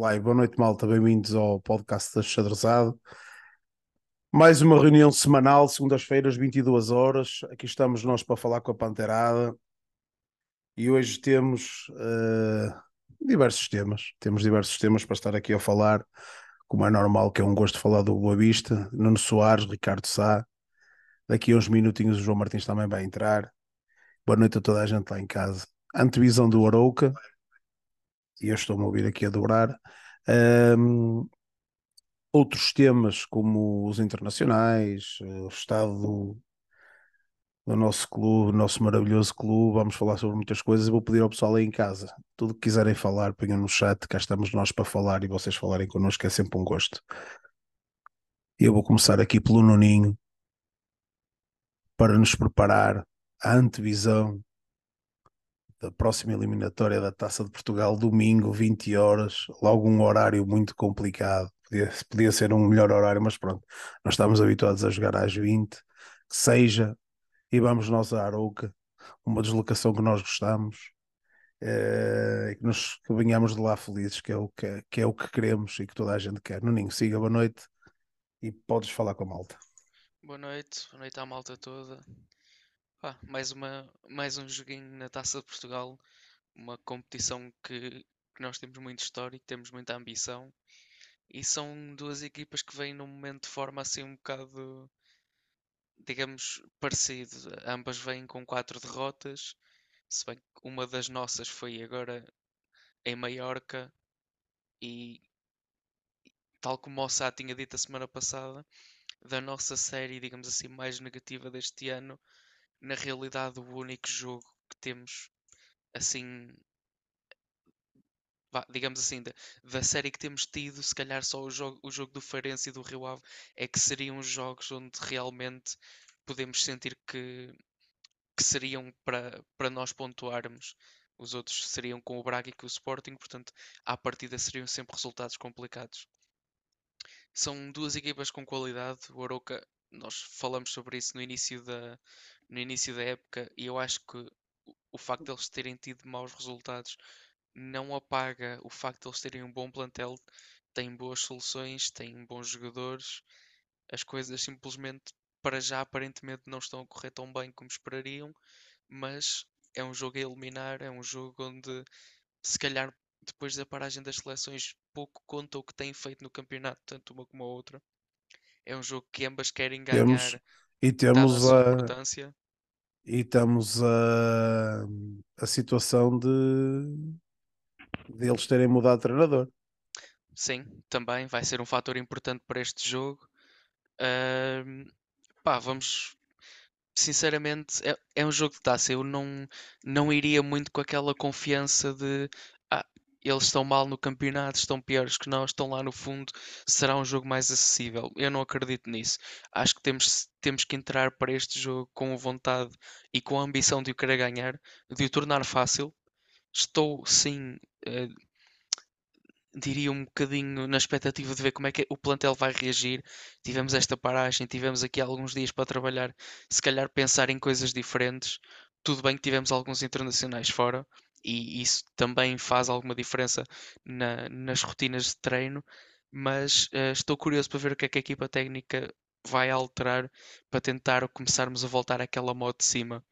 live. Boa noite, malta. Bem-vindos ao podcast da Xadrezado. Mais uma reunião semanal, segundas-feiras, 22 horas. Aqui estamos nós para falar com a Panterada. E hoje temos uh, diversos temas. Temos diversos temas para estar aqui a falar, como é normal, que é um gosto falar do Boa Vista. Nuno Soares, Ricardo Sá. Daqui a uns minutinhos o João Martins também vai entrar. Boa noite a toda a gente lá em casa. Antevisão do Arouca e eu estou-me a ouvir aqui a dobrar. Um, outros temas, como os internacionais, o estado do, do nosso clube, nosso maravilhoso clube, vamos falar sobre muitas coisas. Eu vou pedir ao pessoal aí em casa, tudo que quiserem falar, ponham no chat, cá estamos nós para falar e vocês falarem connosco, é sempre um gosto. Eu vou começar aqui pelo Nuninho, para nos preparar a antevisão da próxima eliminatória da Taça de Portugal, domingo, 20 horas, logo um horário muito complicado. Podia, podia ser um melhor horário, mas pronto, nós estamos habituados a jogar às 20, que seja, e vamos nós a Arouca, uma deslocação que nós gostamos, é, que, nos, que venhamos de lá felizes, que é, o que, que é o que queremos e que toda a gente quer. Nuninho, siga, boa noite e podes falar com a malta. Boa noite, boa noite à malta toda. Mais, uma, mais um joguinho na Taça de Portugal, uma competição que, que nós temos muito histórico, temos muita ambição e são duas equipas que vêm num momento de forma assim um bocado, digamos, parecido. Ambas vêm com quatro derrotas, se bem que uma das nossas foi agora em Maiorca e tal como o Sá tinha dito a semana passada, da nossa série, digamos assim, mais negativa deste ano, na realidade, o único jogo que temos assim, digamos assim, da, da, série que temos tido, se calhar só o jogo, o jogo do Farense e do Rio Ave é que seriam jogos onde realmente podemos sentir que, que seriam para, para nós pontuarmos. Os outros seriam com o Braga e com o Sporting, portanto, à partida seriam sempre resultados complicados. São duas equipas com qualidade. O Aroca, nós falamos sobre isso no início da, no início da época e eu acho que o facto de eles terem tido maus resultados não apaga o facto de eles terem um bom plantel, têm boas soluções, têm bons jogadores. As coisas simplesmente para já aparentemente não estão a correr tão bem como esperariam, mas é um jogo a eliminar, é um jogo onde se calhar depois da paragem das seleções pouco conta o que têm feito no campeonato, tanto uma como a outra. É um jogo que ambas querem ganhar. Temos, e temos a, e estamos a, a situação de, de eles terem mudado de treinador. Sim, também vai ser um fator importante para este jogo. Uh, pá, vamos. Sinceramente, é, é um jogo de taça. Eu não, não iria muito com aquela confiança de eles estão mal no campeonato, estão piores que nós, estão lá no fundo, será um jogo mais acessível. Eu não acredito nisso. Acho que temos, temos que entrar para este jogo com vontade e com a ambição de o querer ganhar, de o tornar fácil. Estou, sim, eh, diria um bocadinho na expectativa de ver como é que o plantel vai reagir. Tivemos esta paragem, tivemos aqui alguns dias para trabalhar, se calhar pensar em coisas diferentes. Tudo bem que tivemos alguns internacionais fora, e isso também faz alguma diferença na, nas rotinas de treino, mas uh, estou curioso para ver o que é que a equipa técnica vai alterar para tentar começarmos a voltar àquela modo de cima.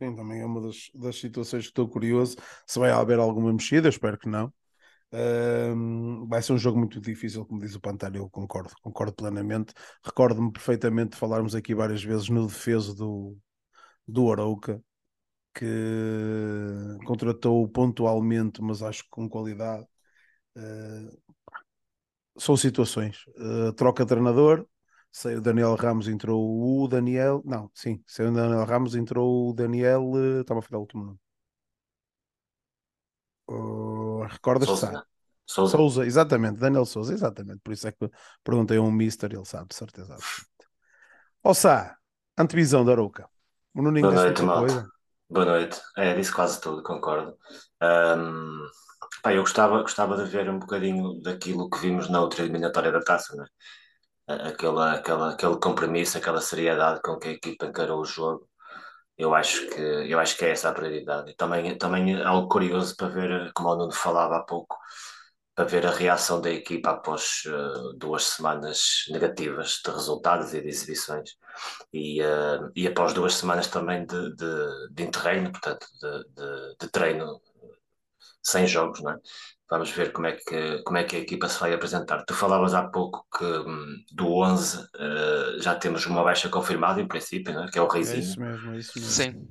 Sim, também é uma das, das situações que estou curioso. Se vai haver alguma mexida, espero que não. Vai ser um jogo muito difícil, como diz o Pantano, eu concordo, concordo plenamente. Recordo-me perfeitamente de falarmos aqui várias vezes no defeso do, do Arauca, que contratou pontualmente, mas acho que com qualidade. Uh, são situações. Uh, troca de treinador, saiu o Daniel Ramos, entrou o Daniel. Não, sim, saiu o Daniel Ramos, entrou o Daniel. Uh, estava a falar o último nome. Uh, Recordas que sabe? Souza. Souza, exatamente, Daniel Souza, exatamente. Por isso é que perguntei a um Mister, ele sabe, de certeza. Ó Sá, antevisão da Arouca. O Nuninho Boa noite, malta. Boa noite. É, disse quase tudo, concordo. Ahm, pá, eu gostava, gostava de ver um bocadinho daquilo que vimos na outra eliminatória da taça, né? Aquela, aquela, aquele compromisso, aquela seriedade com que a equipa encarou o jogo. Eu acho que, eu acho que é essa a prioridade. Também, também algo curioso para ver, como o Nuno falava há pouco, para ver a reação da equipa após eh, duas semanas negativas de resultados e de exibições e, uh, e após duas semanas também de, de, de interregno, portanto, de, de, de, treino sem jogos, não é? Vamos ver como é, que, como é que a equipa se vai apresentar. Tu falavas há pouco que um, do 11 uh, já temos uma baixa confirmada, em princípio, não é? que é o Reizinho. É isso mesmo, é isso mesmo. Sim.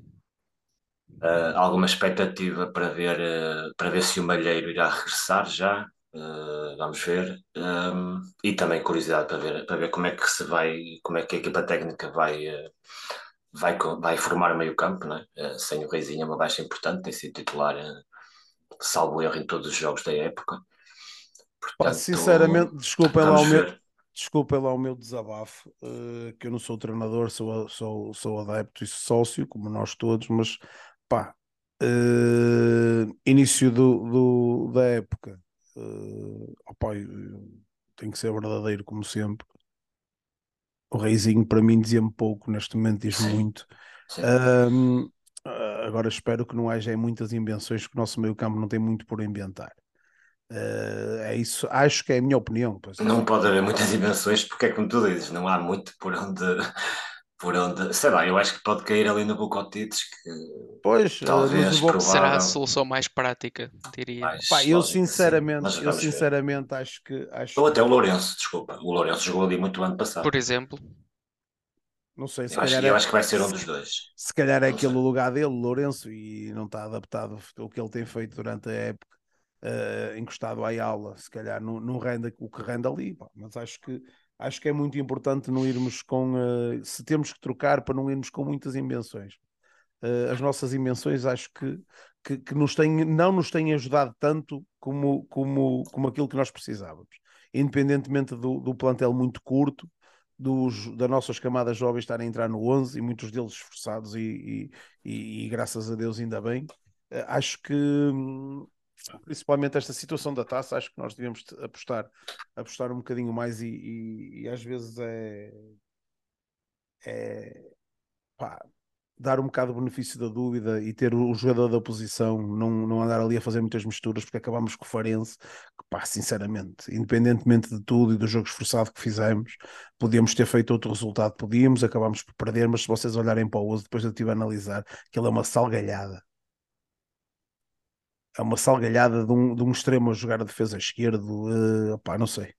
Uh, alguma expectativa para ver, uh, para ver se o Malheiro irá regressar já? Uh, vamos ver. Um, e também curiosidade para ver, para ver como é que se vai, como é que a equipa técnica vai, uh, vai, vai formar o meio campo, né? Uh, sem o Reizinho é uma baixa importante, tem sido titular, salvo erro, em todos os jogos da época. Portanto, Pá, sinceramente, desculpem lá, o meu, desculpem lá o meu desabafo, que eu não sou treinador, sou, sou, sou adepto e sócio, como nós todos, mas pá, início do, do, da época Uh, opa, tem que ser verdadeiro, como sempre. O Reizinho, para mim, dizia-me pouco, neste momento diz-me muito. Uh, agora espero que não haja muitas invenções, que o nosso meio-campo não tem muito por inventar. Uh, é isso, acho que é a minha opinião. Pois. Não pode haver muitas invenções, porque é como tu dizes, não há muito por onde por onde, sei lá, eu acho que pode cair ali no Bucotites, que pois, talvez vou... será a solução mais prática, diria. Mais Pá, eu sinceramente, eu sinceramente ver. acho que acho Ou até o Lourenço, desculpa, o Lourenço jogou ali muito ano passado. Por exemplo. Não sei, se eu, acho, é... eu acho que vai ser um dos dois. Se calhar é aquele lugar dele, Lourenço, e não está adaptado ao que ele tem feito durante a época, uh, encostado à aula, se calhar não, não rende o que rende ali, pá, mas acho que acho que é muito importante não irmos com. Uh, se temos que trocar, para não irmos com muitas invenções. Uh, as nossas invenções acho que, que, que, nos têm, não nos têm ajudado tanto como, como, como aquilo que nós precisávamos. Independentemente do, do plantel muito curto, dos, das nossas camadas jovens estarem a entrar no 11 e muitos deles esforçados e, e, e, e graças a Deus ainda bem, uh, acho que hum, principalmente esta situação da taça, acho que nós devemos apostar, apostar um bocadinho mais e, e, e às vezes é, é pá, dar um bocado o benefício da dúvida e ter o jogador da posição, não, não andar ali a fazer muitas misturas, porque acabamos com o Farense, que pá, sinceramente, independentemente de tudo e do jogo esforçado que fizemos, podíamos ter feito outro resultado, podíamos, acabámos por perder, mas se vocês olharem para o uso, depois eu estive a analisar, que ele é uma salgalhada é uma salgalhada de um, de um extremo a jogar a defesa esquerdo, uh, opá, não sei.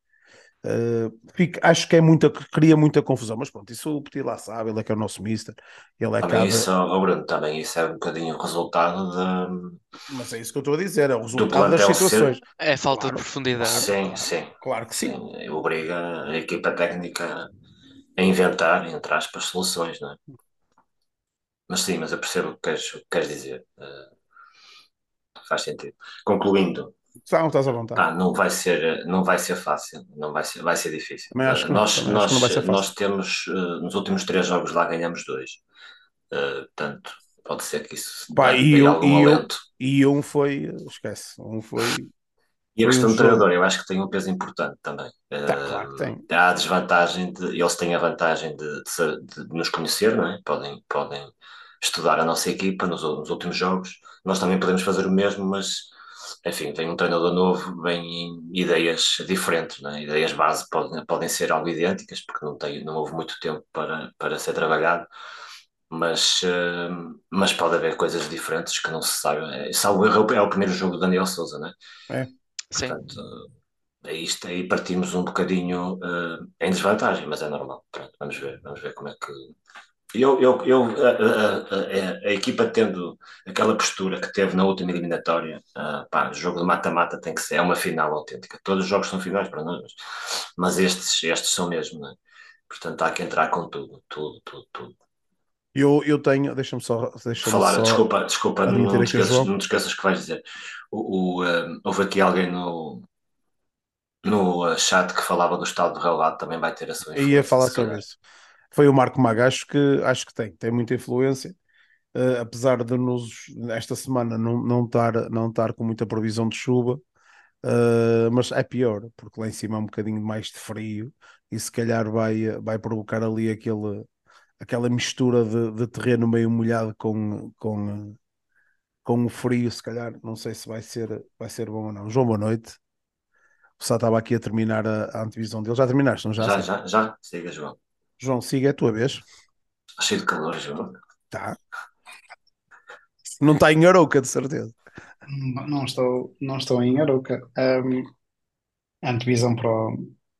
Uh, fico, acho que é muita, cria muita confusão, mas pronto, isso o Petit lá sabe, ele é que é o nosso mister, ele é também cada... isso, oh Bruno, também isso é um bocadinho o resultado de... Mas é isso que eu estou a dizer, é o resultado das situações. Ser... É falta claro. de profundidade. Sim, sim. Claro que sim. sim. Obriga a equipa técnica a inventar, entre aspas, soluções, não é? Mas sim, mas eu percebo o que queres, o que queres dizer. Uh, faz sentido. Concluindo. Não, estás à vontade. Ah, não vai ser, não vai ser fácil, não vai ser, vai ser difícil. Também acho que nós, não, nós, ser fácil. nós temos uh, nos últimos três jogos lá ganhamos dois. Uh, portanto, pode ser que isso Pá, e, um, e, um, e um foi, esquece, um foi. E a questão do treinador, eu acho que tem um peso importante também. Tá, uh, claro que tem. Há a desvantagem de, eles têm a vantagem de, de, de nos conhecer, não é? Podem, podem estudar a nossa equipa nos, nos, últimos jogos. Nós também podemos fazer o mesmo, mas enfim, vem um treinador novo, vem ideias diferentes, né? ideias base podem, podem ser algo idênticas, porque não, tem, não houve muito tempo para, para ser trabalhado, mas, uh, mas pode haver coisas diferentes que não se sabe. É, salvo erro, é o primeiro jogo do Daniel Souza, né? É. Portanto, Sim. aí, isto, aí partimos um bocadinho uh, em desvantagem, mas é normal. Pronto, vamos ver, vamos ver como é que eu, eu, eu a, a, a, a, equipa tendo aquela postura que teve na última eliminatória, uh, pá, jogo de mata-mata tem que ser, é uma final autêntica. Todos os jogos são finais para nós, mas estes, estes são mesmo, né? Portanto, há que entrar com tudo, tudo, tudo, tudo. Eu, eu tenho, deixa-me só. Deixa Falar, só desculpa, desculpa, não, te esqueças, não te esqueças que vais dizer. O, o um, houve aqui alguém no, no uh, chat que falava do estado do relevado, também vai ter a sua influência. Ia falar sobre isso foi o Marco Maga, acho que, acho que tem, tem muita influência. uh, apesar de nos, esta semana não, não, estar, não estar com muita previsão de chuva, uh, mas é pior, porque lá em cima é um bocadinho mais de frio e se calhar vai, vai provocar ali aquele, aquela mistura de, de terreno meio molhado com, com, com o frio, se calhar, não sei se vai ser, vai ser bom ou não. João, boa noite. O Sá estava aqui a terminar a, a antevisão dele. Já terminaste, não já? Já, já, já. Siga, João. João, siga, é a tua vez. Está cheio de calor, João. Tá. Não está em Arouca, de certeza. Não estou, não estou em Arouca. Um, a antevisão para o,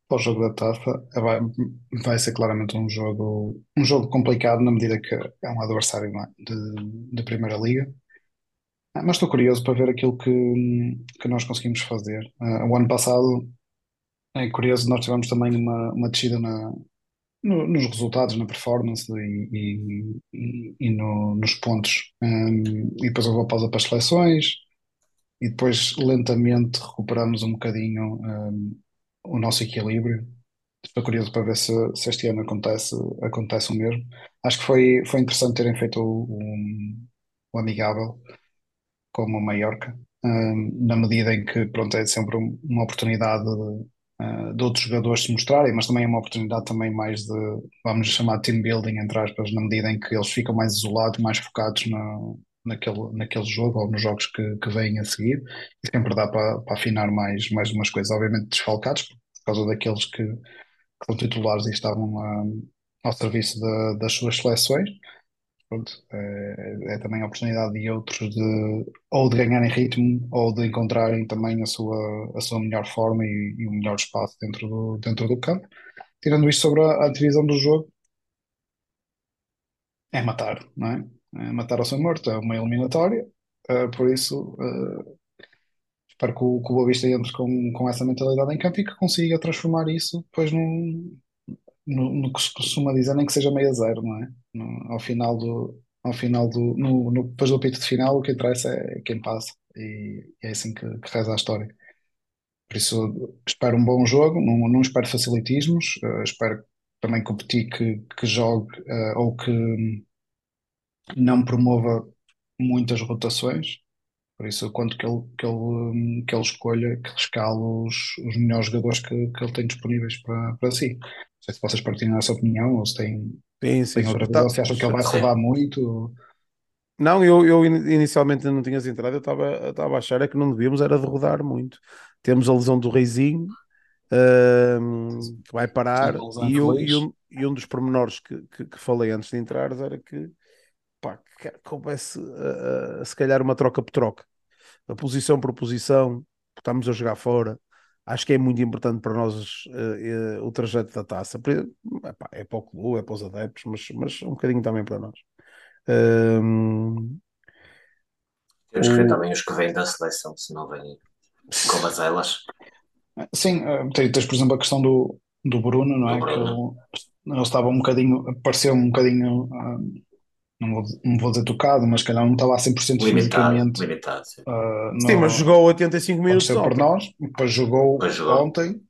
para o jogo da taça vai, vai ser claramente um jogo, um jogo complicado na medida que é um adversário é? de, de Primeira Liga. Ah, mas estou curioso para ver aquilo que, que nós conseguimos fazer. Uh, o ano passado é curioso, nós tivemos também uma, uma descida na, no, nos resultados, na performance e, e, e no, nos pontos. Um, e depois houve a pausa para as seleções e depois lentamente recuperamos um bocadinho um, o nosso equilíbrio. Estou curioso para ver se, se, este ano acontece, acontece o mesmo. Acho que foi, foi interessante terem feito o, o, amigável com o Mallorca, na medida em que pronto, é sempre uma oportunidade de, uh, de outros jogadores se mostrarem, mas também é uma oportunidade também mais de, vamos chamar team building, entre aspas, na medida em que eles ficam mais isolados, mais focados na, naquele, naquele jogo ou nos jogos que, que vêm a seguir, e sempre dá para, para afinar mais, mais umas coisas, obviamente desfalcados, por causa daqueles que, que são titulares e estavam a, ao serviço de, das suas seleções, pronto, é, é, também a oportunidade de outros de ou de ganharem ritmo ou de encontrarem também a sua, a sua melhor forma e, e o melhor espaço dentro do, dentro do campo. Tirando isto sobre a, a divisão do jogo, é matar, não é? É matar ao seu morto, é uma eliminatória, uh, por isso uh, espero que o, que o Boa Vista entre com, com essa mentalidade em campo e que consiga transformar isso depois num, no, no que se costuma dizer, nem que seja meio a zero, não é? No, ao final do, ao final do, no, no, depois do apito de final, o que interessa é quem passa, e, e é assim que, que reza a história. Por isso, espero um bom jogo, não, não espero facilitismos, uh, espero também que o que, que jogue uh, ou que não promova muitas rotações, por isso, quanto que ele, que ele, que ele escolha, que rescale os, os melhores jogadores que, que ele tem disponíveis para, para si sei se vocês partilham essa opinião ou se têm, sim, sim, têm outra visão, se acham que ele vai rodar muito. Não, eu, eu inicialmente não tinha entrado, eu estava, a achar é que não devíamos era de rodar muito. Temos a lesão do Reizinho, uh, que vai parar, e, eu, e, um, e um dos pormenores que, que, que, falei antes de entrar era que, pá, que houvesse uh, se calhar uma troca por troca, a posição por posição, estamos a jogar fora, acho que é muito importante para nós uh, uh, o trajeto da taça. Epá, é para o clube, é para os adeptos, mas, mas um bocadinho também para nós. Um, Temos que ver também os que vêm da seleção, se não vêm como as elas. Sim, uh, tens, por exemplo, a questão do, do Bruno, não é? Bruno. Que ele, ele, estava um bocadinho, pareceu um bocadinho não vou, não vou dizer tocado, mas calhar não estava a 100% limitado, fisicamente. Limitado, sim. Uh, sim, mas jogou 85 minutos. Ontem. por nós, depois jogou, depois jogou. ontem.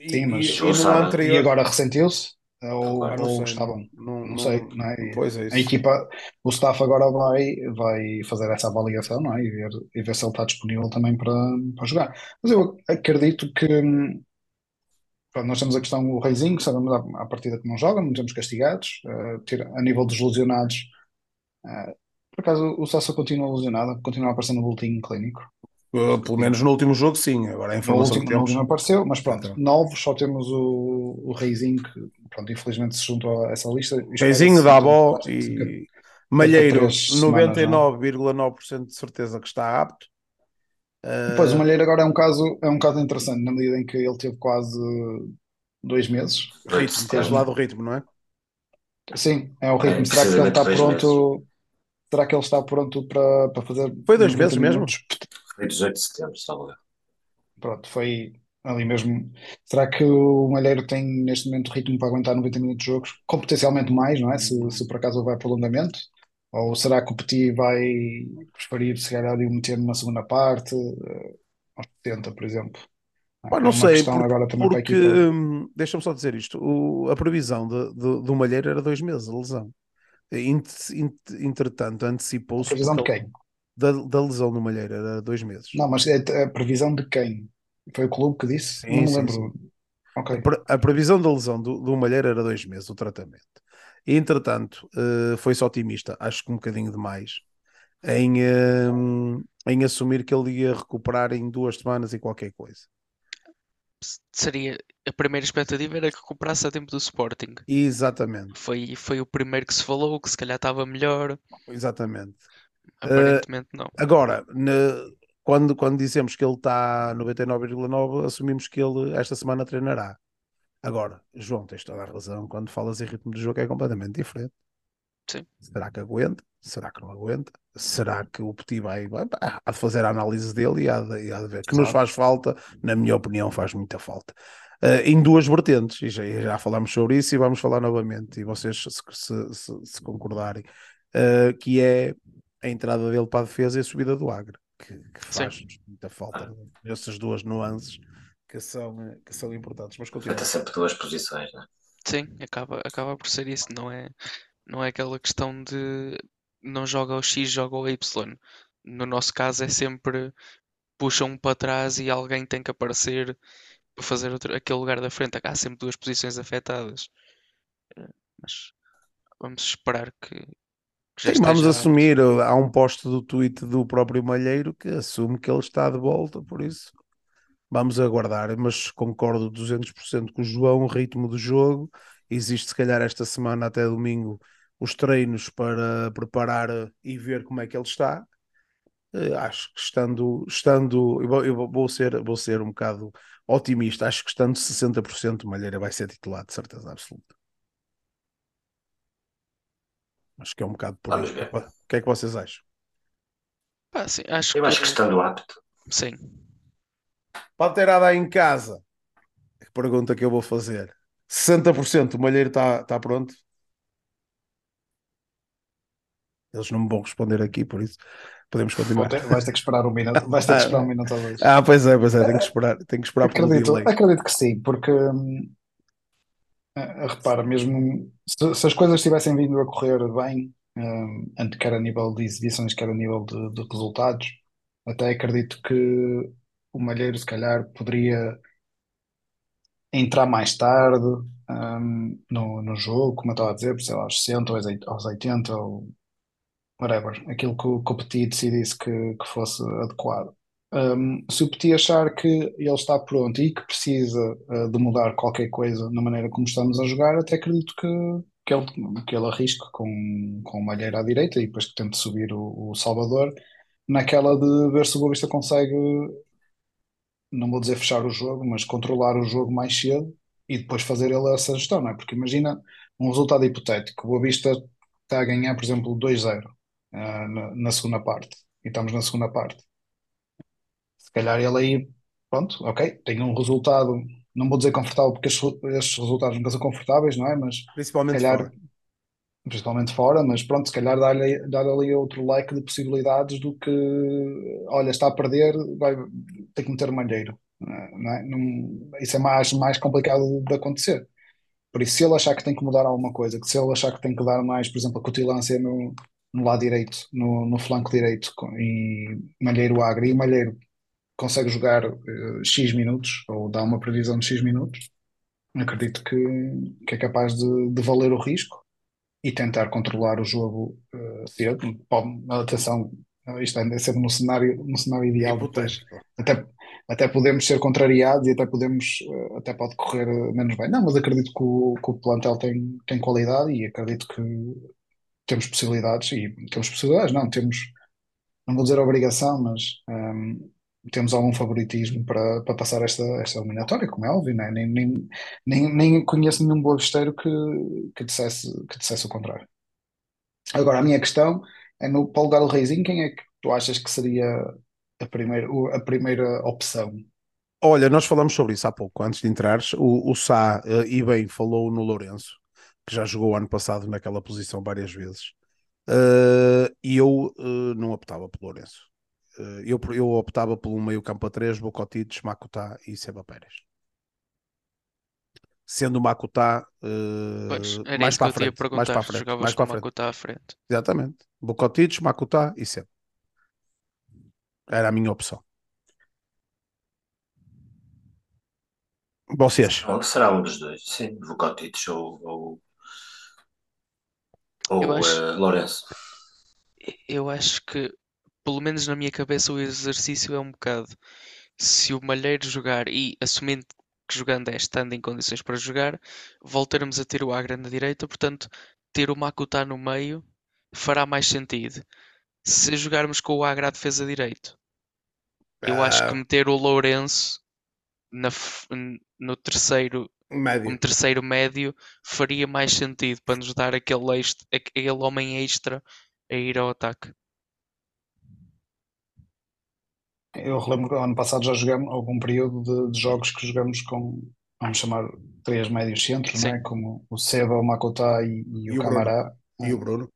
E, sim, mas e, e, anterior... e agora ressentiu-se? Ou, agora ou estavam? Não, não, não, sei. Não é? Pois é a equipa, o staff agora vai, vai fazer essa avaliação não é? e, ver, e ver se ele está disponível também para, para jogar. Mas eu acredito que Pronto, nós temos a questão do Reizinho, sabemos à, partida que não joga, não temos castigados. Uh, a nível dos lesionados, Uh, por acaso o Sassa continua lesionado, continua a aparecer no boletim clínico. Uh, pelo menos no último jogo, sim. Agora a informação no último, que temos... apareceu, mas pronto, novos só temos o, o Reizinho, que pronto, infelizmente se juntou a essa lista. Reizinho, Dabó e Malheiro, 99,9% de certeza que está apto. Uh... Pois o Malheiro agora é um caso, é um caso interessante, na medida em que ele teve quase dois meses. Ritmo, tens lá do ritmo, não é? Sim, é o ritmo. É, Será que ele está pronto? Será que ele está pronto para, para fazer. Foi dois meses mesmo? Foi 18 de setembro, salve. Pronto, foi ali mesmo. Será que o Malheiro tem neste momento ritmo para aguentar 90 minutos de jogos? Com potencialmente mais, não é? Se, se por acaso vai prolongamento? Ou será que o Petit vai preferir, se calhar, ali meter numa segunda parte, uh, aos 70, por exemplo? Pá, não é sei, por, agora também porque hum, deixa-me só dizer isto: o, a previsão de, de, do Malheiro era dois meses, a lesão. Ent- ent- Entretanto, antecipou-se Previsão de porque quem? da, da lesão no Malheiro, era dois meses. Não, mas é a previsão de quem? Foi o clube que disse? Sim, Não sim, lembro. Ok. A, pre- a previsão da lesão do, do Malheiro era dois meses, o tratamento. E, entretanto, eh, foi-se otimista, acho que um bocadinho demais, em, eh, em assumir que ele ia recuperar em duas semanas e qualquer coisa. Seria a primeira expectativa era que recuperasse a tempo do Sporting. Exatamente, Foi, foi o primeiro que se falou, que se calhar estava melhor. exatamente. Aparentemente não. Agora, ne- quando, quando dizemos que ele está 99,9, assumimos que ele esta semana treinará. Agora, João, tens toda a razão, quando falas em ritmo de jogo é completamente diferente. Sim. Será que aguenta? Será que não aguenta? Será que o Petit vai, vai há de fazer a análise dele e há de, e há de ver que nos faz falta, na minha opinião, faz muita falta. Eh, em duas vertentes, e já, já falámos sobre isso e vamos falar novamente, e vocês se, se- se- se concordarem, eh, que é a entrada dele para a defesa e a subida do Agre, que, que Sim. faz muita falta essas duas nuances que são, que são importantes. Mas continua. Falta sempre duas posições, né? Sim, acaba, acaba por ser isso. Não é, não é aquela questão de não joga o X, joga o Y. No nosso caso é sempre puxa um para trás e alguém tem que aparecer para fazer outro, aquele lugar da frente. Há sempre duas posições afetadas. Eh, Mas vamos esperar que, que já Sim, vamos esteja assumir, há um post do tweet do próprio Malheiro que assume que ele está de volta, por isso vamos aguardar, mas concordo 200% com o João, o ritmo do jogo, existe se calhar esta semana até domingo os treinos para preparar e ver como é que ele está. Eh, Acho que estando, estando eu vou, eu vou- vou ser, vou ser um bocado otimista, acho que estando 60% o Malheiro vai ser titular, de certeza absoluta. Acho que é um bocado por aí. Vamos ver. O que é que vocês acham? Pá, sim, acho Eu acho que que estando apto, sim. Panteirada aí em casa. Que pergunta que eu vou fazer. 60% o Malheiro está tá pronto? Eles não me vão responder aqui, por isso podemos continuar. ter- vais ter que esperar um minuto, vais ter que esperar um minuto ou dois. Ah, pois é, pois é, tenho que esperar, tenho que esperar pelo Acredito, delay. acredito que sim, porque hum, eh, repara, mesmo se, se as coisas tivessem vindo a correr bem, hum, quer a nível de exibições, quer a nível de, de resultados, até acredito que o Malheiro se calhar poderia entrar mais tarde hum, no, no jogo, como eu estava a dizer, sei lá, aos 60 ou aos 80, aos 80 ou whatever, aquilo que, o- que o Petit decidisse que, que fosse adequado. Um, se o Petit achar que ele está pronto e que precisa uh, de mudar qualquer coisa na maneira como estamos a jogar, até acredito que, que, ele, que ele arrisque com, com o Malheiro à direita e depois que tente subir o, o Salvador, naquela de ver se o Boa Vista consegue, não vou dizer fechar o jogo, mas controlar o jogo mais cedo e depois fazer ele essa gestão, não é? Porque imagina um resultado hipotético, o Boa Vista está a ganhar, por exemplo, 2-0 ah, na, na segunda parte, e estamos na segunda parte. Se calhar ele aí, pronto, ok, tem um resultado, não vou dizer confortável, porque estes, estes resultados nunca são confortáveis, não é? Mas Principalmente calhar, fora. principalmente fora, mas pronto, se calhar dar-lhe dar ali outro leque de possibilidades do que, olha, está a perder, vai ter que meter o malheiro, não é? Não- isso é mais, mais complicado de acontecer. Por isso, se ele achar que tem que mudar alguma coisa, que se ele achar que tem que dar mais, por exemplo, a cutilância no, no lado direito, no, no flanco direito, e Malheiro Agri, e Malheiro consegue jogar eh, X minutos, ou dá uma previsão de X minutos, acredito que, que é capaz de, de valer o risco e tentar controlar o jogo eh, cedo. Pode- atenção, isto é sempre no cenário, no cenário ideal, até, até podemos ser contrariados e até podemos, eh, até pode correr eh, menos bem. Não, mas acredito que o, que o plantel tem, tem qualidade e acredito que temos possibilidades e temos possibilidades, não, temos, não vou dizer obrigação, mas ehm, temos algum favoritismo para, para passar esta, esta eliminatória, como é óbvio, né? Nem, nem, nem, nem conheço nenhum boa que, que dissesse, que dissesse o contrário. Agora, a minha questão é no, para o lugar do Reizinho, quem é que tu achas que seria a primeira, a primeira opção? Olha, nós falamos sobre isso há pouco, antes de entrares. O, o Sá, eh, e bem, falou no Lourenço, que já jogou ano passado naquela posição várias vezes. Eh, E eu eh, não optava pelo Lourenço. Eh, eu, eu optava pelo meio campo a 3, Bocotites, Macutá e Seba Pérez. sendo o Makutá Pois, uh, era mais isso que para frente, mais para a frente, mais para o a frente. Makuta à frente. Exatamente. Bukotic, Makutá e Seno. Era a minha opção. Vocês? Será um dos dois, sim, Vukotic ou, ou, ou acho, eh, Lourenço. eu acho que, pelo menos na minha cabeça, o exercício é um bocado. Se o Malheiro jogar e assumindo que jogando é estando em condições para jogar, voltaremos a ter o Agra na direita, portanto, ter o Makuta no meio fará mais sentido. Se jogarmos com o Agra à defesa direito, eu acho que Ah, meter o Lourenço na no terceiro, um médio. terceiro médio faria mais sentido para nos dar aquele, extra, aquele homem extra a ir ao ataque. Eu relembro que ano passado já jogamos algum período de, de jogos que jogamos com, vamos chamar, três médios centros, é? Como o Seba, o Makota e, e E o? Camará. E o Bruno?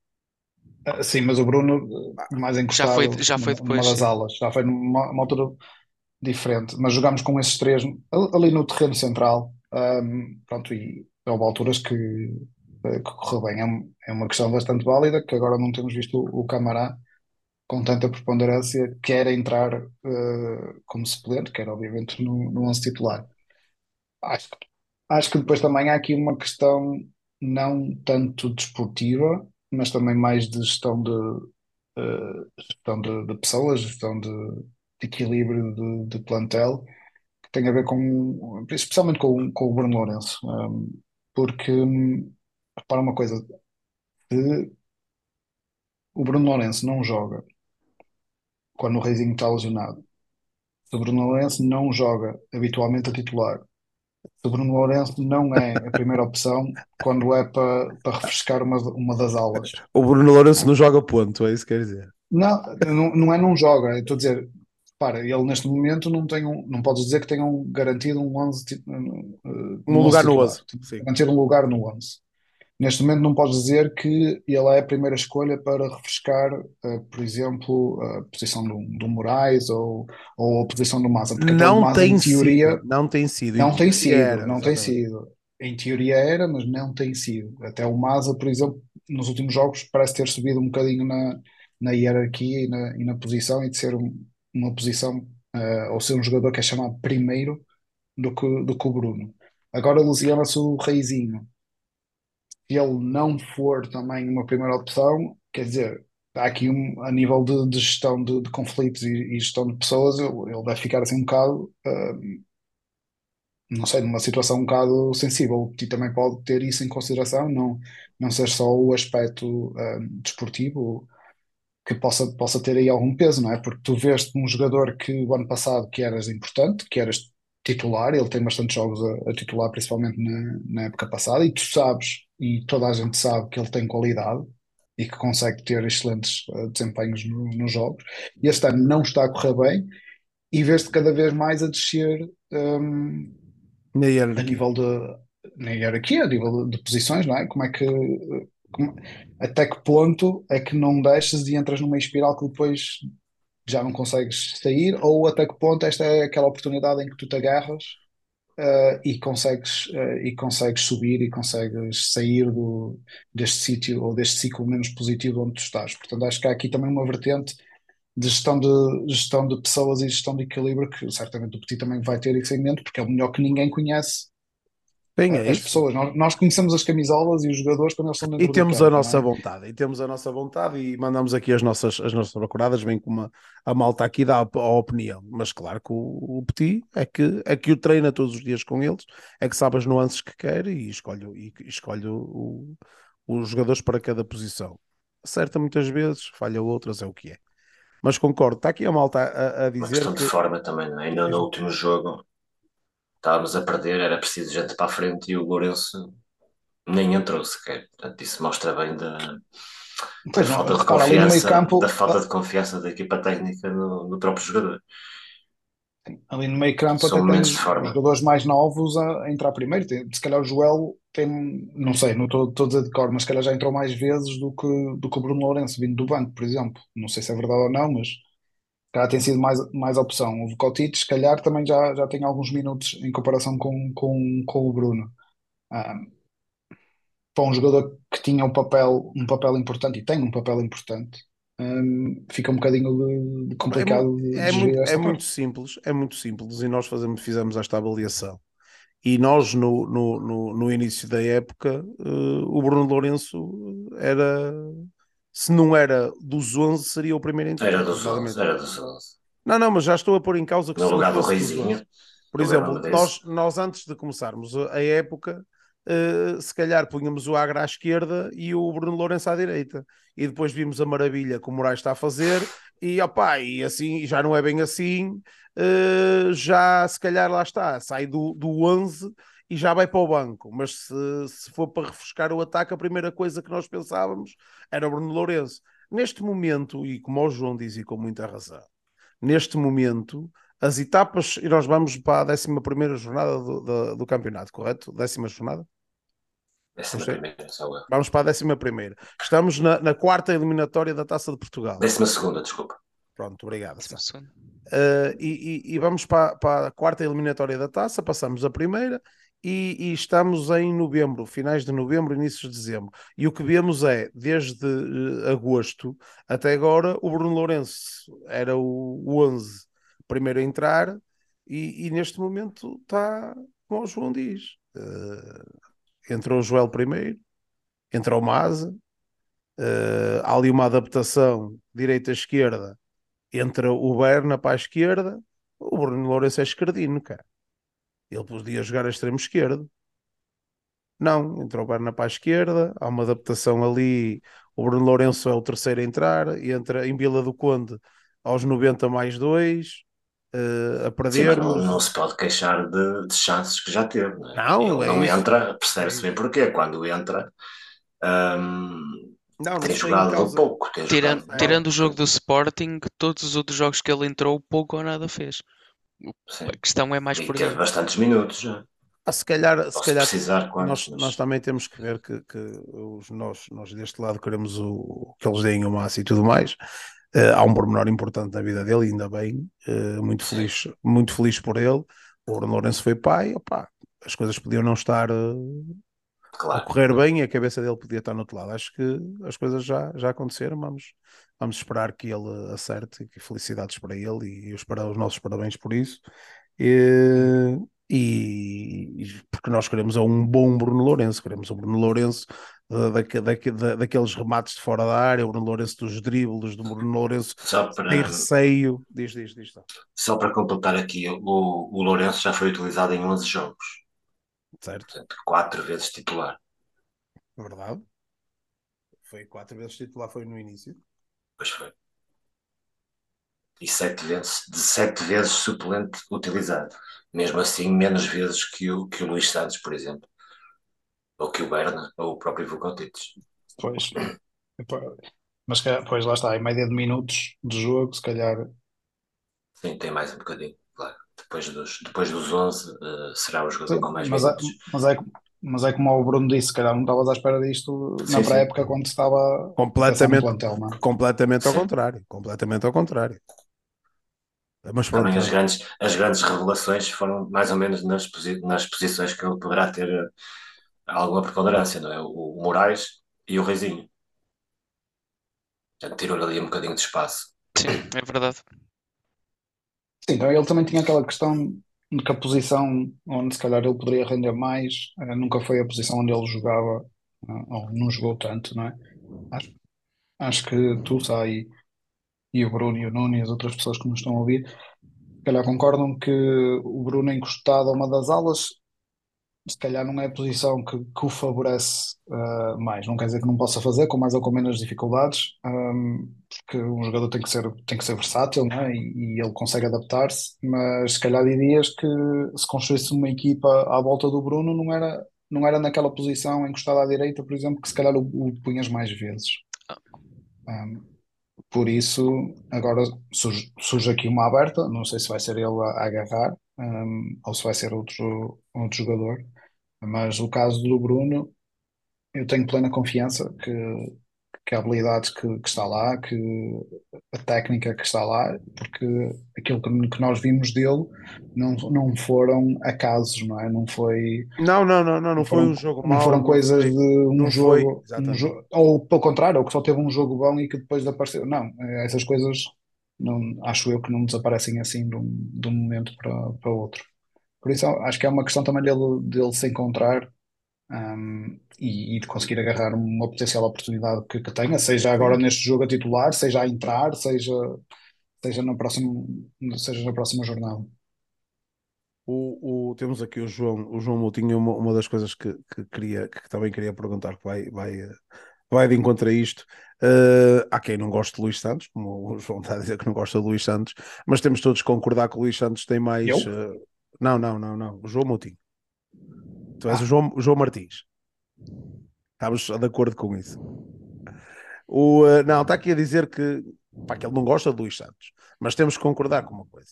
Ah, Sim, mas o Bruno eh, mais já foi, encostado já foi numa, numa depois, das sim. alas, já foi numa uma altura diferente, mas jogámos com esses três al- ali no terreno central, ahm, pronto, e houve alturas que, eh, que correu bem. É, um- é uma questão bastante válida, que agora não temos visto o, o Camará com tanta preponderância, quer entrar eh, como suplente, quer obviamente no, no 11 titular. Acho que, acho que depois também há aqui uma questão não tanto desportiva, mas também mais de gestão de, eh, gestão de, de pessoas, gestão de, de equilíbrio de, de plantel, tem a ver com, especialmente com, com o Bruno Lourenço. Um, porque, hum, repara uma coisa, se o Bruno Lourenço não joga quando o Reizinho está lesionado, se o Bruno Lourenço não joga habitualmente a titular, se o Bruno Lourenço não é a primeira opção quando é para para refrescar uma, uma das aulas. O Bruno Lourenço não joga ponto, é isso que quer dizer. Não, não, não é não joga, estou a dizer, para, ele neste momento não tem um, não podes dizer que tenham garantido um 11, ti- uh, Um um 11 lugar no titular, 11. Sim. garantido um lugar no 11. Neste momento não podes dizer que ele é a primeira escolha para refrescar, uh, por exemplo, a posição do, do Moraes ou, ou a posição do Maza, porque Não Maza em tem teoria sido. Não tem sido. Em não tem sido, era, não tem sido. Em teoria era, mas não tem sido. Até o Maza, por exemplo, nos últimos jogos parece ter subido um bocadinho na, na hierarquia e na, e na posição e de ser um- uma posição, uh, ou ser um jogador que é chamado primeiro do que, do que o Bruno. Agora lesiona-se o Reizinho. Se ele não for também uma primeira opção, quer dizer, há aqui um, a nível de, de gestão de, de conflitos e, e gestão de pessoas, ele, vai ficar assim um bocado, uh, não sei, numa situação um bocado sensível. O Petit também pode ter isso em consideração, não, não ser só o aspecto uh, desportivo que possa, possa ter aí algum peso, não é? Porque tu veste um jogador que o ano passado que eras importante, que eras titular, ele tem bastante jogos a, a titular, principalmente na, na época passada, e tu sabes, e toda a gente sabe que ele tem qualidade e que consegue ter excelentes uh, desempenhos no- nos jogos. E este ano não está a correr bem e vês-te cada vez mais a descer um, a nível de na hierarquia, a nível de, de posições, não é? Como é que como- até que ponto é que não deixas e entras numa espiral que depois já não consegues sair, ou até que ponto esta é aquela oportunidade em que tu te agarras eh, e consegues eh, e consegues subir e consegues sair do, deste sítio ou deste ciclo menos positivo onde tu estás. Portanto, acho que há aqui também uma vertente de gestão de, gestão de pessoas e gestão de equilíbrio que certamente o Petit também vai ter isso em mente, porque é o melhor que ninguém conhece A- é as isso. pessoas. Nós, nós conhecemos as camisolas e os jogadores quando eles estão E dentro do temos a campo, nossa é? vontade, e temos a nossa vontade e mandamos aqui as nossas, as nossas procuradas, vem com uma, a malta aqui dá a, a opinião, mas claro que o, o Petit é que, é que o treina todos os dias com eles, é que sabe as nuances que quer e escolhe, e, escolhe o, os jogadores para cada posição. Acerta muitas vezes, falha outras, é o que é. Mas concordo, está aqui a malta a, a Uma dizer questão de que forma também, é? Ainda no último jogo estávamos a perder, era preciso gente para a frente e o Lourenço nem entrou sequer. Portanto, isso mostra bem da, da não, falta de confiança, campo, da falta de confiança da equipa técnica no, no próprio jogador. ali no meio campo São até forma. jogadores mais novos a, a entrar primeiro. Tem- se calhar o Joel tem, não sei, não estou estou a dizer de cor, mas se calhar já entrou mais vezes do que, do que o Bruno Lourenço vindo do banco, por exemplo. Não sei se é verdade ou não, mas calhar tem sido mais, mais opção. O Vukotic, se calhar, também já, já tem alguns minutos em comparação com, com, com o Bruno. Um, para um jogador que tinha um papel, um papel importante e tem um papel importante, um, fica um bocadinho de, de complicado é, de, é muito, é muito simples, é muito simples e nós fazemos, fizemos esta avaliação. E nós, no, no, no, no início da época, uh, o Bruno Lourenço era, se não era dos 11, seria o primeiro em Era dos 11, era dos 11. Não, não, mas já estou a pôr em causa que no lugar do Reizinho. Por exemplo, nós, nós antes de começarmos a época, uh, se calhar punhamos o Agra à esquerda e o Bruno Lourenço à direita. E depois vimos a maravilha que o Moraes está a fazer, e opá, e assim já não é bem assim. Uh, já se calhar lá está, sai do, do 11 e já vai para o banco. Mas se, se for para refrescar o ataque, a primeira coisa que nós pensávamos era o Bruno Lourenço. Neste momento, e como o João diz e com muita razão, neste momento as etapas, e nós vamos para a 11 jornada do, do, do, campeonato, correto? Décima jornada? Décima primeira, Vamos para a décima primeira. Estamos na, na, quarta eliminatória da Taça de Portugal. Décima segunda, desculpa. Pronto, obrigado. Uh, e, e, e, vamos para, para, a quarta eliminatória da Taça, passamos a primeira e, e, estamos em novembro, finais de novembro, início de dezembro. E o que vemos é, desde uh, agosto até agora, o Bruno Lourenço era o, o 11 primeiro a entrar e, e neste momento está, como o João diz, uh, entrou o Joel primeiro, entrou o Maza, uh, há ali uma adaptação direita-esquerda, entra o Berna para a esquerda, o Bruno Lourenço é esquerdino, cara. Ele podia jogar a extremo esquerdo. Não, entrou o Berna para a esquerda, há uma adaptação ali. O Bruno Lourenço é o terceiro a entrar, entra em Vila do Conde aos 90 mais 2 uh, a perder. Sim, não, não, se pode queixar de, de, chances que já teve. Não, é? não, é não entra, percebe-se bem porquê. Quando entra, um, não, tem jogado causa... pouco. Tem tirando, jogado... tirando o jogo do Sporting, todos os outros jogos que ele entrou, pouco ou nada fez. Sim. A questão é mais e por teve bastantes minutos já. Ah, se calhar, se calhar nós, mas... nós também temos que ver que, que os, nós, nós deste lado queremos o, que eles deem o máximo e tudo mais. Uh, há um pormenor importante na vida dele, ainda bem, uh, muito, feliz, muito feliz por ele. O Bruno Lourenço foi pai, opa, as coisas podiam não estar uh, claro. a correr bem e a cabeça dele podia estar no outro lado. Acho que as coisas já, já aconteceram, vamos, vamos esperar que ele acerte, que felicidades para ele e, e os, para, os nossos parabéns por isso. E, e, porque nós queremos é um bom Bruno Lourenço, queremos um Bruno Lourenço uh, da, da, da, daqueles remates de fora da área, o Bruno Lourenço dos dribles, do Bruno Lourenço para, tem receio. Diz, diz, diz. Só para completar aqui, o, o Lourenço já foi utilizado em 11 jogos. Certo. Portanto, quatro vezes titular. Verdade. Foi quatro vezes titular, foi no início. Pois foi. E sete vezes, de sete vezes suplente utilizado mesmo assim menos vezes que o, que o Luís Santos, por exemplo, ou que o Berna, ou o próprio Vukotic. Pois, mas pois lá está, em média de minutos de jogo, se calhar. Sim, tem mais um bocadinho, claro. Depois dos, depois dos 11 uh, eh, será o jogador com mais mas minutos. É, mas, é, mas é como o Bruno disse, se calhar não estavas à espera disto sim, na pré-época quando estava completamente, plantel, é? completamente ao contrário, completamente ao contrário. Mas Também as grandes, as grandes revelações foram mais ou menos nas, posi nas posições que ele poderá ter eh, alguma preponderância, não é? O, o Moraes e o Reizinho. Tirou-lhe ali um bocadinho de espaço. Sim, é verdade. Sim, então ele também tinha aquela questão que a posição onde se calhar ele poderia render mais eh, nunca foi a posição onde ele jogava, eh, ou não jogou tanto, não é? Acho, acho que tu sai e o Bruno e o Nuno e as outras pessoas que nos estão a ouvir, se calhar concordam que o Bruno encostado a uma das alas, se calhar não é a posição que, que o favorece uh, mais. Não quer dizer que não possa fazer, com mais ou com menos dificuldades, um, porque um jogador tem que ser, tem que ser versátil não é? e, e ele consegue adaptar-se, mas se calhar dirias que se construísse uma equipa à volta do Bruno, não era, não era naquela posição encostada à direita, por exemplo, que se calhar o, o punhas mais vezes. Um, por isso, agora surge, surge, aqui uma aberta, não sei se vai ser ele a, a agarrar um, ou se vai ser outro, outro jogador, mas o caso do Bruno, eu tenho plena confiança que, que a habilidade que, que está lá, que a técnica que está lá, porque aquilo que, que nós vimos dele não, não foram acasos, não é? Não foi. Não, não, não, não, não foi foram, um jogo não foram coisas foi- de um não foi, jogo, um ou pelo contrário, ou que só teve um jogo bom e que depois apareceu. Não, eh, essas coisas não, acho eu que não desaparecem assim de um, de um momento para, para outro. Por isso acho que é uma questão também dele, dele se encontrar um, e, e de conseguir agarrar uma potencial oportunidade que, que tenha, seja agora neste jogo a titular, seja a entrar, seja, seja, no próximo, seja na próxima jornada. O, o- temos aqui o João, o João Moutinho, uma, uma das coisas que, que queria, que também queria perguntar, que vai, vai, vai de encontro a isto. Eh, há quem não goste de Luís Santos, como o João está a dizer que não gosta de Luís Santos, mas temos todos que concordar que o Luís Santos tem mais. Eu? eh, não, não, não, não, o João Moutinho. Tu és Ah. o João, o João Martins. Estamos de acordo com isso. O, eh, não, está aqui a dizer que, pá, que ele não gosta de Luís Santos, mas temos que concordar com uma coisa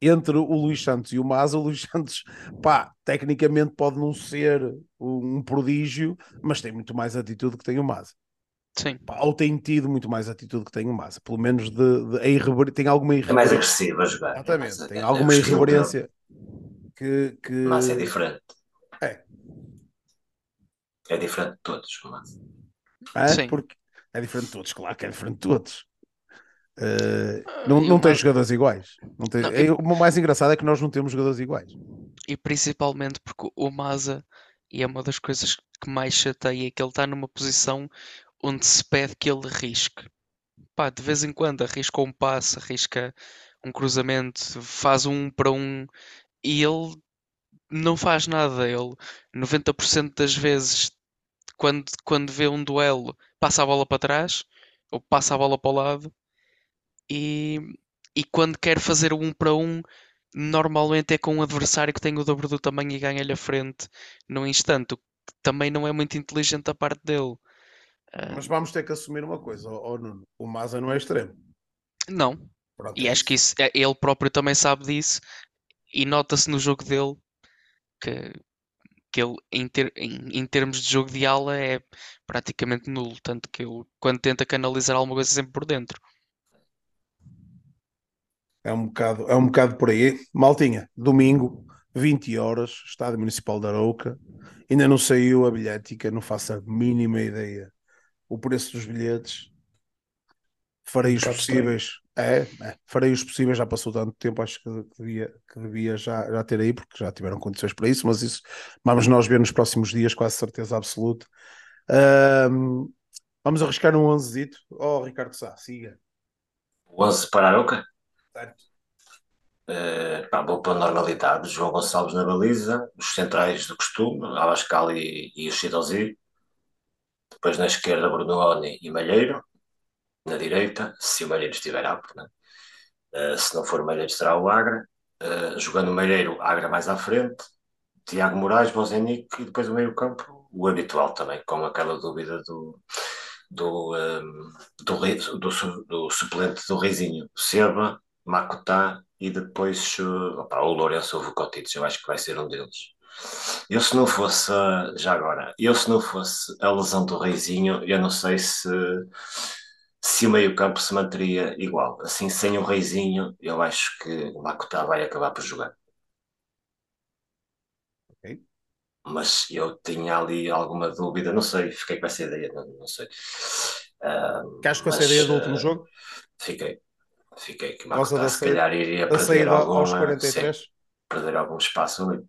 entre o Luís Santos e o Maza, o Luís Santos, pá, tecnicamente pode não ser um prodígio, mas tem muito mais atitude que tem o Maza. Sim. Ou tem tido muito mais atitude que tem o Maza. Pelo menos de, de- a irrever... tem alguma É mais irreverência. agressivo a jogar. É Exatamente, mais- tem é- alguma é irreverência que, que... Mas é diferente. É. É diferente de todos. Mas... É, Sim. porque é diferente de todos, claro que é diferente de todos. Eh, não, não tem jogadores iguais. Não tem... Não, é, e- o mais engraçado é que nós não temos jogadores iguais. E principalmente porque o Maza, e é uma das coisas que mais chateia, é que ele está numa posição onde se pede que ele arrisque. Pá, de vez em quando arrisca um passe, arrisca um cruzamento, faz um para um e ele não faz nada. Ele 90% das vezes, quando, quando vê um duelo, passa a bola para trás ou passa a bola para o lado e, e quando quer fazer um para um, normalmente é com um adversário que tem o dobro do tamanho e ganha-lhe a frente no instante, o que também não é muito inteligente da parte dele. Ah, Mas vamos ter que assumir uma coisa, ó Nuno, o Maza não é extremo. não, Pronto, e é acho que isso, é- ele próprio também sabe disso e nota-se no jogo dele que, que ele, em, ter- em- em termos de jogo de ala, é praticamente nulo. Tanto que ele, quando tenta canalizar alguma coisa, sempre por dentro. É um bocado, é um bocado por aí. Maltinha, domingo, 20 horas, Estádio Municipal da Arouca. Ainda não saiu a bilhética, não faço a mínima ideia. O preço dos bilhetes. Farei Um os possíveis. É, é, farei os possíveis, já passou tanto tempo, acho que devia, que devia já, já ter aí, porque já tiveram condições para isso, mas isso vamos nós ver nos próximos dias, quase certeza absoluta. Ahm, vamos arriscar um 11 Oh, Ricardo Sá, siga. O 11 para a Aroca? Certo. Eh, pá, vou para a normalidade. João Gonçalves na baliza, os centrais do costume, Abascal e, e o Chidozi. Depois na esquerda, Brunooni e Malheiro. Na direita, se o Malheiro estiver apto, né? Eh, se não for Malheiro, será o Agra. Eh, jogando o Malheiro, Agra mais à frente. Tiago Moraes, Bozenic e depois o meio-campo, o habitual também, com aquela dúvida do, do, ehm, do, do, do suplente do Reizinho, Seba, Makutá e depois uh, opá, o Lourenço Vukotic, eu acho que vai ser um deles. Eu se não fosse, uh, já agora, eu se não fosse a lesão do Reizinho, eu não sei se, se o meio-campo se manteria igual. Assim, sem o Reizinho, eu acho que o Makutá vai acabar por jogar. Ok. Mas eu tinha ali alguma dúvida, não sei, fiquei com essa ideia, não, não sei. Ficaste com essa ideia do último ah, jogo? Fiquei, fiquei que o da se calhar iria perder saída algum, aos 43? sim, perder algum espaço ali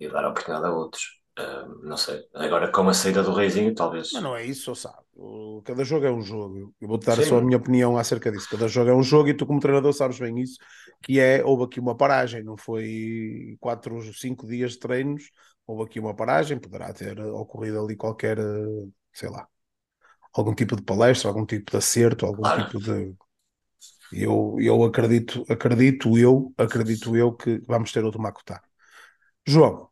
e dar oportunidade a outros. Ah, não sei. Agora com a saída do Reizinho, talvez. Mas não é isso, só sabe. Cada jogo é um jogo. Eu vou-te dar Sim. só a minha opinião acerca disso. Cada jogo é um jogo e tu, como treinador, sabes bem isso. Que é, houve aqui uma paragem, não foi quatro, cinco dias de treinos, houve aqui uma paragem, poderá ter ocorrido ali qualquer, eh, sei lá, algum tipo de palestra, algum tipo de acerto, algum Claro. tipo de. Eu, eu acredito, acredito eu, acredito eu que vamos ter outro Makutá. João,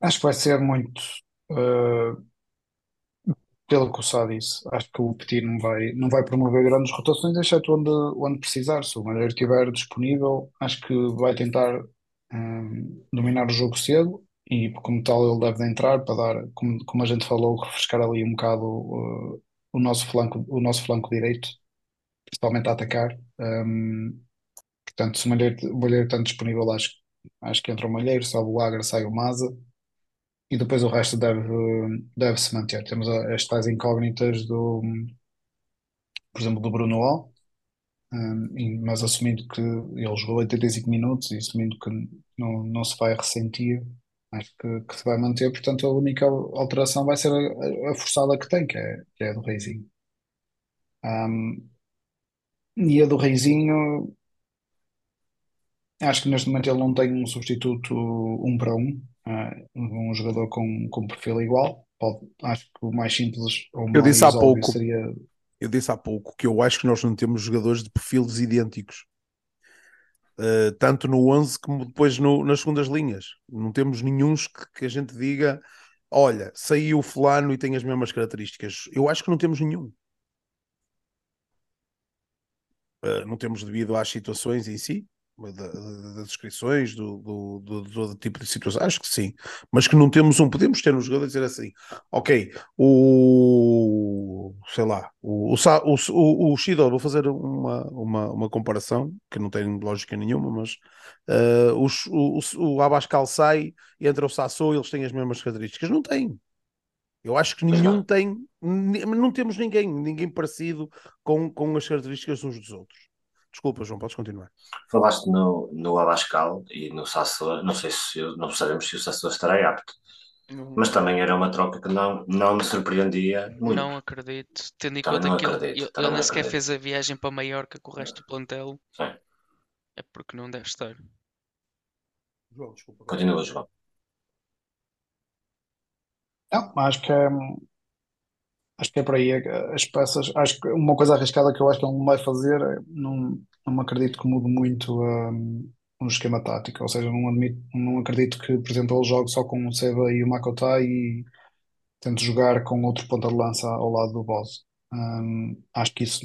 Acho que vai ser muito uh, pelo que o Sá disse. Acho que o Petit não vai, não vai promover grandes rotações, exceto onde, onde precisar. Se o Malheiro estiver disponível, acho que vai tentar um, dominar o jogo cedo e como tal ele deve de entrar para dar, como, como a gente falou, refrescar ali um bocado uh, o nosso flanco, o nosso flanco direito, principalmente a atacar. Um, portanto, se o Malheiro, o está disponível, acho, acho que entra o Malheiro, sobe o Agra, sai o Maza. E depois o resto deve, deve se manter. Temos a- as tais incógnitas do, por exemplo, do Bruno O, um, mas assumindo que ele jogou 85 minutos e assumindo que não, não se vai ressentir, acho que, que se vai manter. Portanto, a única alteração vai ser a, a forçada que tem, que é, que é a do Reizinho. Um, e a do Reizinho, acho que neste momento ele não tem um substituto um para um, ah, um jogador com, com perfil igual. Pode, acho que o mais simples ou Eu disse há mais pouco. seria Eu disse há pouco que eu acho que nós não temos jogadores de perfis idênticos. Uh, tanto no 11 como depois no- nas segundas linhas. Não temos nenhum que, que a gente diga: olha, saiu fulano e tem as mesmas características. Eu acho que não temos nenhum. Uh, não temos devido às situações em si, da- da- das descrições, do, do, do, do tipo de situação. Acho que sim, mas que não temos um. Podemos ter um jogador a dizer assim: ok, o sei lá, o, o, o, o, vou fazer uma, uma, uma comparação que não tem lógica nenhuma, mas uh, o, o, o, o Abascal sai e entra o Sassou e eles têm as mesmas características. Não tem. Eu acho que nenhum tem, não temos ninguém, ninguém parecido com, com as características uns dos outros. Desculpa, João, podes continuar. Falaste no, no Abascal e no Sassuolo, não sei se não sabemos se o Sassuolo estará apto, mas também era uma troca que não, não me surpreendia muito. Não acredito, tendo em Também conta não que ele, acredito, ele, não nem sequer fez a viagem para Maiorca com o resto do plantel, Sim. é porque não deve estar. João, desculpa. Continua, João. Não, acho que é, acho que é por aí. é- As peças, acho que uma coisa arriscada que eu acho que ele não vai fazer, é- não, não acredito que mude muito um, um esquema tático. Ou seja, não, admito, não acredito que, por exemplo, ele jogue só com o Seba e o Makotai e tente jogar com outro ponta de lança ao lado do Boss. Um, acho que isso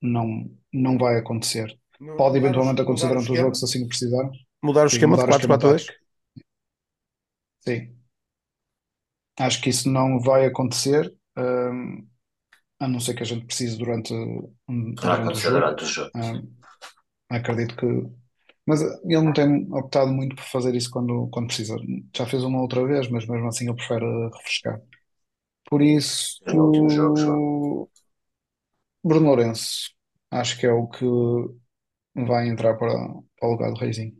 não, não vai acontecer. Não- Pode mudar eventualmente acontecer mudar o durante o esquema? jogo se assim precisar. Mudar o Sim, esquema de mudar o esquema 4-4-2? tático. Sim. Acho que isso não vai acontecer, hum, a não ser que a gente precise durante, um, durante o acontecer jogo. durante o jogo. Hum, acredito que. Mas ele não tem optado muito por fazer isso quando, quando precisa. Já fez uma outra vez, mas mesmo assim ele prefere refrescar. Por isso, No último jogo. Bruno Lourenço, acho que é o que vai entrar para, para o lugar do Reizinho.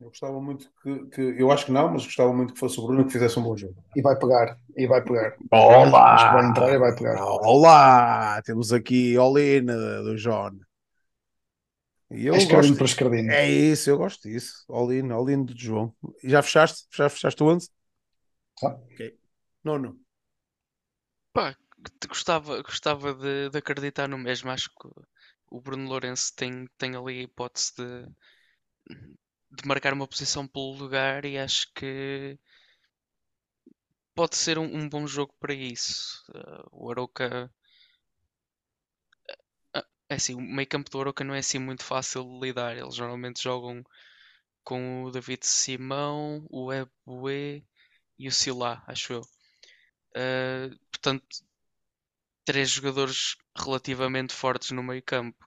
Eu gostava muito que, que- Eu acho que não, mas gostava muito que fosse o Bruno que fizesse um bom jogo. E vai pegar, e vai pegar. Olá! Acho que vai entrar e vai pegar. Olá! Temos aqui Olina do John. E eu É escardinho gosto. para escardinho. É isso, eu gosto disso. Olina, Olina do João. E já fechaste? Já fechaste o 11? Tá. Ok. Nono. Pá, gostava, gostava de, de acreditar no mesmo. Acho que o Bruno Lourenço tem, tem ali a hipótese de, de marcar uma posição pelo lugar e acho que pode ser um, um bom jogo para isso. Uh, o Arouca. ah, É assim, o meio campo do Arouca não é assim muito fácil de lidar. Eles normalmente jogam com o David Simão, o Eboué e o Silá, acho eu. Uh, portanto, três jogadores relativamente fortes no meio campo.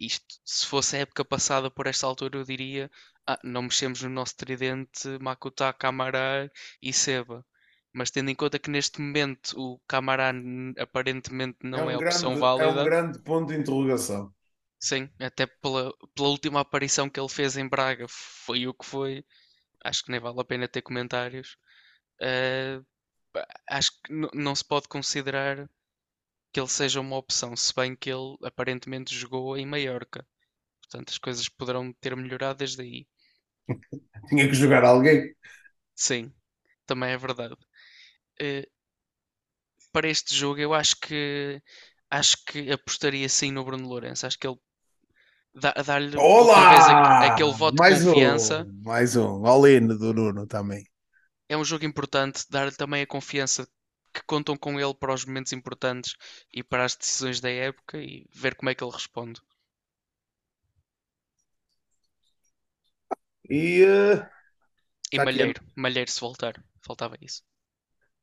Isto, se fosse a época passada por esta altura, eu diria: ah, não mexemos no nosso tridente Makuta, Camará e Seba. Mas tendo em conta que neste momento o Camará aparentemente não é, um opção grande, válida, É um grande ponto de interrogação. sim, até pela, pela última aparição que ele fez em Braga, foi o que foi. Acho que nem vale a pena ter comentários. Uh, acho que não se pode considerar que ele seja uma opção, se bem que ele aparentemente jogou em Maiorca. Portanto, as coisas poderão ter melhorado desde aí. Tinha que jogar alguém. Sim, também é verdade. Eh, para este jogo, eu acho que acho que apostaria sim no Bruno Lourenço. Acho que ele dá- dá-lhe Olá! aquele voto de Mais confiança. um, mais um. Olina do Nuno também. É um jogo importante, dar-lhe também a confiança que contam com ele para os momentos importantes e para as decisões da época e ver como é que ele responde. E eh, E Tá aqui, Malheiro, Malheiro se voltar. Faltava isso.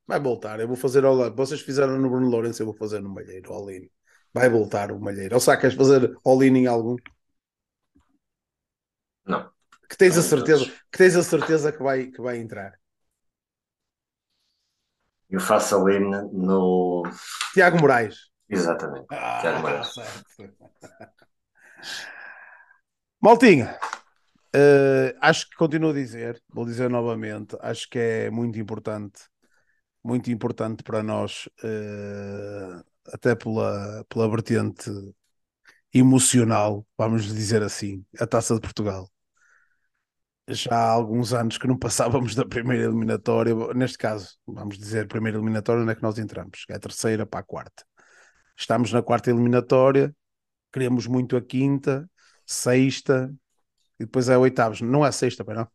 Vai voltar, eu vou fazer all Vocês fizeram no Bruno Lourenço, eu vou fazer no Malheiro, all-in. Vai voltar o Malheiro. Ou que queres fazer all-in em algum? Não. Que tens a certeza, que tens a certeza que vai, que vai entrar. Eu faço ali no. Tiago Moraes. Exatamente. Tiago Ah, Moraes. certo. Maltinha, eh, acho que continuo a dizer, vou dizer novamente, acho que é muito importante, muito importante para nós, eh, até pela, pela vertente emocional, vamos dizer assim, a Taça de Portugal. Já há alguns anos que não passávamos da primeira eliminatória, neste caso, vamos dizer, primeira eliminatória, onde é que nós entramos? É a terceira para a quarta. Estamos na quarta eliminatória, queremos muito a quinta, sexta, e depois é oitavos. Não é sexta, bem não?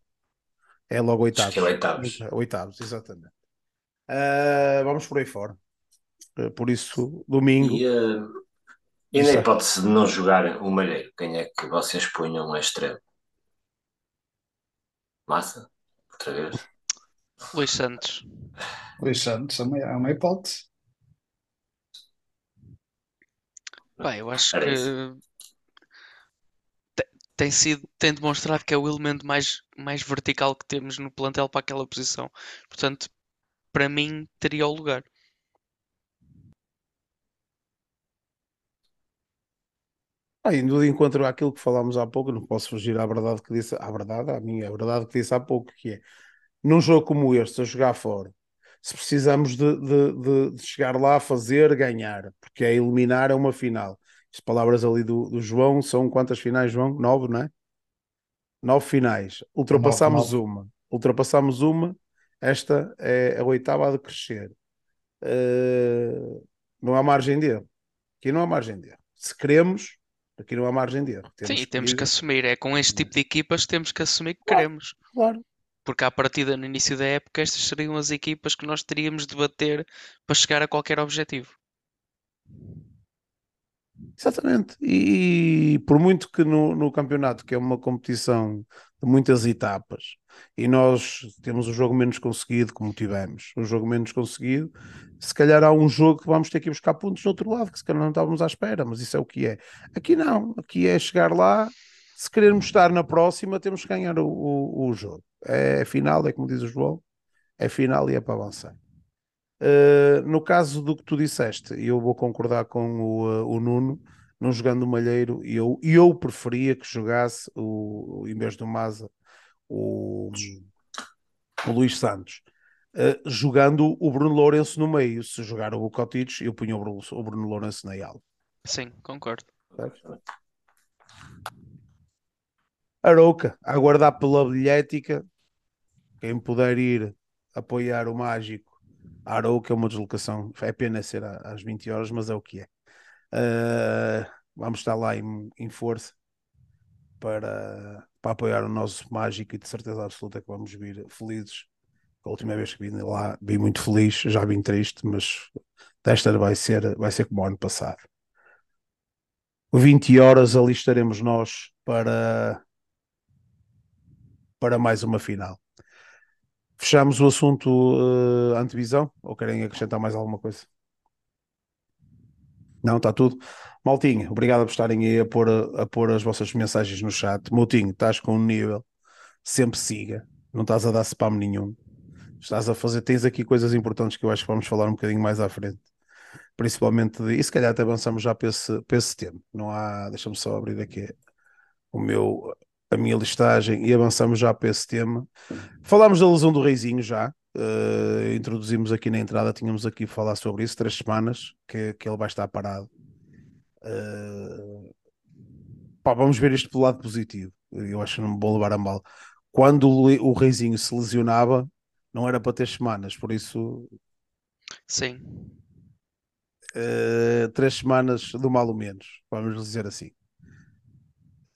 É logo oitavos. é oitavos. Oitavos, exatamente. Ah, vamos por aí fora. Ah, Por isso, domingo. E, eh, e na é. hipótese de não jogar o Malheiro, quem é que vocês punham a extremo? Massa? Outra vez? Luís Santos. Luís Santos é uma, é uma hipótese. Pá, eu acho Era que isso. tem sido, tem demonstrado que é o elemento mais, mais vertical que temos no plantel para aquela posição. Portanto, para mim, teria o lugar. Ah, indo de encontro àquilo que falámos há pouco, não posso fugir à verdade que disse, à verdade, à minha, à verdade que disse há pouco, que é, num jogo como este, a jogar fora, se precisamos de, de, de- chegar lá, fazer, ganhar, porque é eliminar é uma final. As palavras ali do, do João são quantas finais, João? Nove, não é? Nove finais. Ultrapassámos uma. Ultrapassámos uma. Esta é a oitava a de crescer. Eh, não há margem de erro. Aqui não há margem de erro. Se queremos, aqui não há margem de erro. Sim, e temos que que assumir. É com este tipo de equipas que temos que assumir que Claro. queremos. Claro. Porque à partida, no início da época, estas seriam as equipas que nós teríamos de bater para chegar a qualquer objetivo. Exatamente. E, por muito que no, no campeonato, que é uma competição de muitas etapas, e nós temos o jogo menos conseguido, como tivemos, o jogo menos conseguido, se calhar há um jogo que vamos ter que buscar pontos do outro lado, que se calhar não estávamos à espera, mas isso é o que é. Aqui não, aqui é chegar lá, se querermos estar na próxima, temos que ganhar o, o, o jogo. É final, é como diz o João, é final e é para avançar. Uh, no caso do que tu disseste, eu vou concordar com o, uh, o Nuno, não jogando o Malheiro, e eu, eu preferia que jogasse, o, em vez do Maza, o, o Luís Santos, uh, jogando o Bruno Lourenço no meio. Se jogar o Bucotites, eu punho o Bruno, o Bruno Lourenço na ala. Sim, concordo. Arouca, a aguardar pela bilhética, quem puder ir apoiar o Mágico a Arouca é uma deslocação, é pena ser às 20 horas, mas é o que é. Uh, vamos estar lá em, em força para, para apoiar o nosso mágico e de certeza absoluta que vamos vir felizes. A última vez que vim lá, vim muito feliz, já vim triste, mas desta vai ser, vai ser como o ano passado. 20 horas ali estaremos nós para, para mais uma final. Fechamos o assunto uh, antevisão ou querem acrescentar mais alguma coisa? Não, está tudo. Maltinho, obrigado por estarem aí a pôr, a, pôr as vossas mensagens no chat. Moutinho, estás com um nível, sempre siga, não estás a dar spam nenhum. Estás a fazer, tens aqui coisas importantes que eu acho que vamos falar um bocadinho mais à frente. Principalmente, de, e se calhar até avançamos já para esse, para esse tema. Não há, deixa-me só abrir aqui o meu, a minha listagem e avançamos já para esse tema. Falámos da lesão do Reizinho já, uh, introduzimos aqui na entrada, tínhamos aqui falar sobre isso, três semanas que, que ele vai estar parado. Uh, pá, vamos ver isto pelo lado positivo. Eu acho que não me vou levar a mal. Quando o, o Reizinho se lesionava, não era para ter semanas, por isso. Sim. Uh, três semanas do mal ou menos, vamos dizer assim.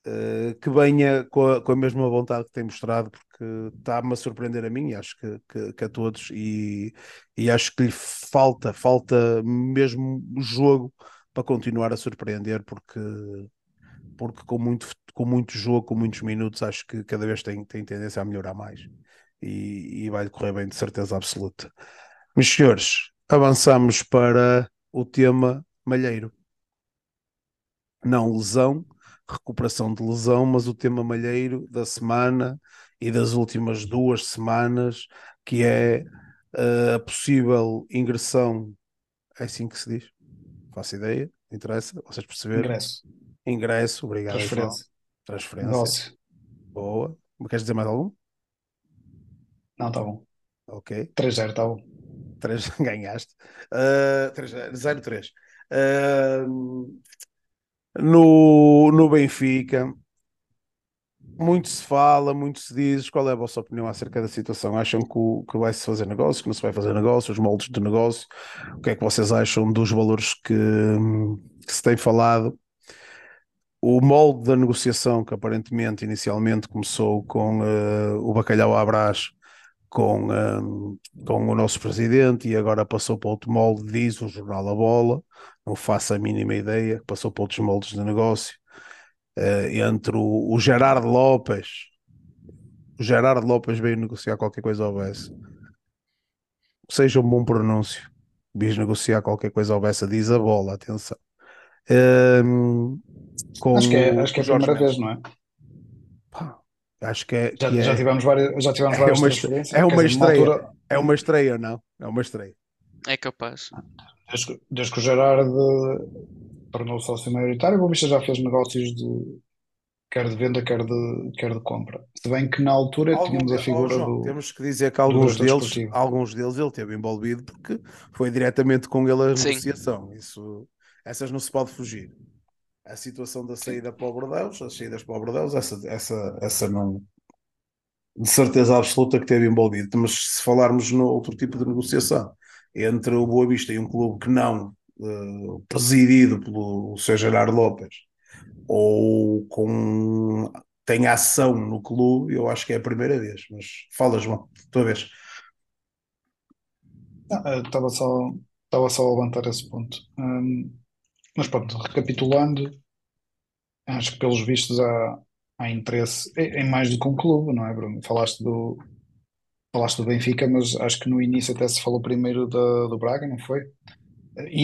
Uh, que venha com a, com a, mesma vontade que tem mostrado, porque está-me a surpreender a mim e acho que, que, que a todos, e, e, acho que lhe falta, falta mesmo jogo para continuar a surpreender, porque, porque com, muito, com muito jogo, com muitos minutos, acho que cada vez tem, tem tendência a melhorar mais. e, e vai correr bem de certeza absoluta. Meus senhores, avançamos para o tema Malheiro. Não lesão, recuperação de lesão, mas o tema Malheiro da semana e das últimas duas semanas, que é uh, a possível ingressão, é assim que se diz? Faço ideia, interessa, vocês perceberam? Ingresso. Ingresso, obrigado. Transferência. Transferência. Negócio. Boa. Queres dizer mais algum? Não, tá bom. Ok. 3-0, tá bom. 3 ganhaste. Uh, 0-3. Uh, no, no Benfica, muito se fala, muito se diz. Qual é a vossa opinião acerca da situação? Acham que, que vai-se fazer negócio, que não se vai fazer negócio, os moldes de negócio? O que é que vocês acham dos valores que, que se tem falado? O molde da negociação, que aparentemente inicialmente começou com uh, o bacalhau à brás, com, um, com o nosso presidente e agora passou para outro molde, diz o jornal A Bola, não faço a mínima ideia, passou para outros moldes de negócio, uh, entre o, o, Gerardo Lopes, o Gerardo Lopes veio negociar qualquer coisa ao Bessa, seja um bom pronúncio, diz negociar qualquer coisa ao Bessa, diz a bola, atenção. Um, com acho que é, acho que é a primeira vez, não é? Acho que é. Já, que já é, tivemos várias, já tivemos várias é uma, transferências. é uma dizer, estreia. altura- É uma estreia, não? É uma estreia. É capaz. desde, que- desde que o Gerard tornou-se sócio maioritário, o Boa Vista já fez negócios de quer de venda, quer de, quer de compra. Se bem que na altura Algum tínhamos a oh, figura João, do. temos que dizer que alguns deles, desportivo. alguns deles ele teve envolvido porque foi diretamente com ele a Sim. negociação. Isso, essas não se pode fugir. A situação da saída para o Bordeaux, as saídas para o Bordeaux, essa, essa, essa não. De certeza absoluta que teve envolvido. Mas se falarmos no outro tipo de negociação entre o Boa Vista e um clube que não eh, presidido pelo Sr. Gerardo Lopes ou com tem ação no clube, eu acho que é a primeira vez. Mas fala, João, tua vez. Ah, Estava só, estava só a levantar esse ponto. Mas pronto, recapitulando, acho que pelos vistos há, há interesse em mais do que um clube, não é, Bruno? Falaste do, falaste do Benfica, mas acho que no início até se falou primeiro da, do Braga, não foi?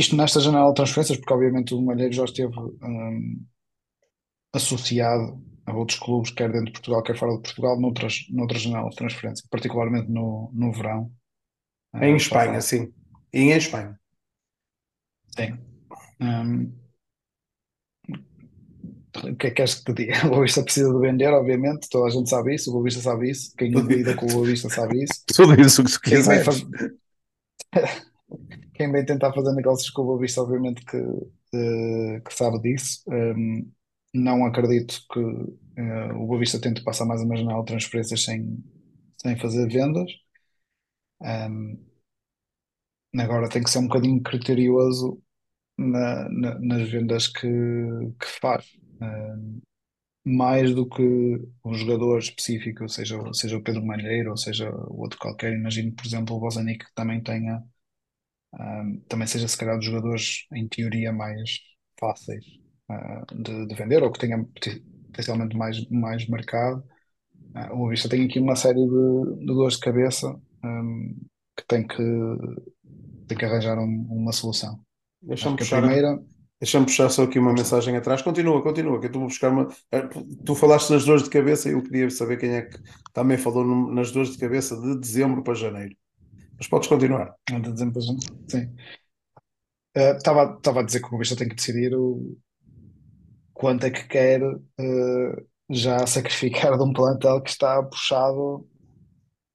Isto nesta janela de transferências, porque obviamente o Malheiro já esteve hum, associado a outros clubes, quer dentro de Portugal, quer fora de Portugal, noutras, noutras janelas de transferência, particularmente no, no verão. Em Ah, Espanha, passado. sim. E em Espanha. Sim. Hum, o que é que queres que te diga? O Boa Vista precisa de vender, obviamente, toda a gente sabe isso, o Boa Vista sabe isso, quem lida com o Boa Vista sabe isso. Tudo isso que tu Quem vai, quiseres. quem vai tentar fazer negócios com o Boa Vista, obviamente que, eh, que sabe disso. Hum, não acredito que eh, o Boa Vista tente passar mais uma janela de transferências sem, sem fazer vendas. Hum, agora tem que ser um bocadinho criterioso na- na- nas vendas que, que faz. Hum, mais do que um jogador específico, seja, seja o Pedro Malheiro ou seja o outro qualquer. Imagino, por exemplo, o Bozanic que também tenha, também seja se calhar dos jogadores em teoria mais fáceis ah, de, de vender ou que tenha poten- potencialmente mais, mais mercado. Ah, o Vista tem aqui uma série de, de dores de cabeça hum, que tem que, tem que arranjar um- uma solução. Deixa-me puxar, primeira, deixa puxar só aqui uma mensagem atrás. Continua, continua, que eu estou a buscar uma. eh, Tu falaste nas dores de cabeça e eu queria saber quem é que também falou nas dores de cabeça de dezembro para janeiro. Mas podes continuar. sim. Estava estava a dizer que o Vista tem que decidir o, quanto é que quer eh, já sacrificar de um plantel que está puxado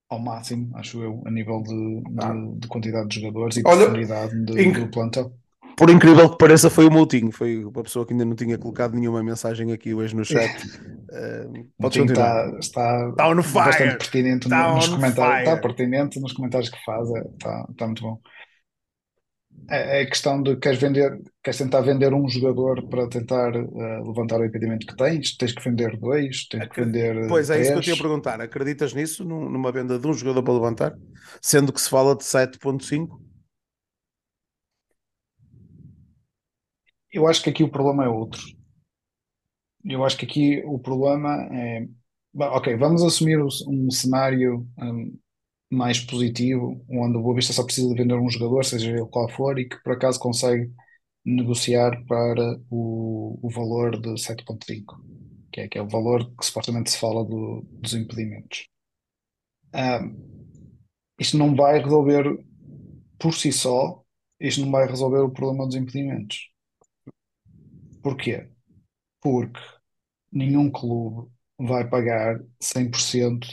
ao máximo, acho eu, a nível de, de, de quantidade de jogadores e Olha, profundidade de- inc- do plantel. Por incrível que pareça, foi o Moutinho. Foi uma pessoa que ainda não tinha colocado nenhuma mensagem aqui hoje no chat. Eh, O podes time continuar. está, está Está on fire! bastante pertinente Está no- nos on comentários, está fire! pertinente nos comentários que faz, é, está, está muito bom. É, é questão de queres vender, queres tentar vender um jogador para tentar eh, levantar o impedimento que tens, tens que vender dois, tens que vender eh, Pois é, isso que eu tinha a três. perguntar. Acreditas nisso, num- numa venda de um jogador para levantar? Sendo que se fala de 7.5? Eu acho que aqui o problema é outro. Eu acho que aqui o problema é ok, vamos assumir um cenário um, mais positivo, onde o Boa Vista só precisa de vender um jogador, seja ele qual for, e que por acaso consegue negociar para o, o valor de 7.5, que é, que é o valor que supostamente se fala do, dos impedimentos. Um, isto não vai resolver por si só, isto não vai resolver o problema dos impedimentos. Porquê? Porque nenhum clube vai pagar 100%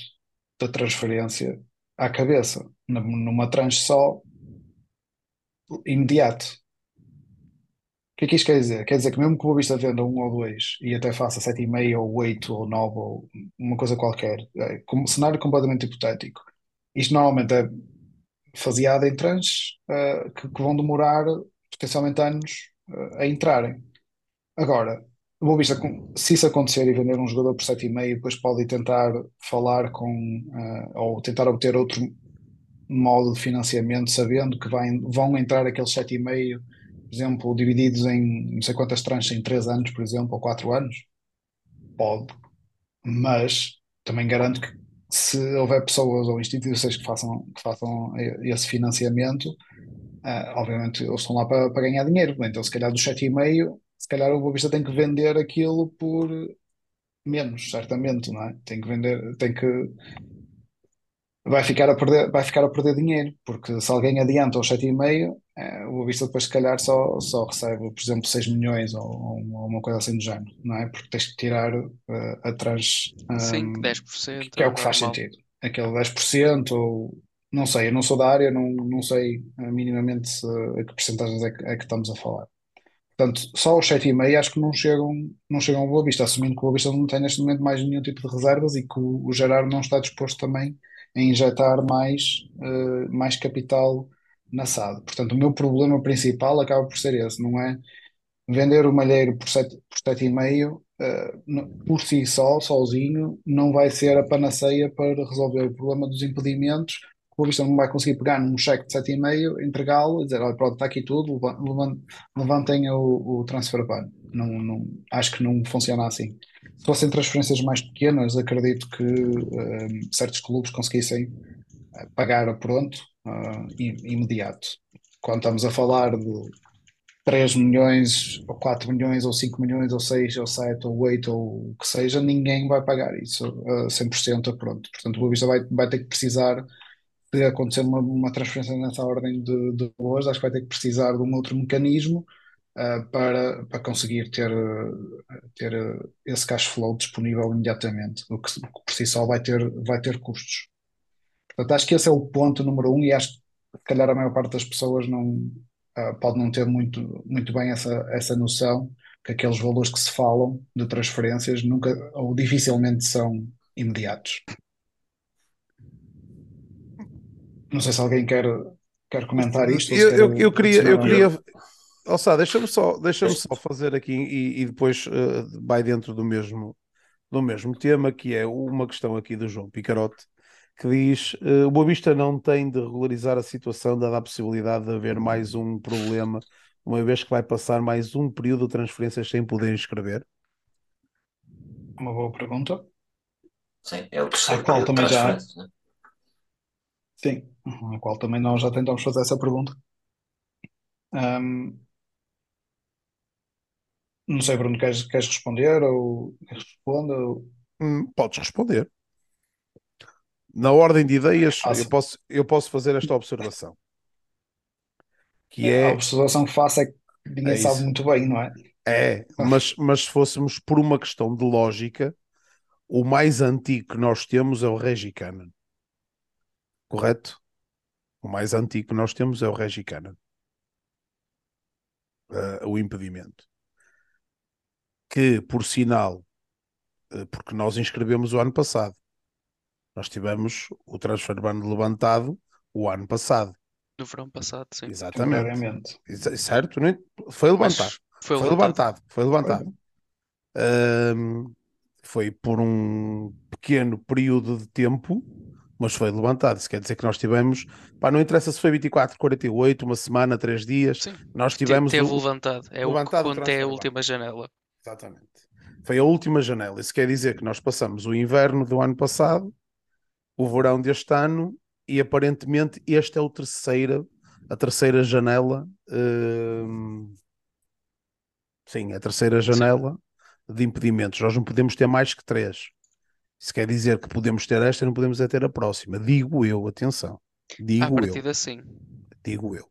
da transferência à cabeça, numa tranche só, imediato. O que é que isto quer dizer? Quer dizer que mesmo que o Boa Vista venda um ou dois e até faça 7,5 ou 8 ou 9 ou uma coisa qualquer, é, como cenário completamente hipotético, isto normalmente é faseado em tranches uh, que, que, vão demorar potencialmente anos uh, a entrarem. Agora, se isso acontecer e vender um jogador por 7,5, depois pode tentar falar com, uh, ou tentar obter outro modo de financiamento, sabendo que vai, vão entrar aqueles 7,5, por exemplo, divididos em não sei quantas tranches em 3 anos, por exemplo, ou 4 anos. Pode, mas também garanto que se houver pessoas ou instituições que façam, que façam esse financiamento, uh, obviamente eles estão lá para, para ganhar dinheiro. Então, se calhar dos 7,5 se calhar o Boa Vista tem que vender aquilo por menos, certamente, não é? Tem que vender, tem que vai ficar a perder, vai ficar a perder dinheiro, porque se alguém adianta aos 7,5, é, o Boa Vista depois se calhar só, só recebe, por exemplo, 6 milhões ou, ou uma coisa assim do género, não é? Porque tens que tirar uh, atrás um, 5, 10%. Que é o que faz sentido. Aquele 10% ou não sei, eu não sou da área, não, não sei minimamente se, a que porcentagens é que, é que estamos a falar. Portanto, só os 7,5 acho que não chegam, não chegam ao Boa Vista, assumindo que o Boa Vista não tem neste momento mais nenhum tipo de reservas e que o, o Gerardo não está disposto também a injetar mais, uh, mais capital na SAD. Portanto, o meu problema principal acaba por ser esse, não é vender o Malheiro por 7,5 por 7,5 uh, por si só, sozinho, não vai ser a panaceia para resolver o problema dos impedimentos o Boa não vai conseguir pegar num cheque de 7,5, entregá-lo e dizer, olha, pronto, está aqui tudo, levantem o, o transfer ban. Não, não, acho que não funciona assim. Se fossem transferências mais pequenas, acredito que um, certos clubes conseguissem eh, pagar pronto, uh, imediato. Quando estamos a falar de 3 milhões, ou 4 milhões, ou 5 milhões, ou 6, ou 7, ou 8, ou o que seja, ninguém vai pagar isso uh, 100% a pronto. Portanto, o Boa Vista vai, vai ter que precisar de acontecer uma, uma transferência nessa ordem de, de valores, acho que vai ter que precisar de um outro mecanismo uh, para, para conseguir ter, ter esse cash flow disponível imediatamente, o que, que por si só vai ter, vai ter custos. Portanto, acho que esse é o ponto número um e acho que se calhar a maior parte das pessoas não uh, pode não ter muito, muito bem essa, essa noção que aqueles valores que se falam de transferências nunca ou dificilmente são imediatos. Não sei se alguém quer, quer comentar isto. Eu, eu, eu, queria, eu queria. Alçá, deixa-me só, deixa só fazer aqui e, e depois uh, vai dentro do mesmo, do mesmo tema, que é uma questão aqui do João Picarote, que diz: uh, o Boa Vista não tem de regularizar a situação, dada a possibilidade de haver mais um problema, uma vez que vai passar mais um período de transferências sem poder inscrever? Uma boa pergunta. Sim, é o terceiro a qual também já. Né? Sim, a qual também nós já tentamos fazer essa pergunta. não sei, Bruno, queres, queres responder ou responda? Ou... Hum, podes responder. Na ordem de ideias, ah, eu posso, eu posso fazer esta observação. Que é... A observação que faço é que ninguém é sabe muito bem, não é? É, mas, mas se fôssemos por uma questão de lógica, o mais antigo que nós temos é o Regicanon correto? O mais antigo que nós temos é o Regicana. Uh, o impedimento. Que, por sinal, uh, porque nós inscrevemos o ano passado. Nós tivemos o transfer ban levantado o ano passado. No verão passado, sim. Exatamente. Certo? É? Foi levantado. Foi, foi levantado. Foi levantado. Uh, foi por um pequeno período de tempo mas foi levantado. Isso quer dizer que nós tivemos, pá, não interessa se foi 24, 48, uma semana, três dias, Sim. nós tivemos. Teve o, levantado, é levantado o que conta é a última janela. Exatamente. Foi a última janela. Isso quer dizer que nós passamos o inverno do ano passado, o verão deste ano, e aparentemente este é o terceira, a terceira janela. hum, sim, a terceira janela de impedimentos. Nós não podemos ter mais que três. Isso quer dizer que podemos ter esta e não podemos é ter a próxima. Digo eu, atenção. Digo eu, partida, sim. digo eu.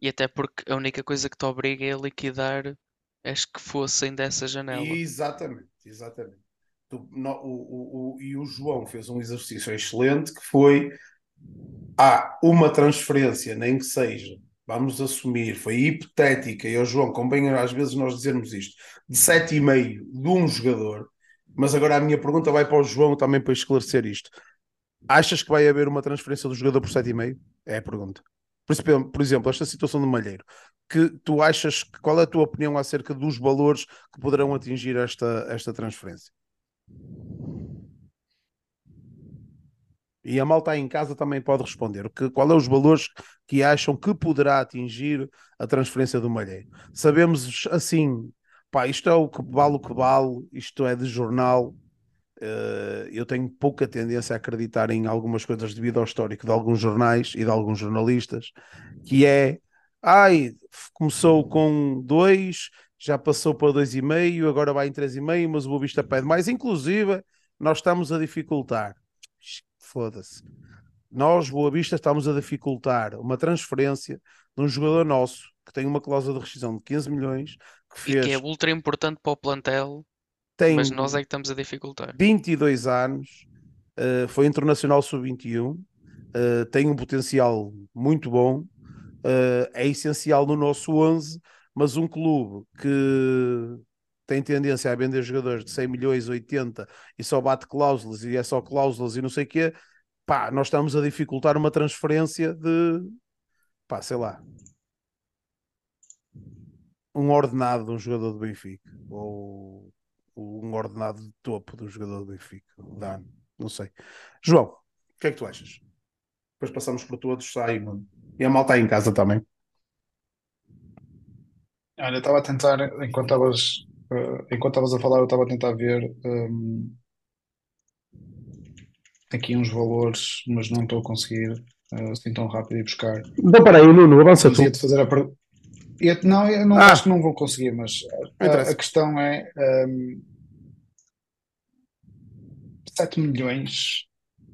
E até porque a única coisa que te obriga é a liquidar as que fossem dessa janela. Exatamente, exatamente. Tu- no- o, o- o- e o João fez um exercício excelente que foi há uma transferência, nem que seja, vamos assumir, foi hipotética, e o João, convém às vezes nós dizermos isto, de 7,5 de um jogador, mas agora a minha pergunta vai para o João também para esclarecer isto. Achas que vai haver uma transferência do jogador por 7,5? É a pergunta. Por exemplo, esta situação do Malheiro, que tu achas, que- qual é a tua opinião acerca dos valores que poderão atingir esta, esta transferência? E a malta aí em casa também pode responder. Que, qual é os valores que acham que poderá atingir a transferência do Malheiro? Sabemos assim, pá, isto é o que vale o que vale, isto é de jornal. Eh, eu tenho pouca tendência a acreditar em algumas coisas devido ao histórico de alguns jornais e de alguns jornalistas, que é, ai, começou com dois, já passou para dois e meio, agora vai em três e meio, mas o Boa Vista pede mais. Inclusive, nós estamos a dificultar. Foda-se. Nós, Boa Vista, estamos a dificultar uma transferência de um jogador nosso que tem uma cláusula de rescisão de 15 milhões, que E fez, que é ultra importante para o plantel, tem mas nós é que estamos a dificultar. 22 anos, uh, foi internacional sub-21, uh, tem um potencial muito bom, uh, é essencial no nosso 11, mas um clube que tem tendência a vender jogadores de 100 milhões, 80 e só bate cláusulas e é só cláusulas e não sei o quê, pá, nós estamos a dificultar uma transferência de, pá, sei lá, um ordenado de um jogador do Benfica ou um ordenado de topo do jogador do Benfica, ano, não sei. João, o que é que tu achas? Depois passamos por todos, sai, mano. E a malta aí em casa também. Olha, eu estava a tentar, enquanto estavas eh, enquanto estavas a falar, eu estava a tentar ver hum, aqui uns valores, mas não estou a conseguir eh, assim tão rápido ir buscar. Então, peraí, Nuno, avança tu. fazer a pergunta. Não, eu não Ah. acho que não vou conseguir, mas Não a, a questão é hum, 7 milhões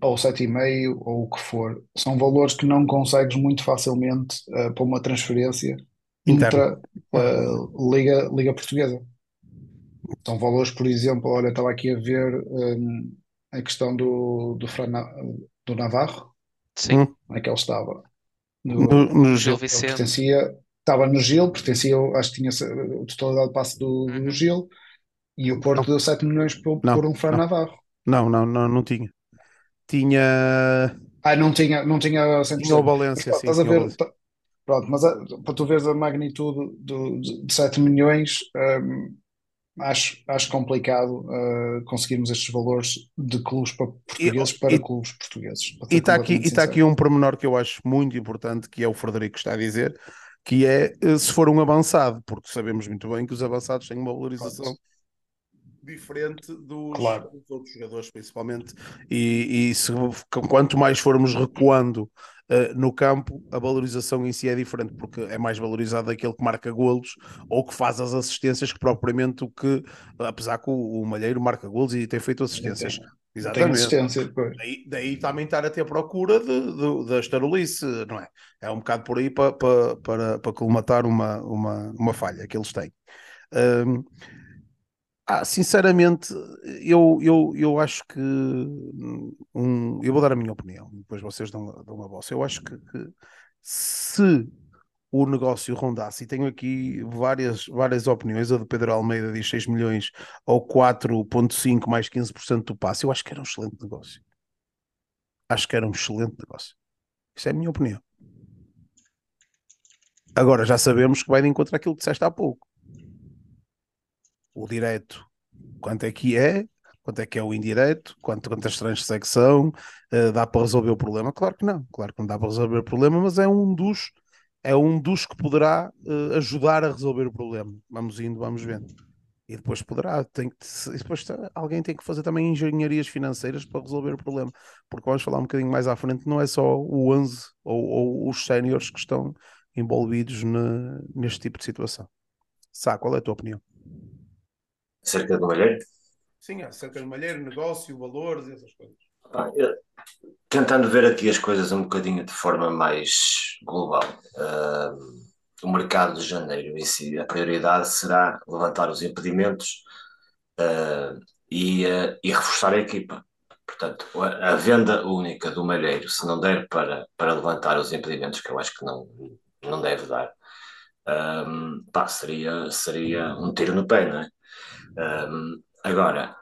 ou 7,5 ou o que for, são valores que não consegues muito facilmente eh, para uma transferência Interno. intra eh, Liga, Liga Portuguesa. São valores, por exemplo, olha, estava aqui a ver hum, a questão do, do, Fran do Navarro, Sim, como é que ele estava? Do- No, no Gil Gil. ele Vicente. pertencia, estava no Gil, pertencia, acho que tinha a totalidade de passe do, do Uhum. Gil, e o Porto Não. deu 7 milhões por, Não, por um Fran não. Navarro. Não, não, não, não tinha. Tinha. Ah, não tinha, não tinha 100%. Tinha o Valência, pronto, sim, estás a ver, tá- pronto, mas a- para tu veres a magnitude do, de, de 7 milhões, hum, acho, acho complicado uh, conseguirmos estes valores de clubes pa- portugueses para e- clubes portugueses. para E está aqui, e tá aqui um pormenor que eu acho muito importante, que é o Frederico está a dizer, que é eh, se for um avançado, porque sabemos muito bem que os avançados têm uma valorização diferente dos, Claro. dos outros jogadores, principalmente. E, e se, quanto mais formos recuando eh, no campo, a valorização em si é diferente, porque é mais valorizado aquele que marca golos ou que faz as assistências que propriamente o que, apesar que o, o Malheiro marca golos e tem feito assistências. Exatamente. Daí, daí também estar a ter procura de, de, da estarolice, não é? É um bocado por aí para, para, para, para colmatar uma, uma, uma falha que eles têm. Hum, ah, sinceramente, eu, eu, eu acho que um, eu vou dar a minha opinião, depois vocês dão, a- dão a vossa. Eu acho que, que se o negócio rondasse, e tenho aqui várias, várias opiniões, a do Pedro Almeida diz 6 milhões ou 4.5 mais 15% do passe, eu acho que era um excelente negócio. Acho que era um excelente negócio. Isso é a minha opinião. Agora já sabemos que vai de encontro àquilo que disseste há pouco. O direto, quanto é que é, quanto é que é o indireto, quanto, quantas transferências são, eh, dá para resolver o problema? Claro que não, claro que não dá para resolver o problema, mas é um dos, é um dos que poderá eh, ajudar a resolver o problema. Vamos indo, vamos vendo. E depois poderá, tem que, depois alguém tem que fazer também engenharias financeiras para resolver o problema, porque vamos falar um bocadinho mais à frente, não é só o 11 ou, ou os séniores que estão envolvidos ne, neste tipo de situação. Sá, qual é a tua opinião? Cerca do Malheiro? Sim, acerca do Malheiro, negócio, valores e essas coisas. Tentando ver aqui as coisas um bocadinho de forma mais global. Uh, o mercado de janeiro em si, a prioridade será levantar os impedimentos uh, e, uh, e, reforçar a equipa. Portanto, a, a, venda única do Malheiro, se não der para, para levantar os impedimentos, que eu acho que não, não deve dar, um, pá, seria, seria um tiro no pé, não é? Um, agora,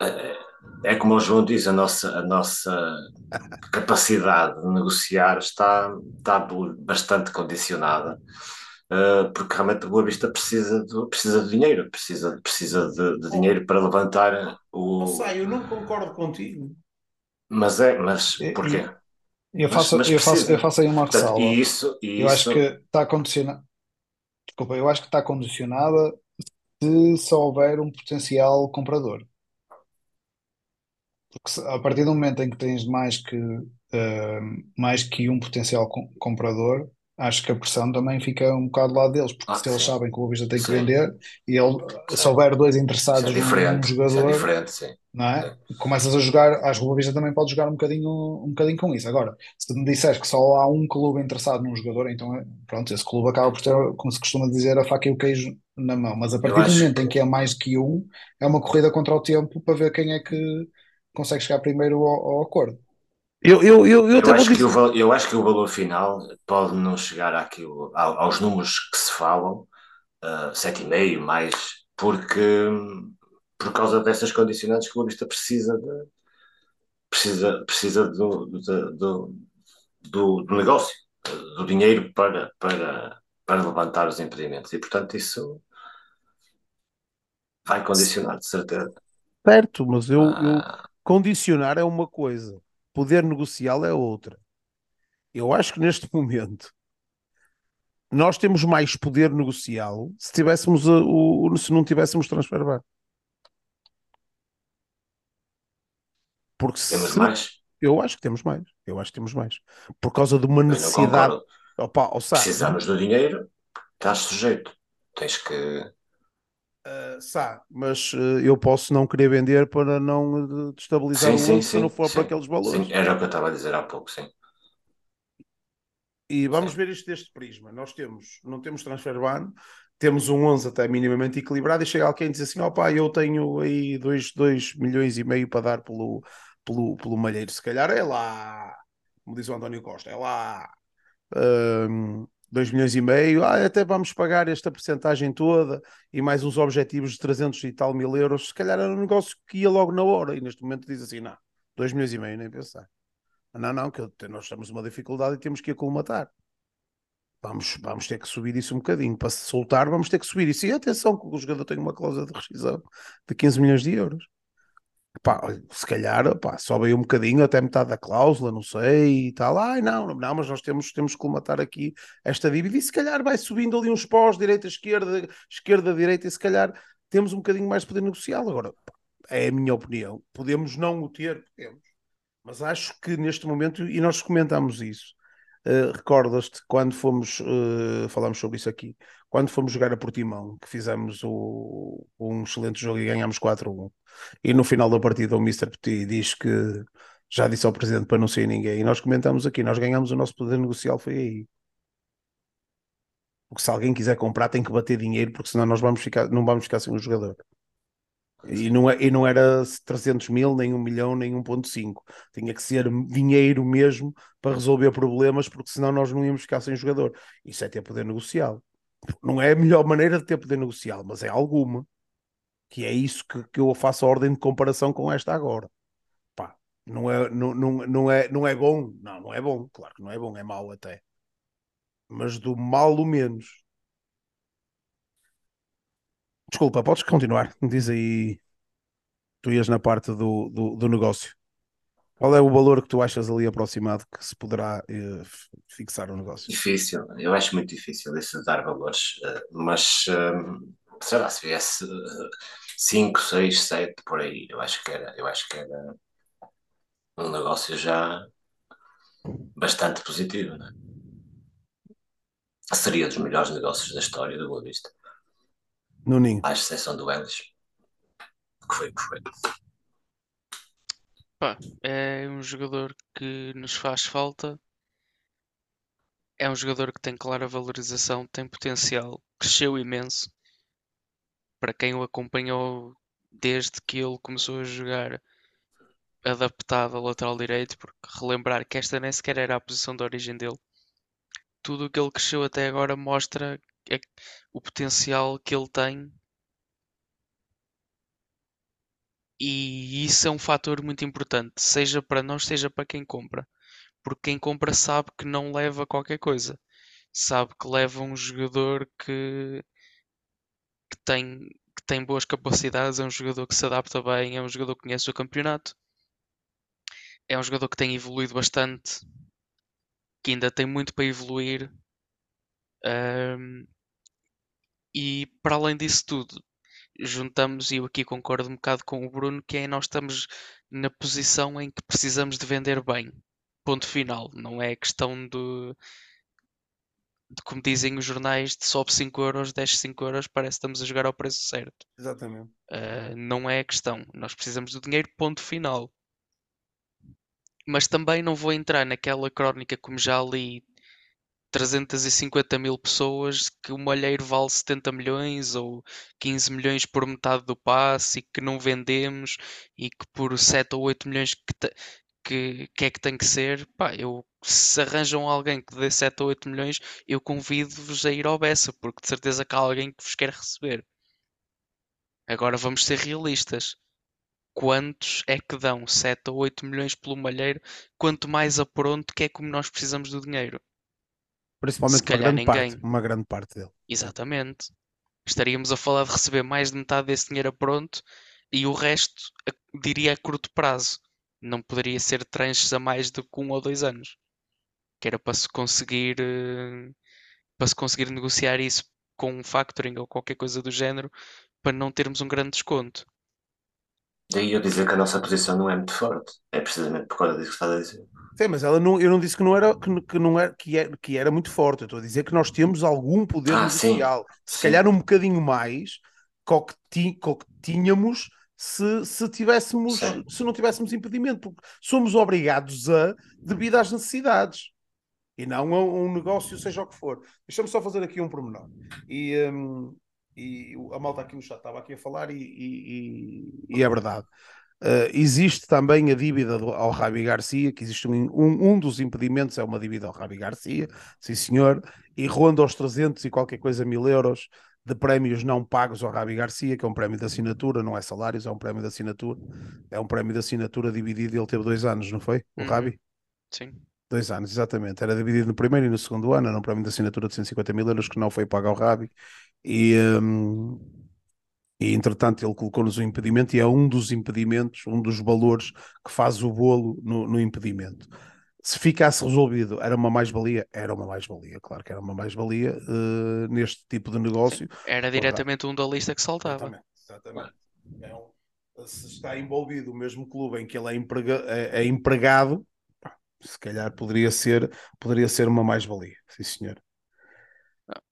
é, como o João diz, a nossa, a nossa capacidade de negociar está, está bastante condicionada uh, porque realmente a Boa Vista precisa de, precisa de dinheiro, precisa, precisa de, de dinheiro para levantar o. Não sei, eu não concordo contigo. Mas é, mas porquê? Eu faço, mas, mas eu, faço, eu faço aí uma ressalva. E isso, e eu isso... acho que está condicionado. Desculpa, eu acho que está condicionada se só houver um potencial comprador. Porque se, a partir do momento em que tens mais que, uh, mais que um potencial com, comprador, acho que a pressão também fica um bocado do lado deles, porque ah, se eles sabem que o Boa tem que vender e ele, se houver dois interessados é num jogador, é diferente, sim. Não é? Começas a jogar, acho que o Boa também pode jogar um bocadinho, um bocadinho com isso. Agora, se me disseres que só há um clube interessado num jogador, então é, pronto, esse clube acaba por ter, como se costuma dizer, a faca e o queijo na mão. Mas a partir do momento que... em que é mais que um, é uma corrida contra o tempo para ver quem é que consegue chegar primeiro ao, ao acordo. Eu, eu, eu, eu, eu acho que o, eu acho que o valor final pode não chegar àquilo, aos números que se falam, uh, 7,5 mais, porque por causa dessas condicionantes que o Boa precisa de, precisa, precisa do, do, do, do, do negócio, do dinheiro para, para, para levantar os impedimentos. E portanto isso vai condicionar, de certeza. Certo, mas eu, ah. Condicionar é uma coisa poder negociá-lo é outra. Eu acho que neste momento nós temos mais poder negociá-lo se tivéssemos o, o, se não tivéssemos transfer ban. Porque temos se, mais? Eu acho que temos mais. Eu acho que temos mais. Por causa de uma necessidade. Opa, Precisamos do dinheiro, estás sujeito. Tens que Uh, Sá, mas uh, eu posso não querer vender para não destabilizar sim, o mundo sim, se não for sim, para aqueles valores. Sim, era o que eu estava a dizer há pouco, sim. E vamos ver isto deste prisma. Nós temos, não temos transfer ban, temos um 11 até minimamente equilibrado e chega alguém e diz assim: opá, eu tenho aí 2 milhões e meio para dar pelo, pelo, pelo malheiro. Se calhar é lá, como diz o António Costa, é lá. Um, 2 milhões e meio, ah, até vamos pagar esta porcentagem toda e mais uns objetivos de 300 e tal mil euros, se calhar era um negócio que ia logo na hora e neste momento diz assim, não, 2 milhões e meio, nem pensar. Não, não, que nós estamos numa dificuldade e temos que acolimatar. Vamos, vamos ter que subir isso um bocadinho. Para se soltar, vamos ter que subir isso. E atenção, que o jogador tem uma cláusula de rescisão de 15 milhões de euros. Pá, se calhar pá, sobe aí um bocadinho até metade da cláusula, não sei, e tal. Ai, não, não, mas nós temos, temos que colmatar aqui esta dívida e se calhar vai subindo ali uns pós, direita, esquerda, esquerda, direita, e se calhar temos um bocadinho mais de poder negocial. Agora, pá, é a minha opinião. Podemos não o ter, podemos. Mas acho que neste momento, e nós comentamos isso, uh, recordas-te quando fomos, uh, falámos sobre isso aqui, quando fomos jogar a Portimão, que fizemos o, um excelente jogo e ganhámos 4-1, e no final da partida o Mr. Petit diz que já disse ao Presidente para não sair ninguém, e nós comentamos aqui, nós ganhamos o nosso poder negocial, foi aí. Porque se alguém quiser comprar tem que bater dinheiro, porque senão nós vamos ficar, não vamos ficar sem um jogador. E não, é, e não era 300 mil, nem 1 milhão, nem 1.5. Tinha que ser dinheiro mesmo para resolver problemas, porque senão nós não íamos ficar sem jogador. Isso é ter poder negocial. Não é a melhor maneira de ter poder negocial, mas é alguma. Que é isso que, que eu faço a ordem de comparação com esta agora. Pá, não é, não, não, não, é, não é bom. Não, não é bom. Claro que não é bom, é mau até. Mas do mal o menos. Desculpa, podes continuar. Diz aí. Tu ias na parte do, do, do negócio. Qual é o valor que tu achas ali aproximado que se poderá eh, fixar o negócio? Difícil, eu acho muito difícil isso de dar valores, uh, mas uh, sei lá, se viesse. Uh, 5, 6, 7, por aí. Eu acho que era, eu acho que era um negócio já bastante positivo, né? Seria dos melhores negócios da história do Boa Vista. No Ninho. À exceção do Ellis. Que foi, que foi. Pá, é um jogador que nos faz falta. É um jogador que tem clara valorização, tem potencial, cresceu imenso. Para quem o acompanhou desde que ele começou a jogar adaptado a lateral direito, porque relembrar que esta nem sequer era a posição de origem dele. Tudo o que ele cresceu até agora mostra é o potencial que ele tem e isso é um fator muito importante, seja para nós, seja para quem compra. Porque quem compra sabe que não leva qualquer coisa. Sabe que leva um jogador que, que, tem, que tem boas capacidades, é um jogador que se adapta bem, é um jogador que conhece o campeonato. É um jogador que tem evoluído bastante, que ainda tem muito para evoluir. Um, e para além disso tudo, juntamos, e eu aqui concordo um bocado com o Bruno, que é nós estamos na posição em que precisamos de vender bem. Ponto final. Não é questão de, de como dizem os jornais, de sobe 5 euros, desce 5 euros, parece que estamos a jogar ao preço certo. Exatamente. Uh, não é a questão. Nós precisamos do dinheiro, ponto final. Mas também não vou entrar naquela crónica, como já li 350 mil pessoas que o Malheiro vale 70 milhões ou 15 milhões por metade do passe e que não vendemos e que por 7 ou 8 milhões que, que, que é que tem que ser, pá, eu, se arranjam alguém que dê 7 ou 8 milhões, eu convido-vos a ir ao Bessa, porque de certeza que há alguém que vos quer receber. Agora vamos ser realistas. Quantos é que dão 7 ou 8 milhões pelo malheiro? Quanto mais a pronto, que é como nós precisamos do dinheiro. Principalmente uma grande, ninguém. parte, uma grande parte dele. Exatamente. Estaríamos a falar de receber mais de metade desse dinheiro a pronto e o resto, diria a curto prazo. Não poderia ser tranches a mais de um ou dois anos. Que era para se conseguir eh, para se conseguir negociar isso com um factoring ou qualquer coisa do género para não termos um grande desconto. Daí eu dizer que a nossa posição não é muito forte. É precisamente por causa disso que estás a dizer. Sim, mas ela não, eu não disse que não era que, que não era, que, era, que era muito forte. Eu estou a dizer que nós temos algum poder ah, negocial. Se sim. calhar um bocadinho mais que, ti, que tínhamos se, se tivéssemos sim. se não tivéssemos impedimento, porque somos obrigados a devido às necessidades e não a um negócio, seja o que for. Deixa-me só fazer aqui um pormenor. E, um, e a malta aqui no chat estava aqui a falar e, e, e é verdade. Uh, existe também a dívida do, ao Rabi Garcia, que existe um, um, um, dos impedimentos é uma dívida ao Rabi Garcia, sim senhor, e ronda aos 300 e qualquer coisa mil euros de prémios não pagos ao Rabi Garcia, que é um prémio de assinatura, não é salários, é um prémio de assinatura, é um prémio de assinatura dividido, ele teve dois anos, não foi? O uhum. Rabi? Sim. Dois anos, exatamente. Era dividido no primeiro e no segundo ano, era um prémio de assinatura de 150 mil euros que não foi pago ao Rabi. E, um, e entretanto ele colocou-nos um impedimento e é um dos impedimentos, um dos valores que faz o bolo no, no impedimento. Se ficasse resolvido, era uma mais-valia? Era uma mais-valia, claro que era uma mais-valia uh, neste tipo de negócio. Era diretamente um da lista que saltava. Exatamente, exatamente. É se está envolvido o mesmo clube em que ele é, emprega, é, é empregado, se calhar poderia ser, poderia ser uma mais-valia, sim senhor.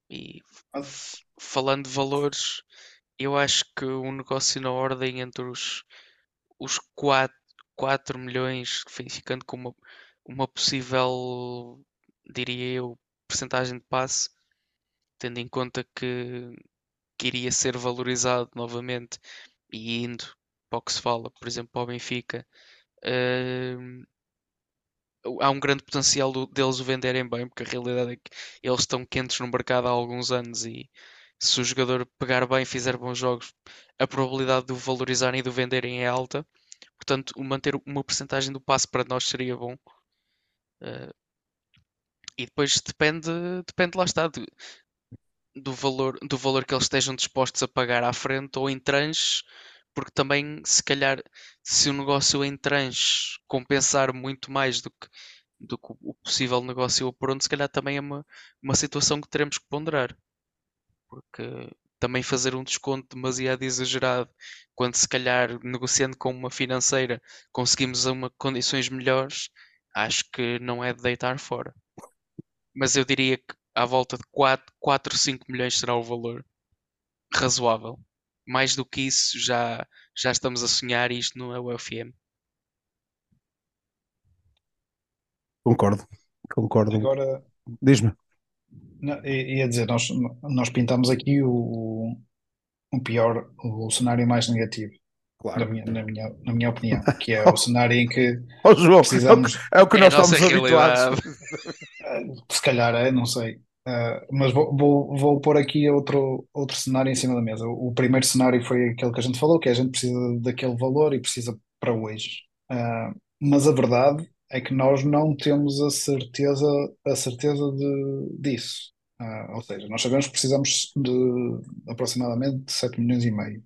E falando de valores, eu acho que um negócio na ordem entre os, os 4, 4 milhões, ficando com uma, uma possível, diria eu, percentagem de passe, tendo em conta que, que iria ser valorizado novamente e indo para o que se fala, por exemplo, para o Benfica, uh, há um grande potencial deles o venderem bem, porque a realidade é que eles estão quentes no mercado há alguns anos e se o jogador pegar bem e fizer bons jogos, a probabilidade de o valorizarem e de o venderem é alta. Portanto, manter uma porcentagem do passe para nós seria bom. Uh, e depois depende, depende lá está, de, do, valor, do valor que eles estejam dispostos a pagar à frente ou em tranches, porque também, se calhar, se o negócio em tranches compensar muito mais do que, do que o possível negócio a pronto, se calhar também é uma, uma situação que teremos que ponderar porque também fazer um desconto demasiado exagerado, quando se calhar negociando com uma financeira conseguimos uma condições melhores, acho que não é de deitar fora. Mas eu diria que à volta de 4, 4 5 milhões será o valor razoável. Mais do que isso, já, já estamos a sonhar e isto não é o UFM. Concordo, concordo. Agora, Diz-me. Ia dizer, nós, nós pintamos aqui o, o pior, o cenário mais negativo, na Claro. minha, na minha, na minha opinião, que é o cenário em que Ó João, é o que- precisamos, é o que nós estamos habituados. se calhar é, não sei, Ah, mas vou, vou, vou pôr aqui outro, outro cenário em cima da mesa. O, o primeiro cenário foi aquele que a gente falou, que é a gente precisa daquele valor e precisa para hoje. Ah, mas a verdade é que nós não temos a certeza, a certeza de, disso. Ah, ou seja, nós sabemos que precisamos de aproximadamente 7 milhões e meio.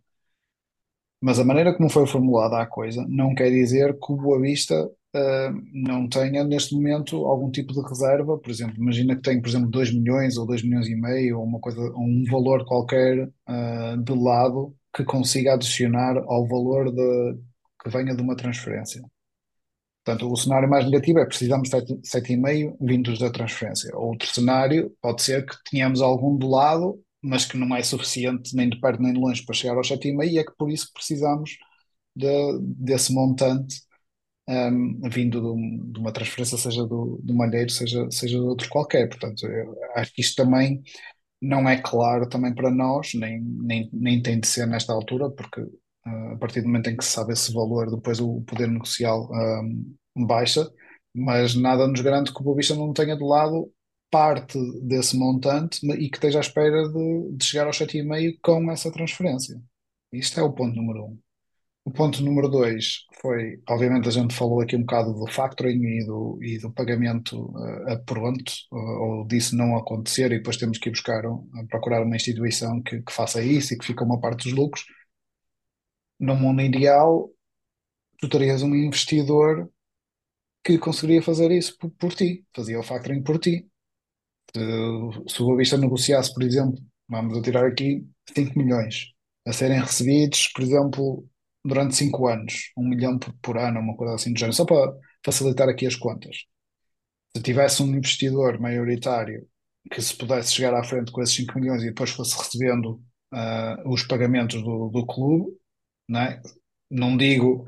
Mas a maneira como foi formulada a coisa não quer dizer que o Boa Vista ah, não tenha neste momento algum tipo de reserva. Por exemplo, imagina que tem, por exemplo, 2 milhões ou 2 milhões e meio ou uma coisa, um valor qualquer ah, de lado que consiga adicionar ao valor de, que venha de uma transferência. Portanto, o cenário mais negativo é precisamos de 7,5 vindos da transferência. Outro cenário pode ser que tenhamos algum de lado, mas que não é suficiente nem de perto nem de longe para chegar aos 7,5 e é que por isso precisamos de- desse montante um, vindo de, um- de uma transferência, seja do, do Malheiro, seja, seja de outro qualquer. Portanto, acho que isto também não é claro também para nós, nem, nem, nem tem de ser nesta altura, porque a partir do momento em que se sabe esse valor, depois o poder negocial ah, baixa, mas nada nos garante que o Boa não tenha de lado parte desse montante e que esteja à espera de, de chegar aos 7,5 com essa transferência. Isto é o ponto número um. O ponto número dois foi, obviamente, a gente falou aqui um bocado do factoring e do, e do pagamento eh, a pronto, ou, ou disso não acontecer, e depois temos que ir buscar, um- procurar uma instituição que, que faça isso e que fica uma parte dos lucros. No mundo ideal, tu terias um investidor que conseguiria fazer isso por, por ti, fazia o factoring por ti. Se, o Boa Vista negociasse, por exemplo, vamos tirar aqui 5 milhões a serem recebidos, por exemplo, durante 5 anos, um milhão por, por ano, uma coisa assim do género, só para facilitar aqui as contas. Se tivesse um investidor maioritário que se pudesse chegar à frente com esses 5 milhões e depois fosse recebendo ah, os pagamentos do, do clube, não é? Não digo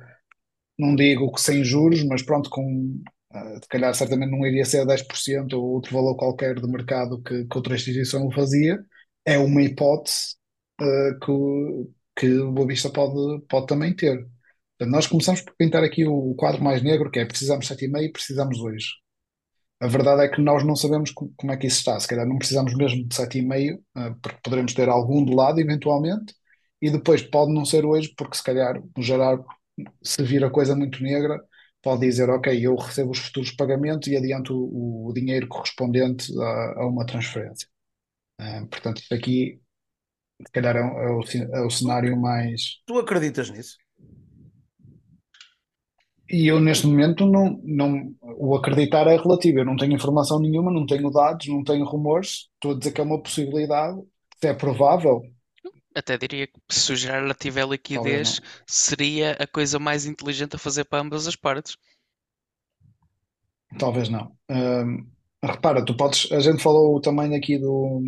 não digo que sem juros, mas pronto, com, ah, se calhar certamente não iria ser 10% ou outro valor qualquer de mercado que, que outra instituição o fazia, é uma hipótese ah, que, que o Boa Vista pode, pode também ter. Portanto, nós começamos por pintar aqui o quadro mais negro, que é precisamos 7,5 e precisamos hoje. A verdade é que nós não sabemos co- como é que isso está. Se calhar não precisamos mesmo de 7,5, ah, porque poderemos ter algum de lado eventualmente, e depois pode não ser hoje, porque se calhar o Gerardo se vir a coisa muito negra, pode dizer, ok, eu recebo os futuros pagamentos e adianto o, o dinheiro correspondente a, a uma transferência. Ah, portanto, isto aqui, se calhar, é, o, é o é o cenário mais. Tu acreditas nisso? E eu, neste momento, não, não, o acreditar é relativo. Eu não tenho informação nenhuma, não tenho dados, não tenho rumores. Estou a dizer que é uma possibilidade. Se é provável, Até diria que se o Gerard tiver liquidez, seria a coisa mais inteligente a fazer para ambas as partes. Talvez não. Hum, repara, tu podes. A gente falou também aqui do,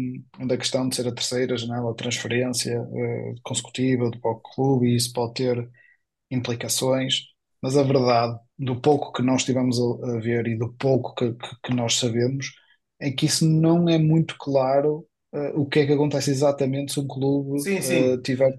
da questão de ser a terceira janela de transferência eh, consecutiva do para o clube e isso pode ter implicações, mas a verdade, do pouco que nós tivemos a, a ver e do pouco que, que, que nós sabemos, é que isso não é muito claro eh, o que é que acontece exatamente se um clube Sim, eh, sim. tiver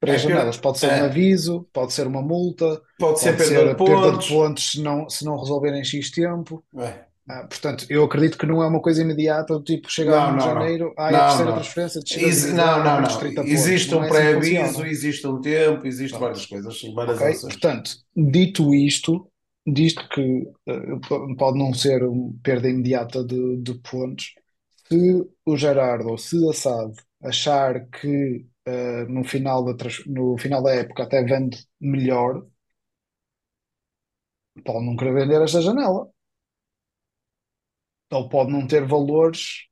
três É, per- janelas. Pode ser um é. aviso, pode ser uma multa. Pode ser Pode perda ser de a perda de pontos. se não, se não resolverem em X tempo. É. Ah, portanto, eu acredito que não é uma coisa imediata, do tipo, chega Não, a 1 de não, não. janeiro, ah, é a terceira não. transferência, descida Exi- divisão, não, não, não. 30 pontos. Existe um é assim pré-aviso, existe um tempo, existe várias coisas, sim, várias ações. Portanto, dito isto, disto que p- pode não ser uma perda imediata de, de pontos, se o Gerardo ou se a SAD achar que eh, no final da, no final da época até vende melhor, pode não querer vender esta janela. Ou pode não ter valores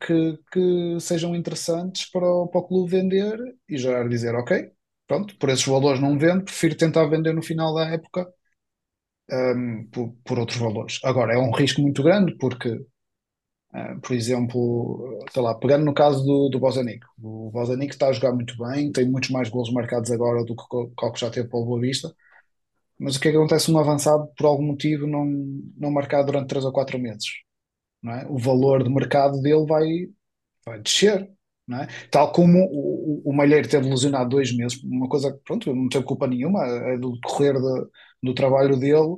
que, que sejam interessantes para o, para o clube vender e já dizer, ok, pronto, por esses valores não vendo, prefiro tentar vender no final da época um, por, por outros valores. Agora, é um risco muito grande porque, uh, por exemplo, sei lá, pegando no caso do, do Bozanic, o Bozanic está a jogar muito bem, tem muitos mais golos marcados agora do que o que já teve para o Boa Vista, mas o que é que acontece um avançado por algum motivo não, não marcar durante 3 ou 4 meses? Não é? O valor de mercado dele vai, vai descer. Não é? Tal como o, o, o Malheiro teve lesionado dois meses, uma coisa que pronto, não teve culpa nenhuma, é do decorrer de, do trabalho dele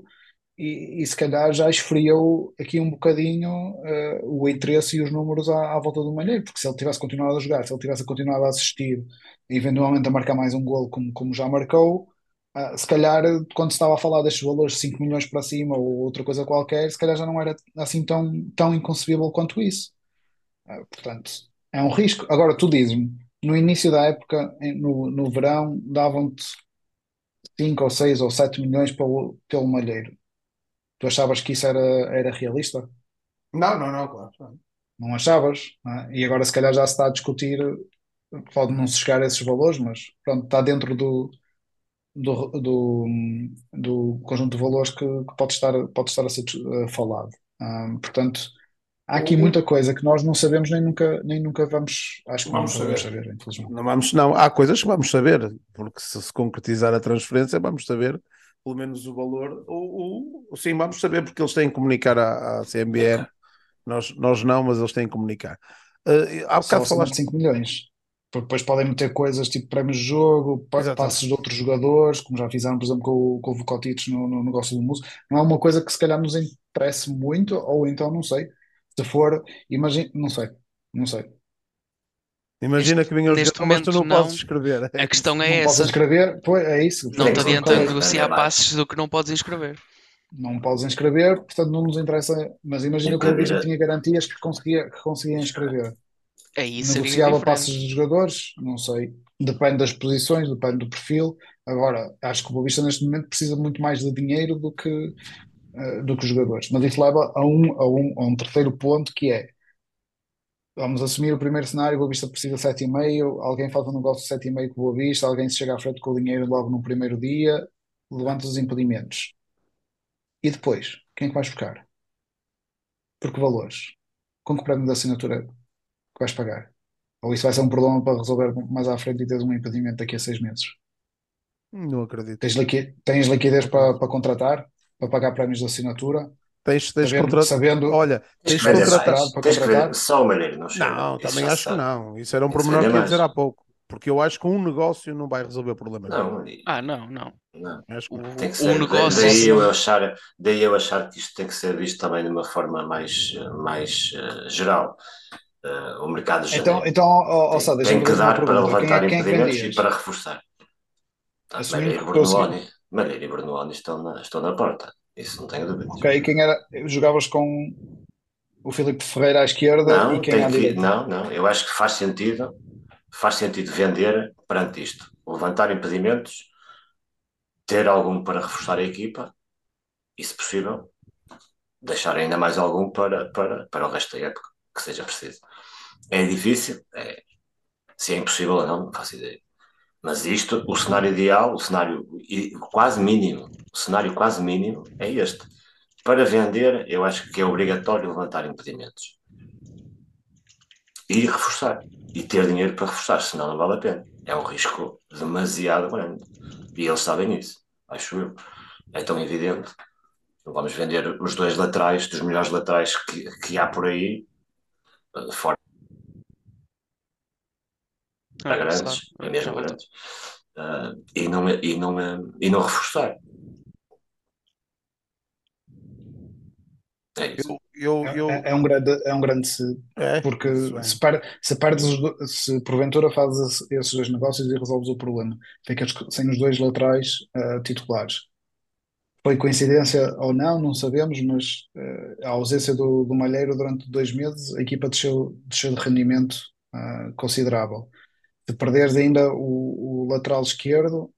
e, e, se calhar já esfriou aqui um bocadinho uh, o interesse e os números à, à, volta do Malheiro, porque se ele tivesse continuado a jogar, se ele tivesse continuado a assistir e eventualmente a marcar mais um gol como, como já marcou, uh, se calhar quando se estava a falar destes valores 5 milhões para cima ou outra coisa qualquer, se calhar já não era assim tão, tão inconcebível quanto isso. Uh, portanto, é um risco. Agora, tu dizes-me, no início da época, no, no verão, davam-te 5 ou 6 ou 7 milhões pelo, pelo Malheiro. Tu achavas que isso era, era realista? Não, não, não, claro. Não achavas? Não é? E agora se calhar já se está a discutir, pode não se chegar a esses valores, mas pronto, está dentro do, do, do, do conjunto de valores que, que pode, estar, pode estar a ser uh, falado. Um, portanto, há aqui muita coisa que nós não sabemos nem nunca, nem nunca vamos, acho que vamos, vamos saber. saber, infelizmente. Não, vamos, não, há coisas que vamos saber, porque se se concretizar a transferência, vamos saber pelo menos o valor, ou, ou sim, vamos saber porque eles têm que comunicar à, à CMBR, nós, nós não, mas eles têm que comunicar. Uh, há bocado falaste 5 milhões. Porque depois podem meter coisas tipo prémios de jogo, passos de outros jogadores, como já fizeram, por exemplo, com, com o Vukotic no, no negócio do Muso. Não é uma coisa que se calhar nos interesse muito, ou então não sei. Se for, imagina, não sei, não sei. Imagina Neste- que vinha neste jogadores, mas tu não, momento, podes escrever. A questão é Não podes essa. inscrever, pois é isso. Não te Tem que adianta negociar é passes do que não podes inscrever. Não podes inscrever, portanto não nos interessa. Mas imagina que o Vista Depende. tinha garantias que conseguia, que conseguia inscrever. Aí seria Negociava passos diferente. de jogadores? Não sei. Depende das posições, depende do perfil. Agora, acho que o Boa Vista neste momento precisa muito mais de dinheiro do que, eh, do que os jogadores. Mas isso leva a um, a, um, a um terceiro ponto que é vamos assumir o primeiro cenário, o Boa Vista precisa de 7,5, alguém faz um negócio de 7,5 com o Boa Vista, alguém se chega à frente com o dinheiro logo no primeiro dia, levanta os impedimentos. E depois, quem é que vais buscar? Por que valores? Com que prémio de assinatura que vais pagar? Ou isso vai ser um problema para resolver mais à frente e teres um impedimento daqui a seis meses? Não acredito. Tens, liqui tens liquidez para, para contratar? Para pagar prémios de assinatura? Tens, tens Sabendo, contrato. sabendo Olha, Tens vender contratado. para Tens que contratar? só o Malheiro, não chega. Não, Isso também acho que não. Isso era um pormenor que ia dizer há pouco. Porque eu acho que um negócio não vai resolver problema nenhum. Não, Ah, não, não. não. Acho que O. Tem que o ser, negócio. daí eu achar, daí eu achar que isto tem que ser visto também de uma forma mais, mais eh, geral. Eh, o mercado de Então, então ó, ó, tem, tem que dar para levantar é, quem é que impedimentos e para reforçar. Assumindo Malheiro e. Bernoulli, Malheiro e Bernoulli estão na, estão na porta. Isso não tenho dúvidas. Ok, quem era? Jogavas com o Filipe Ferreira à esquerda e Não, quem tem à que, direita? não, não. Eu acho que faz sentido, faz sentido vender perante isto. Levantar impedimentos, ter algum para reforçar a equipa e, se possível, deixar ainda mais algum para, para, para o resto da época, que seja preciso. É difícil, é, se é impossível ou não, não faço ideia. Mas isto, o cenário ideal, o cenário quase mínimo, o cenário quase mínimo é este. Para vender, eu acho que é obrigatório levantar impedimentos. E reforçar. E ter dinheiro para reforçar, senão não vale a pena. É um risco demasiado grande. E eles sabem isso, acho eu. É tão evidente. Não vamos vender os dois laterais, dos melhores laterais que, que há por aí, eh, fora Ah, grandes, sabe, é mesmo já voltou. grandes, ah, e, não, e, não, ah, e não reforçar. É isso. Eu, eu, É, eu, é- é um grande, é um grande se, é, porque é. se, per, se do- se porventura fazes esse- esses dois negócios e resolves o problema, ficas sem os dois laterais ah, titulares. Foi coincidência ou não, não sabemos, mas ah, a ausência do, do Malheiro durante dois meses, a equipa desceu, desceu de rendimento ah, considerável. Se perderes ainda o, o lateral esquerdo,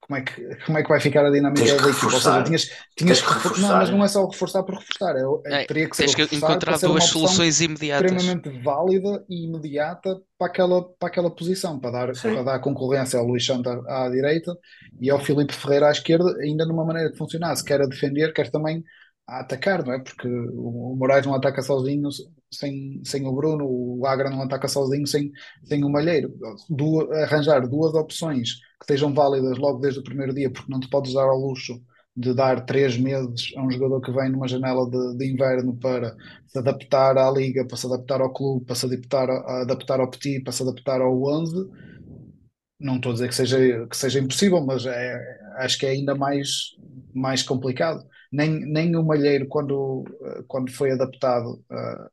como é que, como é que vai ficar a dinâmica da equipa? Ou seja, tinhas, tinhas que reforçar, não, mas não é só reforçar por reforçar, é, é- É, teria que ser tens que encontrar duas soluções imediatas. extremamente válida e imediata para aquela, para aquela posição, para dar, Sim. para dar concorrência ao Luís Santos à, à direita e ao Filipe Ferreira à esquerda, ainda numa maneira de funcionar, quer a defender, quer também a atacar, não é? Porque o, o Moraes não ataca sozinho sem, sem o Bruno, o Agra não ataca sozinho sem, sem o Malheiro. Du- arranjar duas opções que sejam válidas logo desde o primeiro dia, porque não te podes dar ao luxo de dar três meses a um jogador que vem numa janela de, de inverno para se adaptar à liga, para se adaptar ao clube, para se adaptar, a, adaptar ao Petit, para se adaptar ao 11. Não estou a dizer que seja, que seja impossível, mas é, acho que é ainda mais, mais complicado. Nem, nem o Malheiro, quando, eh, quando foi adaptado, eh,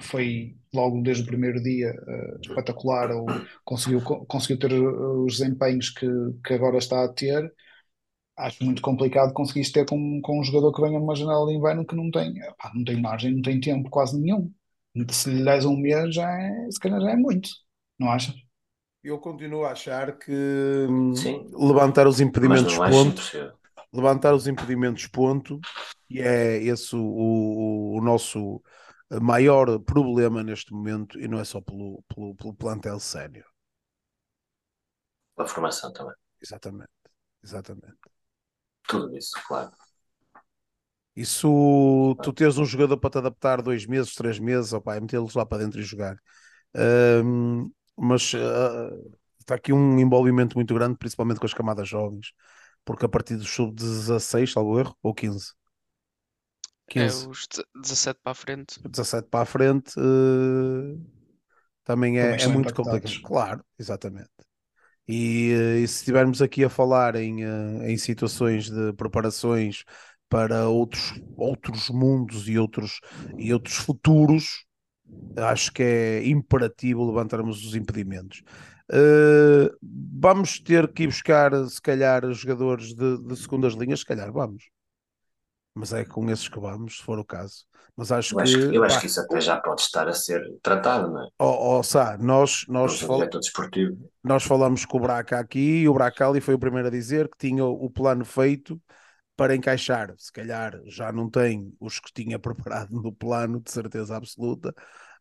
foi logo desde o primeiro dia eh, espetacular, ou conseguiu, conseguiu ter os desempenhos que, que agora está a ter acho muito complicado conseguires ter com, com um jogador que venha numa janela de inverno que não tem, pá, não tem margem, não tem tempo quase nenhum. Se lhe des um mês, já é, se calhar já é muito, não achas? Eu continuo a achar que hum, Sim. levantar os impedimentos, não acho ponto. impossível. Levantar os impedimentos, ponto. E é esse o, o, o nosso maior problema neste momento, e não é só pelo, pelo, pelo plantel sénior. A formação também. Exatamente. Exatamente. Tudo isso, claro. Isso, tu teres um jogador para te adaptar dois meses, três meses, opa, é metê-los lá para dentro e jogar. Ahm, mas ah, está aqui um envolvimento muito grande, principalmente com as camadas jovens, porque a partir do sub-16, salvo erro, ou 15, É 15, os 17 para a frente. 17 para a frente, eh, também é, Também é muito impactados. complicado. Claro, exatamente. E, eh, e se estivermos aqui a falar em, eh, em situações de preparações para outros, outros mundos e outros, e outros futuros, acho que é imperativo levantarmos os impedimentos. Eh, vamos ter que ir buscar, se calhar, jogadores de, de segundas linhas, se calhar vamos. Mas é com esses que vamos, se for o caso. Mas acho Eu acho, que, que, eu acho pá, que isso até já pode estar a ser tratado, não é? ó, ó, Sá, nós, nós, No fal- nós falamos com o Braca aqui e o Braca ali foi o primeiro a dizer que tinha o plano feito para encaixar. Se calhar já não tem os que tinha preparado no plano, de certeza absoluta,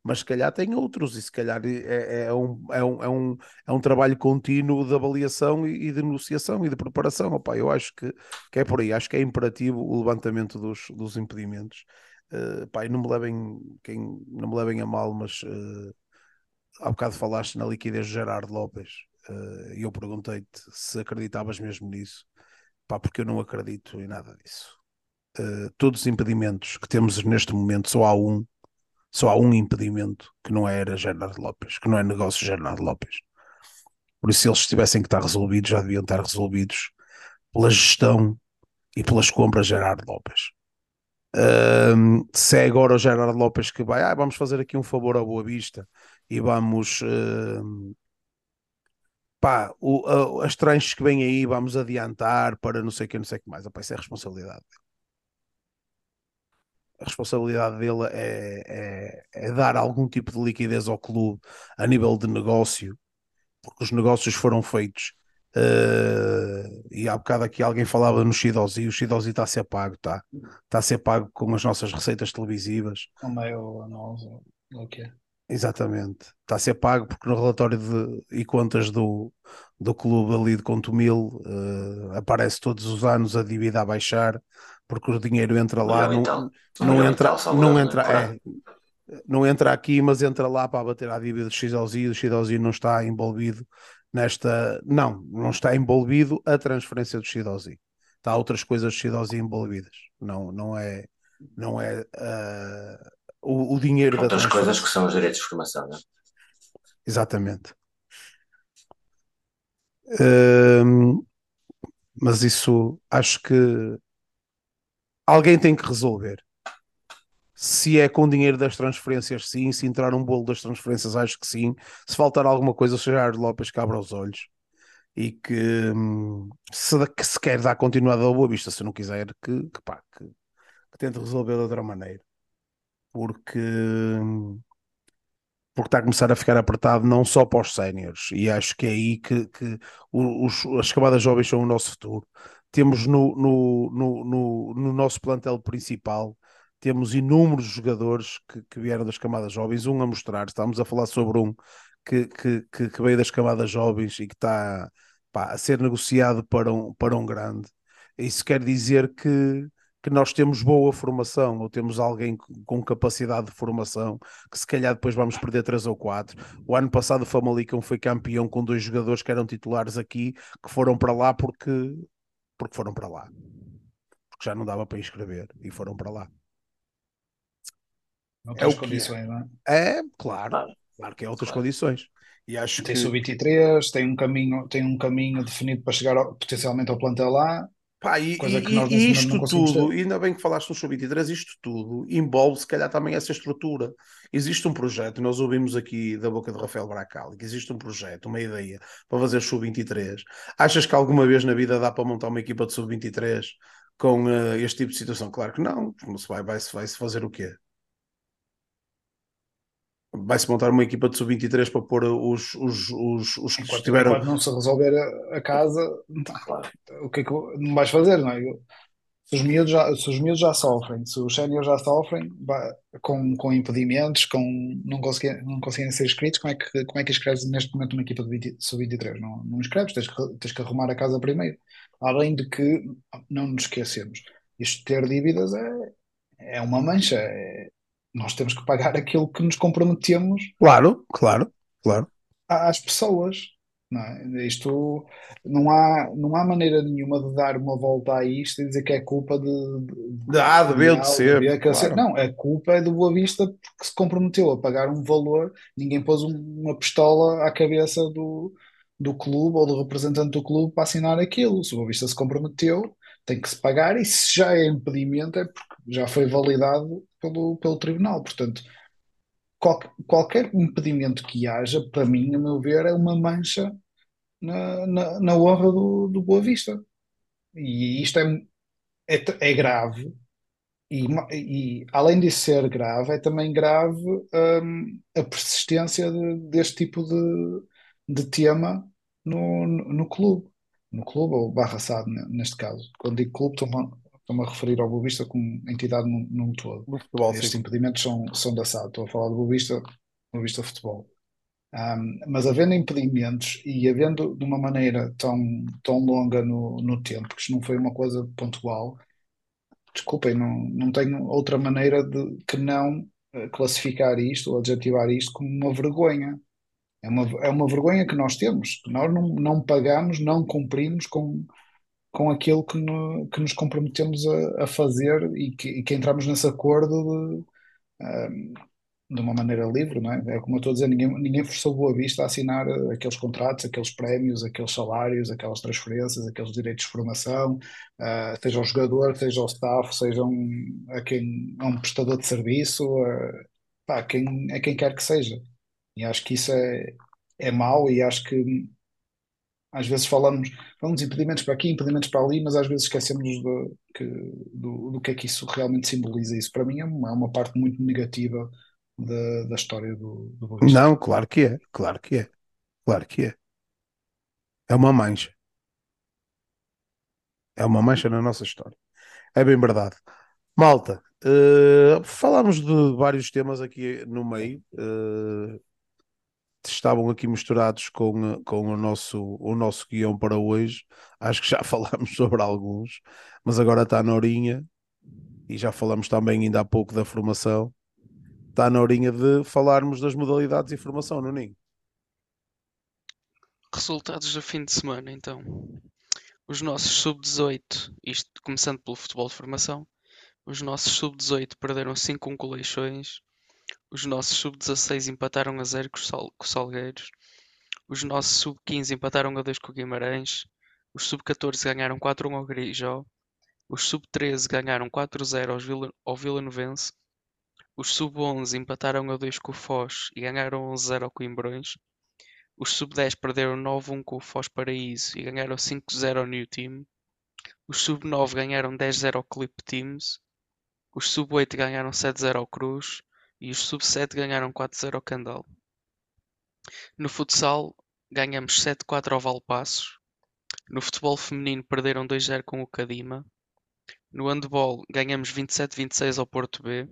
mas se calhar tem outros e se calhar é, é um, é, um, é, um, é um trabalho contínuo de avaliação e, e de negociação e de preparação. Opa, eu acho que, que é por aí, acho que é imperativo o levantamento dos, dos impedimentos. Uh, pá, não me levem, quem, não me levem a mal, mas uh, há bocado falaste na liquidez de Gerardo Lopes uh, e eu perguntei-te se acreditavas mesmo nisso, pá, porque eu não acredito em nada disso. Uh, todos os impedimentos que temos neste momento, só há um, só há um impedimento que não era Gerardo Lopes, que não é negócio Gerardo Lopes. Por isso, se eles tivessem que estar resolvidos, já deviam estar resolvidos pela gestão e pelas compras Gerardo Lopes. Um, se é agora o Gerardo Lopes que vai, ah, vamos fazer aqui um favor à Boa Vista e vamos um, pá, o, a, as tranches que vêm aí vamos adiantar para não sei o que, não sei o que mais. Opa, isso é responsabilidade a responsabilidade dele é, é, é, dar algum tipo de liquidez ao clube a nível de negócio, porque os negócios foram feitos. Uh, e há bocado aqui alguém falava no Shidozi, o Shidozi está a ser pago, está tá a ser pago com as nossas receitas televisivas. O meio anual, o que Exatamente, está a ser pago porque no relatório de, e contas do, do clube ali de Contumil uh, aparece todos os anos a dívida a baixar porque o dinheiro entra lá, não, então, não entra, não entra, é, não entra aqui, mas entra lá para bater a dívida do XLZ, o XLZ não está envolvido nesta, não, não está envolvido a transferência do XLZ. Está outras coisas do XLZ envolvidas. Não, não é, não é uh, o, o, dinheiro outras da coisas que são os direitos de formação, não é? Exatamente. Uh, mas isso acho que alguém tem que resolver. Se é com dinheiro das transferências, sim. Se entrar um bolo das transferências, acho que sim. Se faltar alguma coisa, o Gerardo Lopes que abra os olhos e que se, que se quer dar continuidade ao Boa Vista, se não quiser, que, que, pá, que, que tente resolver de outra maneira. Porque porque está a começar a ficar apertado não só para os séniores, e acho que é aí que, que os, as camadas jovens são o nosso futuro. Temos no, no, no, no, no nosso plantel principal, temos inúmeros jogadores que, que, vieram das camadas jovens, um a mostrar, estamos a falar sobre um que, que, que veio das camadas jovens e que está pá, a ser negociado para um, para um grande. Isso quer dizer que, que nós temos boa formação ou temos alguém com capacidade de formação que se calhar depois vamos perder três ou quatro. O ano passado o Famalicão foi campeão com dois jogadores que eram titulares aqui que foram para lá porque, porque foram para lá. Porque já não dava para inscrever e foram para lá. é o condições, que é. não é? É, claro, claro que é outras claro. condições. E acho tem que... sub-23, tem um caminho, tem um caminho definido para chegar ao, potencialmente ao plantel lá. Pá, e, e, e isto tudo, ter. ainda bem que falaste no Sub-23, isto tudo envolve se calhar também essa estrutura. Existe um projeto, nós ouvimos aqui da boca de Rafael Bracal, que existe um projeto, uma ideia para fazer Sub-23. Achas que alguma vez na vida dá para montar uma equipa de Sub-23 com uh, este tipo de situação? Claro que não, não se vai, vai-se vai -se fazer o quê? Vai-se montar uma equipa de sub-23 para pôr os, os, os, os que. Enquanto não se resolver a, a casa, o que é que não vais fazer, não é? Se os miúdos já, se os miúdos já sofrem, se os séniores já sofrem com, com impedimentos, com não conseguirem, não conseguirem ser inscritos, como é, que, como é que inscreves neste momento uma equipa de sub-23? Não, não inscreves, tens que, tens que arrumar a casa primeiro. Além de que, não nos esquecemos, isto ter dívidas é, é uma mancha, é, nós temos que pagar aquilo que nos comprometemos. Claro, claro, claro. Às pessoas. Não é? Isto não há, não há maneira nenhuma de dar uma volta a isto e dizer que é culpa de. de ah, devia de ser. De claro. Não, a culpa é do Boa Vista porque se comprometeu a pagar um valor, ninguém pôs uma pistola à cabeça do, do clube ou do representante do clube para assinar aquilo. Se o Boa Vista se comprometeu, tem que se pagar e se já é impedimento é porque já foi validado pelo, pelo tribunal. Portanto, qual, qualquer impedimento que haja, para mim, a meu ver, é uma mancha na, na, na honra do, do Boa Vista. E isto é, é, é grave. E, e, além de ser grave, é também grave um, a persistência de, deste tipo de, de tema no, no, no clube no clube, ou barra SAD neste caso. Quando digo clube, estou-me a referir ao Bovista como entidade num, todo. Futebol, Estes sim. impedimentos são, são da SAD, estou a falar do Bovista, Bovista Futebol. Um, mas havendo impedimentos e havendo de uma maneira tão, tão longa no, no tempo, que isto não foi uma coisa pontual, desculpem, não, não tenho outra maneira de que não eh, classificar isto ou adjetivar isto como uma vergonha. É uma, é uma vergonha que nós temos. Nós não, não pagamos, não cumprimos com, com aquilo que, no, que nos comprometemos a, a fazer e que, e que, entramos nesse acordo de, um, de uma maneira livre, não é? É como eu estou a dizer, ninguém, ninguém forçou Boa Vista a assinar aqueles contratos, aqueles prémios, aqueles salários, aquelas transferências, aqueles direitos de formação, uh, seja o jogador, seja o staff, seja um, a quem, a um prestador de serviço, uh, pá, quem, a quem quer que seja. E acho que isso é, é mau e acho que às vezes falamos, falamos impedimentos para aqui, impedimentos para ali, mas às vezes esquecemos do, que, do, do que é que isso realmente simboliza. Isso para mim é uma, é uma parte muito negativa da, da história do, do Boavista. Não, claro que é, claro que é, claro que é. É uma mancha. É uma mancha na nossa história. É bem verdade. Malta, uh, falámos de vários temas aqui no meio. Uh, estavam aqui misturados com, com o, nosso, o nosso guião para hoje. Acho que já falámos sobre alguns, mas agora está na horinha e já falamos também ainda há pouco da formação. Está na horinha de falarmos das modalidades e formação, não Ninho? Resultados do fim de semana, então. Os nossos sub-18, isto começando pelo futebol de formação, os nossos sub-18 perderam 5 com os nossos sub-16 empataram a 0 com os Salgueiros. Os nossos sub-15 empataram a 2 com o Guimarães. Os sub-14 ganharam 4-1 ao Grijó. Os sub-13 ganharam 4-0 ao Vila, ao Vila Novense. Os sub-11 empataram a 2 com o Foz e ganharam 11-0 ao Coimbrões. Os sub-10 perderam 9-1 com o Foz Paraíso e ganharam 5-0 ao New Team. Os sub-9 ganharam 10-0 ao Clip Teams. Os sub-8 ganharam 7-0 ao Cruz e os sub-7 ganharam 4-0 ao Candal. No futsal, ganhamos 7-4 ao Valpaços. No futebol feminino, perderam 2-0 com o Cadima. No handball, ganhamos 27-26 ao Porto B.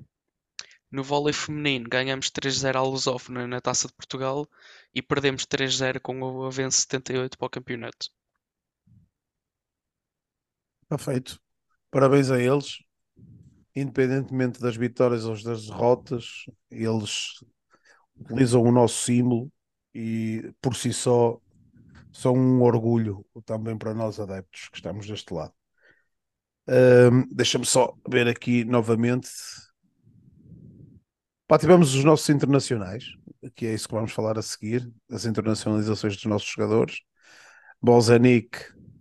No vôlei feminino, ganhamos 3-0 à Lusófona na Taça de Portugal e perdemos 3-0 com o Avense 78 para o campeonato. Está feito. Parabéns a eles. Independentemente das vitórias ou das derrotas, eles utilizam o nosso símbolo e por si só são um orgulho também para nós adeptos que estamos deste lado. Um, Deixa-me só ver aqui novamente. Pá, tivemos os nossos internacionais, que é isso que vamos falar a seguir, as internacionalizações dos nossos jogadores. Bozanic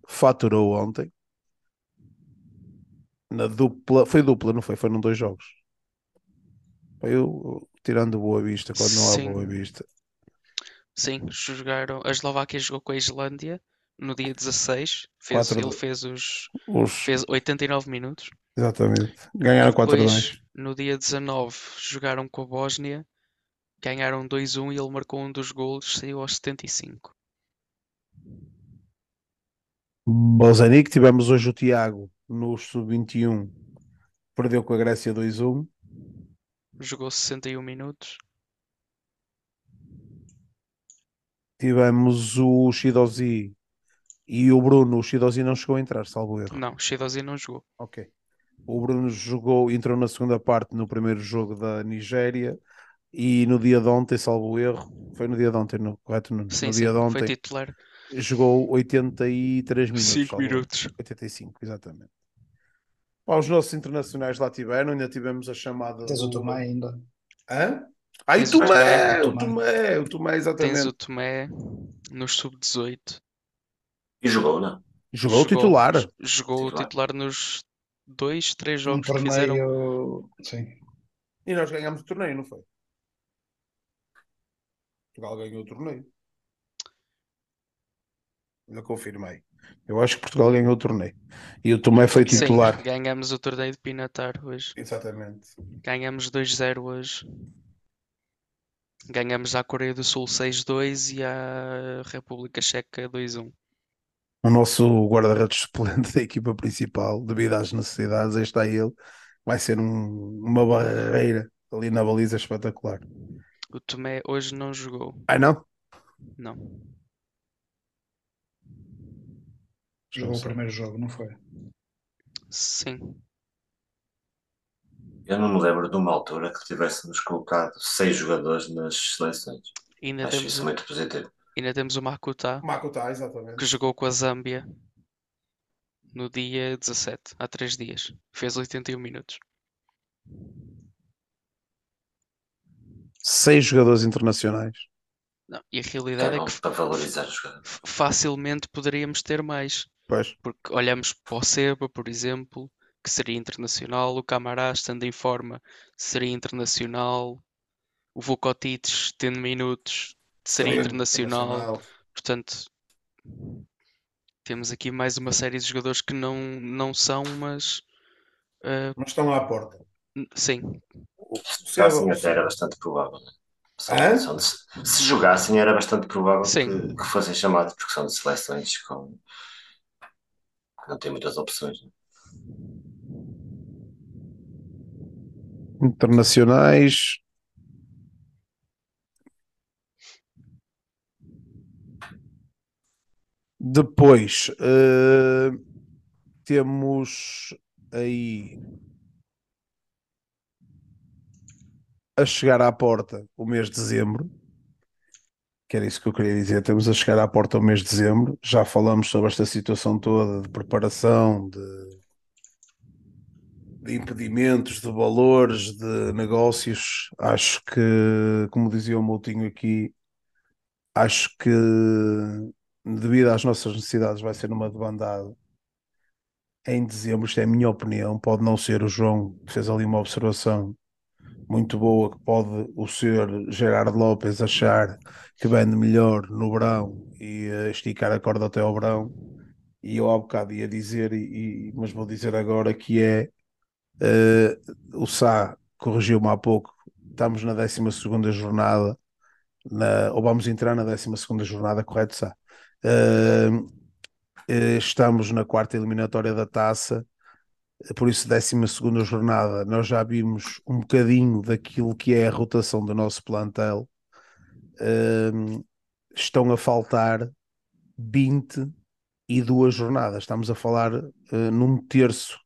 faturou ontem. Na dupla, foi dupla, não foi? Foi num dois jogos. Foi o, tirando Boa Vista, quando não há Sim. Boa Vista. Sim, jogaram. A Eslováquia jogou com a Islândia no dia 16. Fez, Quatro- ele fez os Os, fez 89 minutos. exatamente. Ganharam 4 Depois, 2 no dia 19, jogaram com a Bósnia, ganharam 2-1 e ele marcou um dos golos, saiu aos 75. Bozanic, tivemos hoje o Tiago no sub-21, perdeu com a Grécia 2-1. Jogou 61 minutos. Tivemos o Shidozi e o Bruno. O Shidozi não chegou a entrar, salvo erro. Não, Shidozi não jogou. Ok. O Bruno jogou, entrou na segunda parte no primeiro jogo da Nigéria e no dia de ontem, salvo erro, foi no dia de ontem, no, correto? No, Sim, no sim, dia de foi ontem, titular. jogou 83 minutos. 5 salvo erro. minutos. 85, exatamente. Pá, os nossos internacionais lá tiveram, ainda tivemos a chamada Tens o do- Tomé ainda. Hã? Ah, e Tens o Tomé, Tomé. o Tomé, o Tomé, Tens exatamente. o Tomé nos sub-18. E jogou, não? Jogou titular. Jogou Titular. titular nos dois, três Um jogos que fizeram. torneio. Sim. E nós ganhámos o torneio, não foi? Portugal ganhou o torneio. Ainda confirmei. Eu acho que Portugal ganhou o torneio. E o Tomé foi Sim, titular. ganhamos o torneio de Pinatar hoje. Exatamente. Ganhamos 2-0 hoje. Ganhamos à Coreia do Sul 6-2 e à República Checa 2-1. O nosso guarda-redes suplente da equipa principal, devido às necessidades, aí está ele. Vai ser um- uma barreira ali na baliza espetacular. O Tomé hoje não jogou. Ah, não? Não. Jogou o primeiro jogo, não foi? Sim. Eu não me lembro de uma altura que tivéssemos colocado seis jogadores nas seleções. Ainda Acho temos, isso o- muito positivo. ainda temos o Makuta, Makuta, exatamente. que jogou com a Zâmbia no dia 17, há 3 dias. Fez 81 minutos. Seis jogadores internacionais. Não, e a é realidade é bom que para valorizar os jogadores. f- facilmente poderíamos ter mais. Pois. Porque olhamos para o Seba, por exemplo, que seria internacional, o Camará estando em forma seria internacional, o Vukotic tendo minutos seria internacional. Portanto, temos aqui mais uma série de jogadores que não, não são, mas ah, Mas estão à porta. sim, Se jogassem até era bastante provável. né? De- se jogassem era bastante provável Sim. que, que fossem chamados, porque são de seleções com não têm muitas opções. né? Internacionais. Depois eh, temos aí a chegar à porta o mês de dezembro, que era isso que eu queria dizer. Temos a chegar à porta o mês de dezembro. Já falamos sobre esta situação toda de preparação, de, de impedimentos, de valores, de negócios. Acho que, como dizia o Moutinho aqui, acho que devido às nossas necessidades vai ser numa debandada em dezembro, isto é a minha opinião, pode não ser o João que fez ali uma observação muito boa, que pode o senhor Gerardo Lopes achar que vende melhor no verão e eh, esticar a corda até ao verão, e eu há bocado ia dizer, e, e- mas vou dizer agora que é eh, o Sá corrigiu-me há pouco, estamos na 12 segunda jornada na, ou vamos entrar na 12 jornada, correto, Sá? Uh, estamos na quarta eliminatória da taça, por isso, 12 jornada, nós já vimos um bocadinho daquilo que é a rotação do nosso plantel. Uh, estão a faltar 22 jornadas, estamos a falar uh, num terço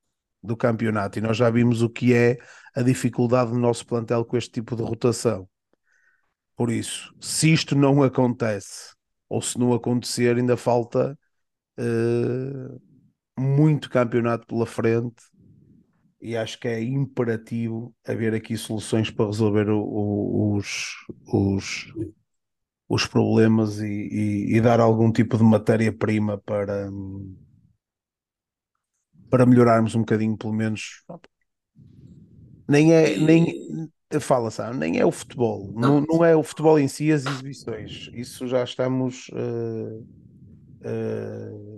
do campeonato, e nós já vimos o que é a dificuldade do nosso plantel com este tipo de rotação. Por isso, se isto não acontece, ou se não acontecer, ainda falta uh, muito campeonato pela frente e acho que é imperativo haver aqui soluções para resolver o, o, os, os, os problemas e, e, e dar algum tipo de matéria-prima para, para melhorarmos um bocadinho, pelo menos. Nem é, nem, fala, sabe, nem é o futebol, não, não é o futebol em si, as exibições. Isso já estamos. Uh, uh,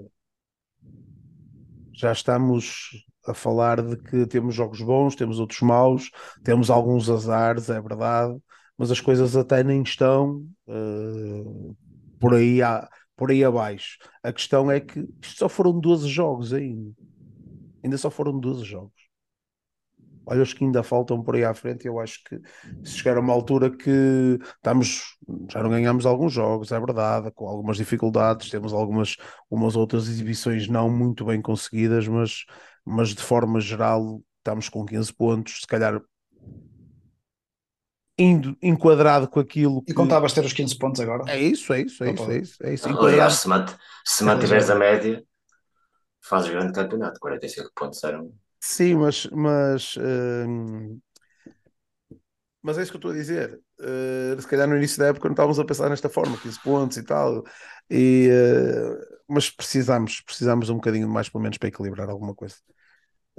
já estamos a falar de que temos jogos bons, temos outros maus, temos alguns azares, é verdade, mas as coisas até nem estão uh, por, aí a, por aí abaixo. A questão é que isto só foram 12 jogos ainda. Ainda só foram 12 jogos olha os que ainda faltam por aí à frente. Eu acho que se chegar a uma altura que estamos, já não ganhamos alguns jogos, é verdade, com algumas dificuldades, temos algumas umas outras exibições não muito bem conseguidas, mas, mas de forma geral estamos com 15 pontos, se calhar indo enquadrado com aquilo que... E contavas ter os 15 pontos agora? É isso, é isso, é isso, é isso. É isso. Aliás, se, mant se mantiveres a média, fazes grande campeonato, 45 pontos eram Sim, mas, mas, uh, mas é isso que eu estou a dizer. Uh, se calhar no início da época não estávamos a pensar nesta forma, 15 pontos e tal, e, uh, mas precisamos, precisamos um bocadinho mais, pelo menos, para equilibrar alguma coisa.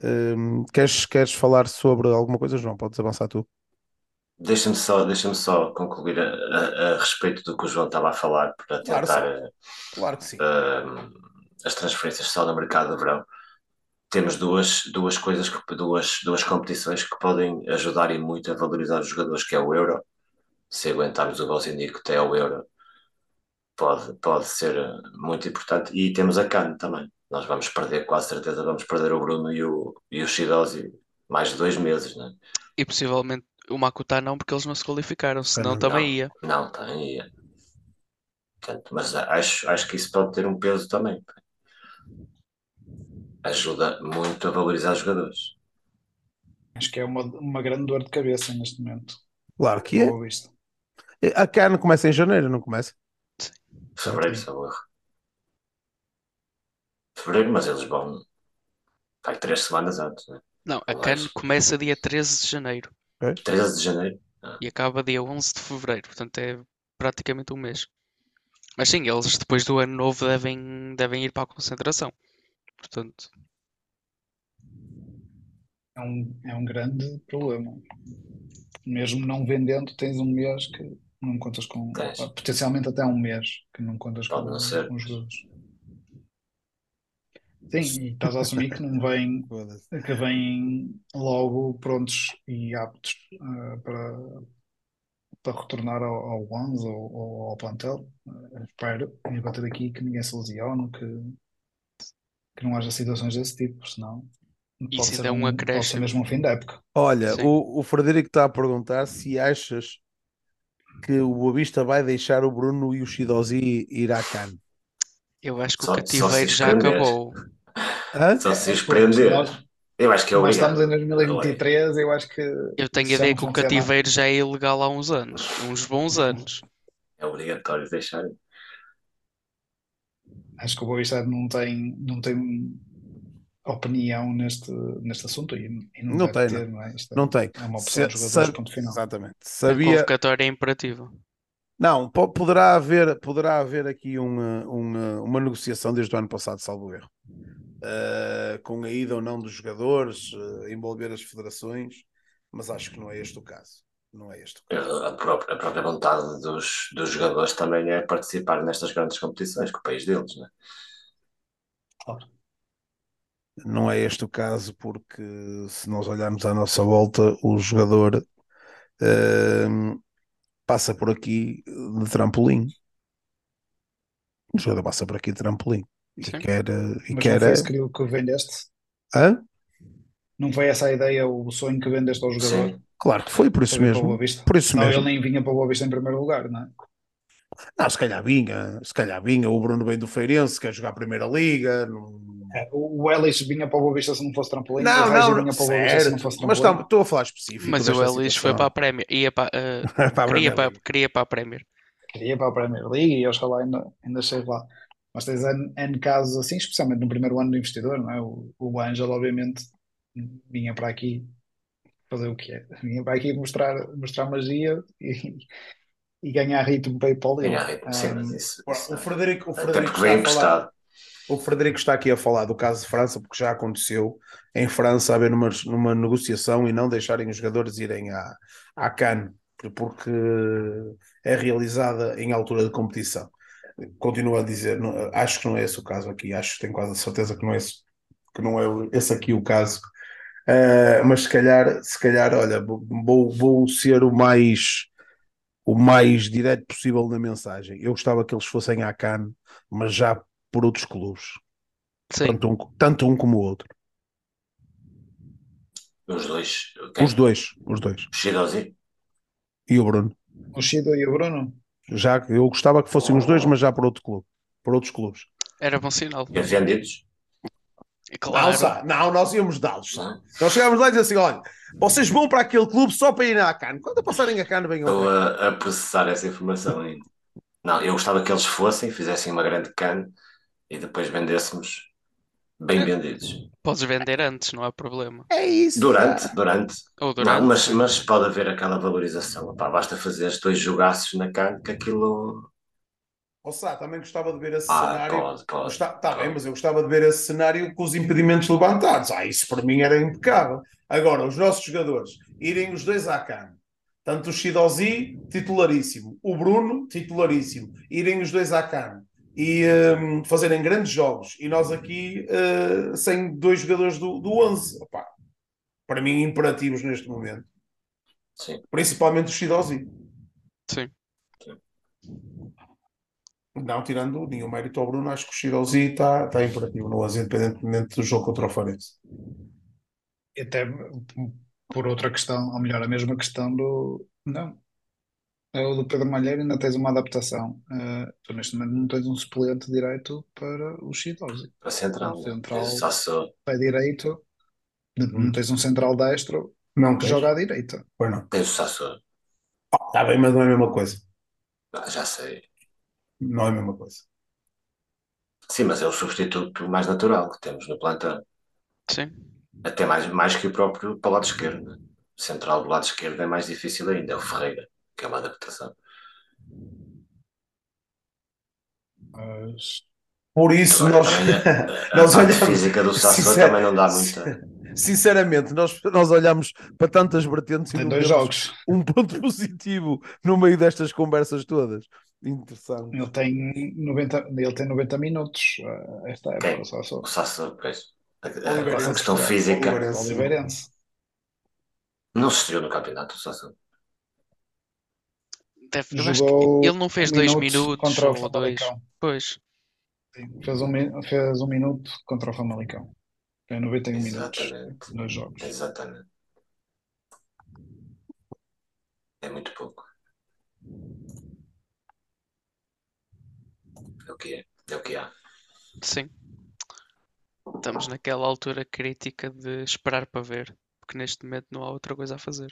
Uh, queres, queres falar sobre alguma coisa, João? Podes avançar tu. Deixa-me só, deixa só concluir a, a, a, respeito do que o João estava a falar para tentar claro, claro que sim. as transferências só no mercado de verão temos duas, duas coisas, que, duas, duas competições que podem ajudar e muito a valorizar os jogadores, que é o Euro. Se aguentarmos o Bosinico até ao Euro, pode, pode ser muito importante. E temos a CAN também. Nós vamos perder, quase certeza, vamos perder o Bruno e o, e o mais de dois meses, né? E possivelmente o Makuta não, porque eles não se qualificaram, senão não, também ia. Não, também ia. Portanto, mas acho, acho que isso pode ter um peso também ajuda muito a valorizar os jogadores. Acho que é uma, uma grande dor de cabeça neste momento. Claro que é. A CAN começa em janeiro, não começa? Sim. Fevereiro, se erro. Fevereiro, mas eles vão. Vai três semanas antes, né? Não, a CAN começa dia 13 de janeiro. É? 13 de janeiro? Ah. E acaba dia 11 de fevereiro, portanto é praticamente um mês. Mas sim, eles depois do ano novo devem, devem ir para a concentração. Portanto, é um, é um grande problema. Mesmo não vendendo, tens um mês que não contas com. Tens. Potencialmente até um mês que não contas Pode com, não com os jogadores. Sim, e estás a assumir que não vêm, que vêm logo prontos e aptos uh, para, para retornar ao, ao Ones ou, ou, ao plantel. Uh, espero, e bater aqui que ninguém se lesione, que que não haja situações desse tipo, senão pode Isso ser, ainda é um pode ser mesmo um fim da época. Olha, o, o Frederico está a perguntar se achas que o Boavista vai deixar o Bruno e o Shidozi ir à CAN. Eu acho que Só- o cativeiro já acabou. Hã? Só se espreender. Nós, Eu acho que é nós estamos em 2023, eu acho que Eu tenho a ideia que o cativeiro já é ilegal há uns anos, uns bons anos. É obrigatório deixar. Acho que o Boa Vista não tem, não tem opinião neste, neste assunto e, e não, Não tem, ter, não é? Isto Não tem. é uma opção Se- dos jogadores, sabe- ponto final. Exatamente. A Sabia. convocatória é imperativa. Não, po- poderá haver, poderá haver aqui uma, uma, uma negociação desde o ano passado, salvo erro. Uh, com a ida ou não dos jogadores, uh, envolver as federações, mas acho que não é este o caso. Não é este. A própria, a própria vontade dos, dos jogadores também é participar nestas grandes competições com o país deles, né? Claro. Não é este o caso, porque se nós olharmos à nossa volta, o jogador uh, passa por aqui de trampolim. O jogador passa por aqui de trampolim. E Sim. quer. eh, E Mas quer não foi isso que, que vendeste? Hã? Não foi essa a ideia, o sonho que vendeste ao jogador? Sim. Claro que foi por isso o mesmo. Por isso Não, mesmo. ele nem vinha para o Boa Vista em primeiro lugar, não é? Não, se calhar vinha, se calhar vinha. O Bruno vem do Feirense, quer jogar a Primeira Liga. Não, É, O Ellis vinha para o Boa Vista se não fosse trampolim, não, o não, vinha para o Boa Vista se não fosse Mas trampolim. tá- estou a falar específico. Mas o Ellis foi para a Premier. Ia para, eh, Para a queria, Premier para, queria para a Premier. Queria para a Premier League e oxalá ainda, ainda chegue lá. Mas tens N, N casos assim, especialmente no primeiro ano do investidor, não é? O, o Ângelo, obviamente, vinha para aqui fazer o que é? Para aqui mostrar, mostrar magia e, e ganhar ritmo para ir para o. Ganhar ritmo, sim, mas Um, isso, isso O. Frederico, o Até Frederico está falar. O Frederico está aqui a falar do caso de França, porque já aconteceu em França haver numa, numa negociação e não deixarem os jogadores irem à, à CAN, porque é realizada em altura de competição. Continuo a dizer, não- acho que não é esse o caso aqui, acho que tenho quase a certeza que não é esse, que não é esse aqui o caso. Uh, mas se calhar, se calhar, olha, vou, vou ser o mais o mais direto possível na mensagem. Eu gostava que eles fossem à CAN, mas já por outros clubes, Sim, tanto um, tanto um como o outro. Os dois. Quem? Os dois, os dois. Shidozi. E o Bruno. o Chido e o Bruno. Já, eu gostava que fossem os dois, mas já por outro clube, por outros clubes. era bom sinal. E os vendidos. Não, Claro, não, nós íamos dá-los. Não. Nós chegámos lá e dizíamos assim: olha, vocês vão para aquele clube só para ir à CAN. Quando passarem a CAN, venham Estou a, a processar essa informação ainda. Não, eu gostava que eles fossem, fizessem uma grande can e depois vendêssemos bem vendidos. podes vender antes, não há problema. É isso. Durante, durante. Ou durante. Não, mas, mas pode haver aquela valorização. Opá, basta fazer os dois jogaços na can que aquilo. Ou seja, também gostava de ver esse Ah, cenário. Está, tá bem, mas eu gostava de ver esse cenário com os impedimentos levantados. Ah, isso para mim era impecável. Agora, os nossos jogadores irem os dois à CAN, tanto o Shidozi, titularíssimo, o Bruno, titularíssimo, irem os dois à CAN e hum, fazerem grandes jogos, e nós aqui eh, sem dois jogadores do, do 11. Opá, para mim, imperativos neste momento, Sim. principalmente o Shidozi. Sim. Não, tirando nenhum mérito ao Bruno, acho que o Shirozi está tá imperativo no 11, independentemente do jogo contra o Farense. E até por outra questão, ou melhor, a mesma questão do. Não. É o do Pedro Malheiro, ainda tens uma adaptação. Eh, tu neste momento não tens um suplente direito para o Chidosi. Para central. O central Só sou. pé direito, Hum. não tens um central destro Não que tens? joga à direita. Pois não. Tens o Sassou. Está bem, mas não é a mesma coisa. Ah, já sei. Não é a mesma coisa. Sim, mas é o substituto mais natural que temos no plantel. Sim. Até mais, mais que o próprio para o lado esquerdo. O central do lado esquerdo é mais difícil ainda. É o Ferreira, que é uma adaptação. Mas Por isso, nós, também a, a nós parte olhamos- física do Sassou Sincer- também não dá muita. sinceramente, nós, nós olhamos para tantas vertentes e tem dois jogos. um ponto positivo no meio destas conversas todas. Interessante. Ele tem 90, ele tem 90 minutos. eh, Esta época, Quem? só só. O Sassou, pois. A, a- a Oliveirense, questão claro. física Oliveirense. Oliveirense. não se estreou no campeonato, o Sassou. Deve, eu acho que Jogou ele não fez um dois minuto minutos contra o ou dois. Famalicão. Pois. Sim, Fez um, fez um minuto contra o Famalicão. Tem 91 minutos. Exatamente. Dois jogos. Exatamente. É muito pouco. É o que é. É o que há. Sim. Estamos naquela altura crítica de esperar para ver, porque neste momento não há outra coisa a fazer.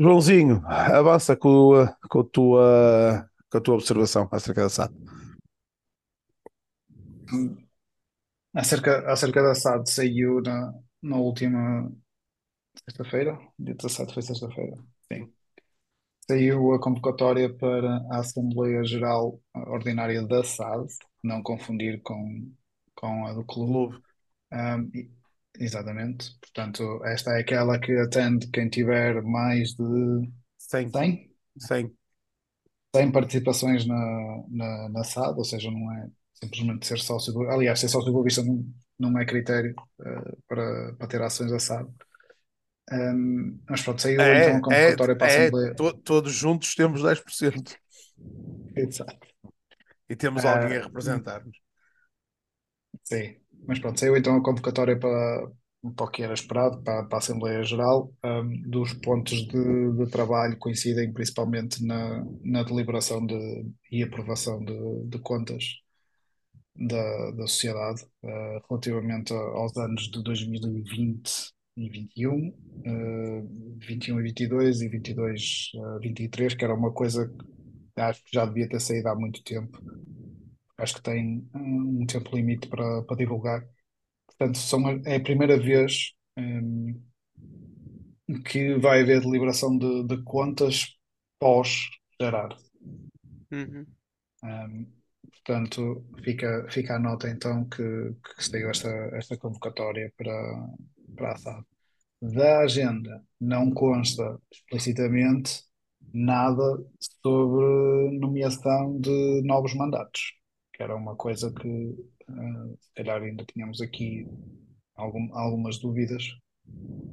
Joãozinho, avança com, a- com, a tua, com a tua observação acerca da SAD. Acerca, acerca da SAD saiu na, na última sexta-feira, dia 17 foi sexta-feira, sim. Saiu a convocatória para a Assembleia Geral Ordinária da SAD, não confundir com, com a do clube. Um, exatamente, portanto, esta é aquela que atende quem tiver mais de Sem, 100, sem. 100 participações na, na, na SAD, ou seja, não é simplesmente ser sócio do... Aliás, ser sócio do Boa Vista não, não é critério eh, para, para ter ações da SAD. Um, mas pronto, saiu é, então a convocatória é, para a é, Assembleia. To, todos juntos temos 10%. Exato. E temos uh, alguém a representar-nos. Sim, mas pronto, saiu então a convocatória para, para o que era esperado, para, para a Assembleia Geral. Um, dos pontos de, de, trabalho coincidem principalmente na, na deliberação de, e aprovação de, de contas da, da sociedade uh, relativamente aos anos de 2020 e 21, uh, 21 e 22 e 22 uh, 23, que era uma coisa que acho que já devia ter saído há muito tempo. Acho que tem um tempo limite para, para divulgar. Portanto, são, é a primeira vez um, que vai haver deliberação de, de contas pós-gerar. Uhum. Um, portanto, fica, fica a nota então que, que saiu esta, esta convocatória para, para a SAD. Da agenda não consta explicitamente nada sobre nomeação de novos mandatos, que era uma coisa que uh, se calhar ainda tínhamos aqui algum, algumas dúvidas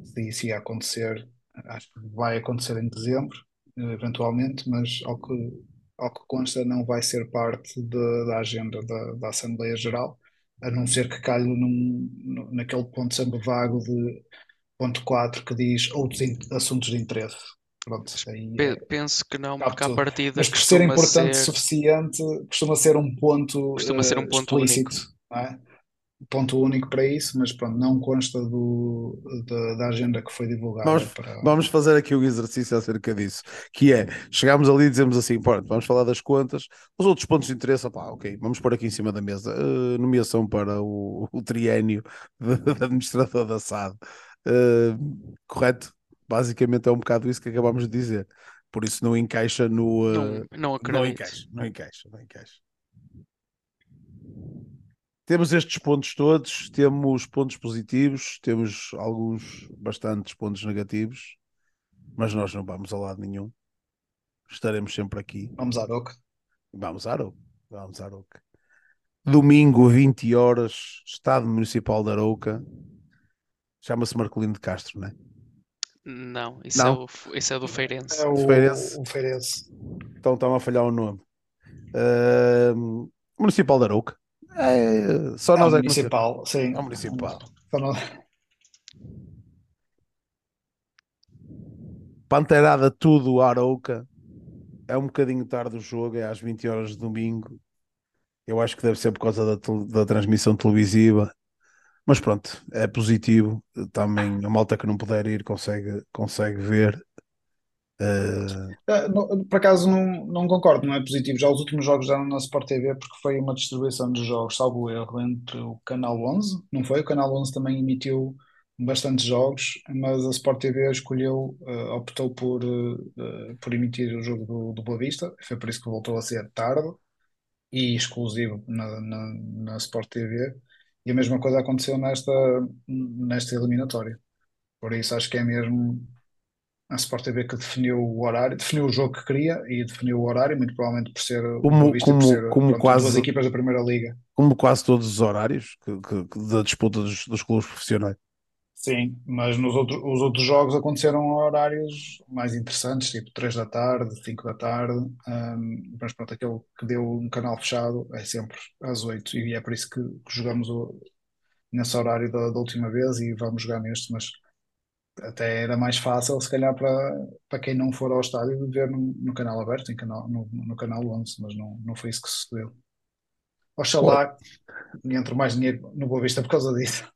se isso ia acontecer. Acho que vai acontecer em dezembro, eventualmente, mas ao que, ao que consta não vai ser parte de, da agenda da, da Assembleia Geral a não ser que calhe num, naquele ponto sempre vago de ponto 4 que diz outros assuntos de interesse. Pronto, aí, é Penso que não, porque a partida Mas por ser importante ser... suficiente, costuma ser um ponto, costuma ser um ponto explícito. Único. É? Ponto único para isso, mas pronto, não consta do, da, da agenda que foi divulgada. Vamos, para... vamos fazer aqui um exercício acerca disso, que é, chegamos ali e dizemos assim, pronto, vamos falar das contas, os outros pontos de interesse, pá, ok, vamos pôr aqui em cima da mesa, uh, nomeação para o, o triênio de, de administrador da SAD, uh, correto? Basicamente é um bocado isso que acabamos de dizer. Por isso não encaixa no. Uh, não, não acredito. Não encaixa, não encaixa, não encaixa. Temos estes pontos todos, temos pontos positivos, temos alguns bastantes pontos negativos, mas nós não vamos a lado nenhum. Estaremos sempre aqui. Vamos à Aroca. Vamos à Aroca. Vamos à Aroca. Domingo, 20 horas, Estado Municipal de Arouca. Chama-se Marcolino de Castro, não é? Não, isso, não. É, o, isso é do Feirense. É o Feirense. O Feirense. Então está-me a falhar o nome. Uh, Municipal de Arouca. É, só é nós é municipal, sim. É municipal. Só nós... Panteirada tudo, Arouca. É um bocadinho tarde o jogo, é às 20 horas de domingo. Eu acho que deve ser por causa da, da transmissão televisiva. Mas pronto, é positivo. Também a malta que não puder ir consegue, consegue ver Uh... Por acaso não, não concordo, não é positivo. Já os últimos jogos eram na Sport TV porque foi uma distribuição de jogos, salvo erro, entre o Canal 11, não foi? O Canal 11 também emitiu bastantes jogos, mas a Sport TV escolheu, uh, optou por, uh, por emitir o jogo do, do Boa Vista, foi por isso que voltou a ser tarde e exclusivo na, na, na Sport TV. E a mesma coisa aconteceu nesta, nesta eliminatória. Por isso acho que é mesmo a Sport TV que definiu o horário, definiu o jogo que queria e definiu o horário, muito provavelmente por ser, como, como, por ser como pronto, quase, duas equipas da Primeira Liga. Como quase todos os horários que, que, que da disputa dos, dos, clubes profissionais. Sim, mas nos outros, os outros jogos aconteceram a horários mais interessantes, tipo 3 da tarde, 5 da tarde, um, mas pronto, aquele que deu um canal fechado é sempre às 8 e é por isso que, que jogamos o, nesse horário da, da última vez e vamos jogar neste, mas até era mais fácil, se calhar, para, para quem não for ao estádio, ver no, no canal aberto, em canal, no, no canal 11, mas não, não foi isso que sucedeu. Oxalá me entre mais dinheiro no Boa Vista por causa disso.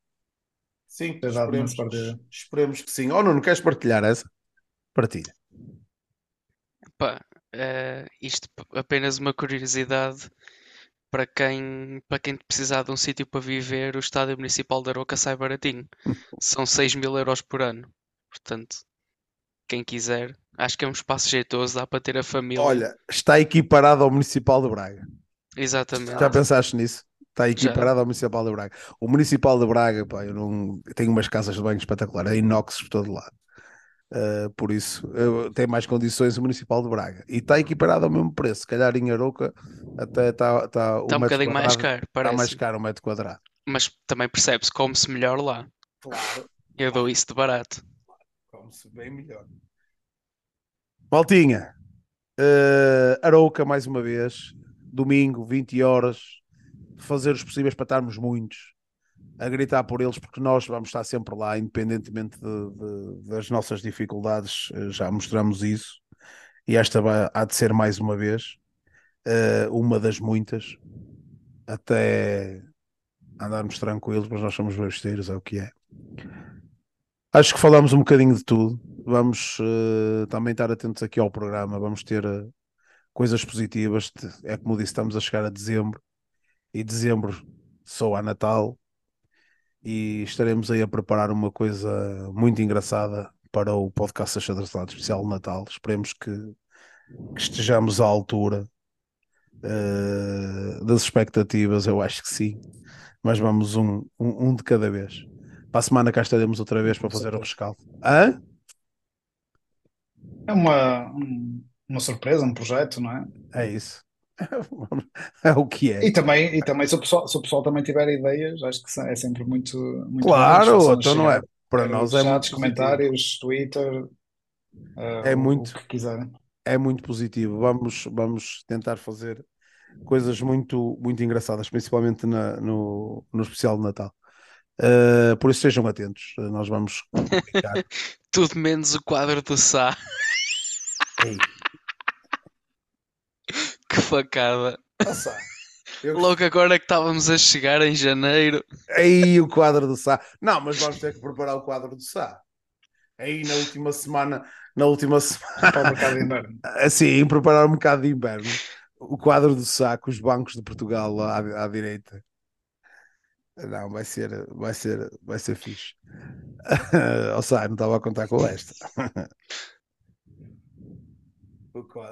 Sim, esperemos, esperemos que sim. Ou oh, não, não queres partilhar essa? Partilha. Pá, uh, isto apenas uma curiosidade para quem, para quem precisar de um sítio para viver, o Estádio Municipal de Aroca sai baratinho. São 6 mil euros por ano. Portanto, quem quiser, acho que é um espaço jeitoso, dá para ter a família. Olha, está equiparado ao Municipal de Braga. Exatamente. Já pensaste nisso? Está equiparado Já. ao Municipal de Braga. O Municipal de Braga, pá, eu não tenho umas casas de banho espetaculares, é inox por todo lado. Uh, por isso, tem mais condições o Municipal de Braga e está equiparado ao mesmo preço. Se calhar em Aroca até está tá, tá um bocadinho mais caro. Está mais caro um metro quadrado. Mas também percebe-se, come-se melhor lá. Claro. Eu dou isso de barato. Vamos bem melhor. Maltinha, uh, Arouca mais uma vez, domingo, 20 horas, fazer os possíveis para estarmos muitos, a gritar por eles, porque nós vamos estar sempre lá, independentemente de, de, das nossas dificuldades, eh, já mostramos isso, e esta vai, há de ser mais uma vez, uh, uma das muitas, até andarmos tranquilos, mas nós somos besteiros, é o que é. Acho que falamos um bocadinho de tudo. Vamos uh, também estar atentos aqui ao programa. Vamos ter uh, coisas positivas. É como disse, estamos a chegar a dezembro e dezembro só a Natal e estaremos aí a preparar uma coisa muito engraçada para o podcast Achadrezado especial de Natal. Esperemos que, que estejamos à altura uh, das expectativas. Eu acho que sim, mas vamos um, um, um de cada vez. Para a semana cá estaremos outra vez para fazer o rescaldo. Hã? É uma, uma surpresa, um projeto, não é? É isso. É o que é. E também, e também se, o pessoal, se o pessoal também tiver ideias, acho que é sempre muito. muito claro, então não é. Para nós é muito comentários, Twitter, uh, é muito, o que quiserem. É muito positivo. Vamos, vamos tentar fazer coisas muito, muito engraçadas, principalmente na, no, no especial de Natal. Uh, por isso sejam atentos, nós vamos Tudo menos o quadro do Sá. Ei. Que facada. Nossa, eu... Logo agora que estávamos a chegar em janeiro. Aí o quadro do Sá. Não, mas vamos ter que preparar o quadro do Sá. Aí na última semana, na última semana. Para o mercado de inverno. Sim, preparar um bocado de inverno. O quadro do Sá com os bancos de Portugal à, à direita. Não, vai ser, vai ser, vai ser fixe. Ou seja, não estava a contar com esta.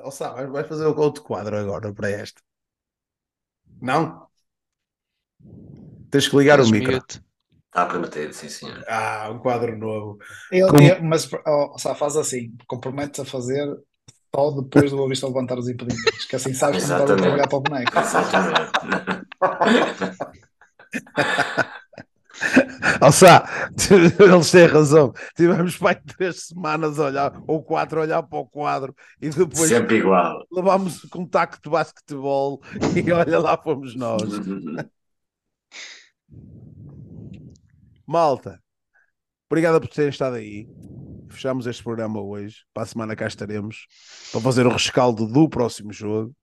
Ou seja, vai fazer outro quadro agora para esta. Não? Tens que ligar o micro. Está prometido, sim, senhor. Ah, um quadro novo. Ele, Com... Mas oh, só faz assim: compromete-se a fazer só depois do Boa levantar os impedimentos, que assim sabes que não estás a trabalhar para o boneco. Exatamente. Alçá, eles têm razão. Tivemos pai três semanas a olhar, ou quatro a olhar para o quadro e depois sempre igual. Levámos contacto de basquetebol e olha lá fomos nós. Malta, obrigado por terem estado aí. Fechamos este programa hoje. Para a semana cá estaremos para fazer o rescaldo do próximo jogo.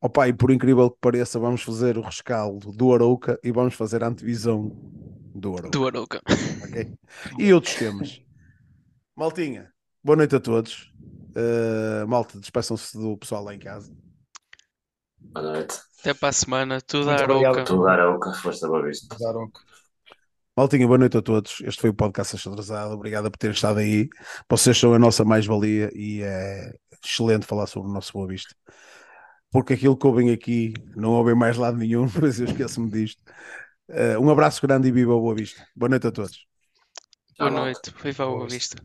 Opa, e por incrível que pareça, vamos fazer o rescaldo do Arouca e vamos fazer a antevisão do Arouca. Do Arouca. Okay? E outros temas. Maltinha, boa noite a todos. Uh, malta, despeçam-se do pessoal lá em casa. Boa noite. Até para a semana. Tudo a Arouca. Tudo a Arouca. Força boa vista. Tudo a Arouca. Maltinha, boa noite a todos. Este foi o podcast Achadrezado. Obrigado por terem estado aí. Vocês são a nossa mais-valia e é excelente falar sobre o nosso Boa Vista porque aquilo que ouvem aqui não ouvem mais lado nenhum, mas eu esqueço-me disto. Uh, um abraço grande e viva a Boa Vista. Boa noite a todos. Boa noite, viva a Boa Vista.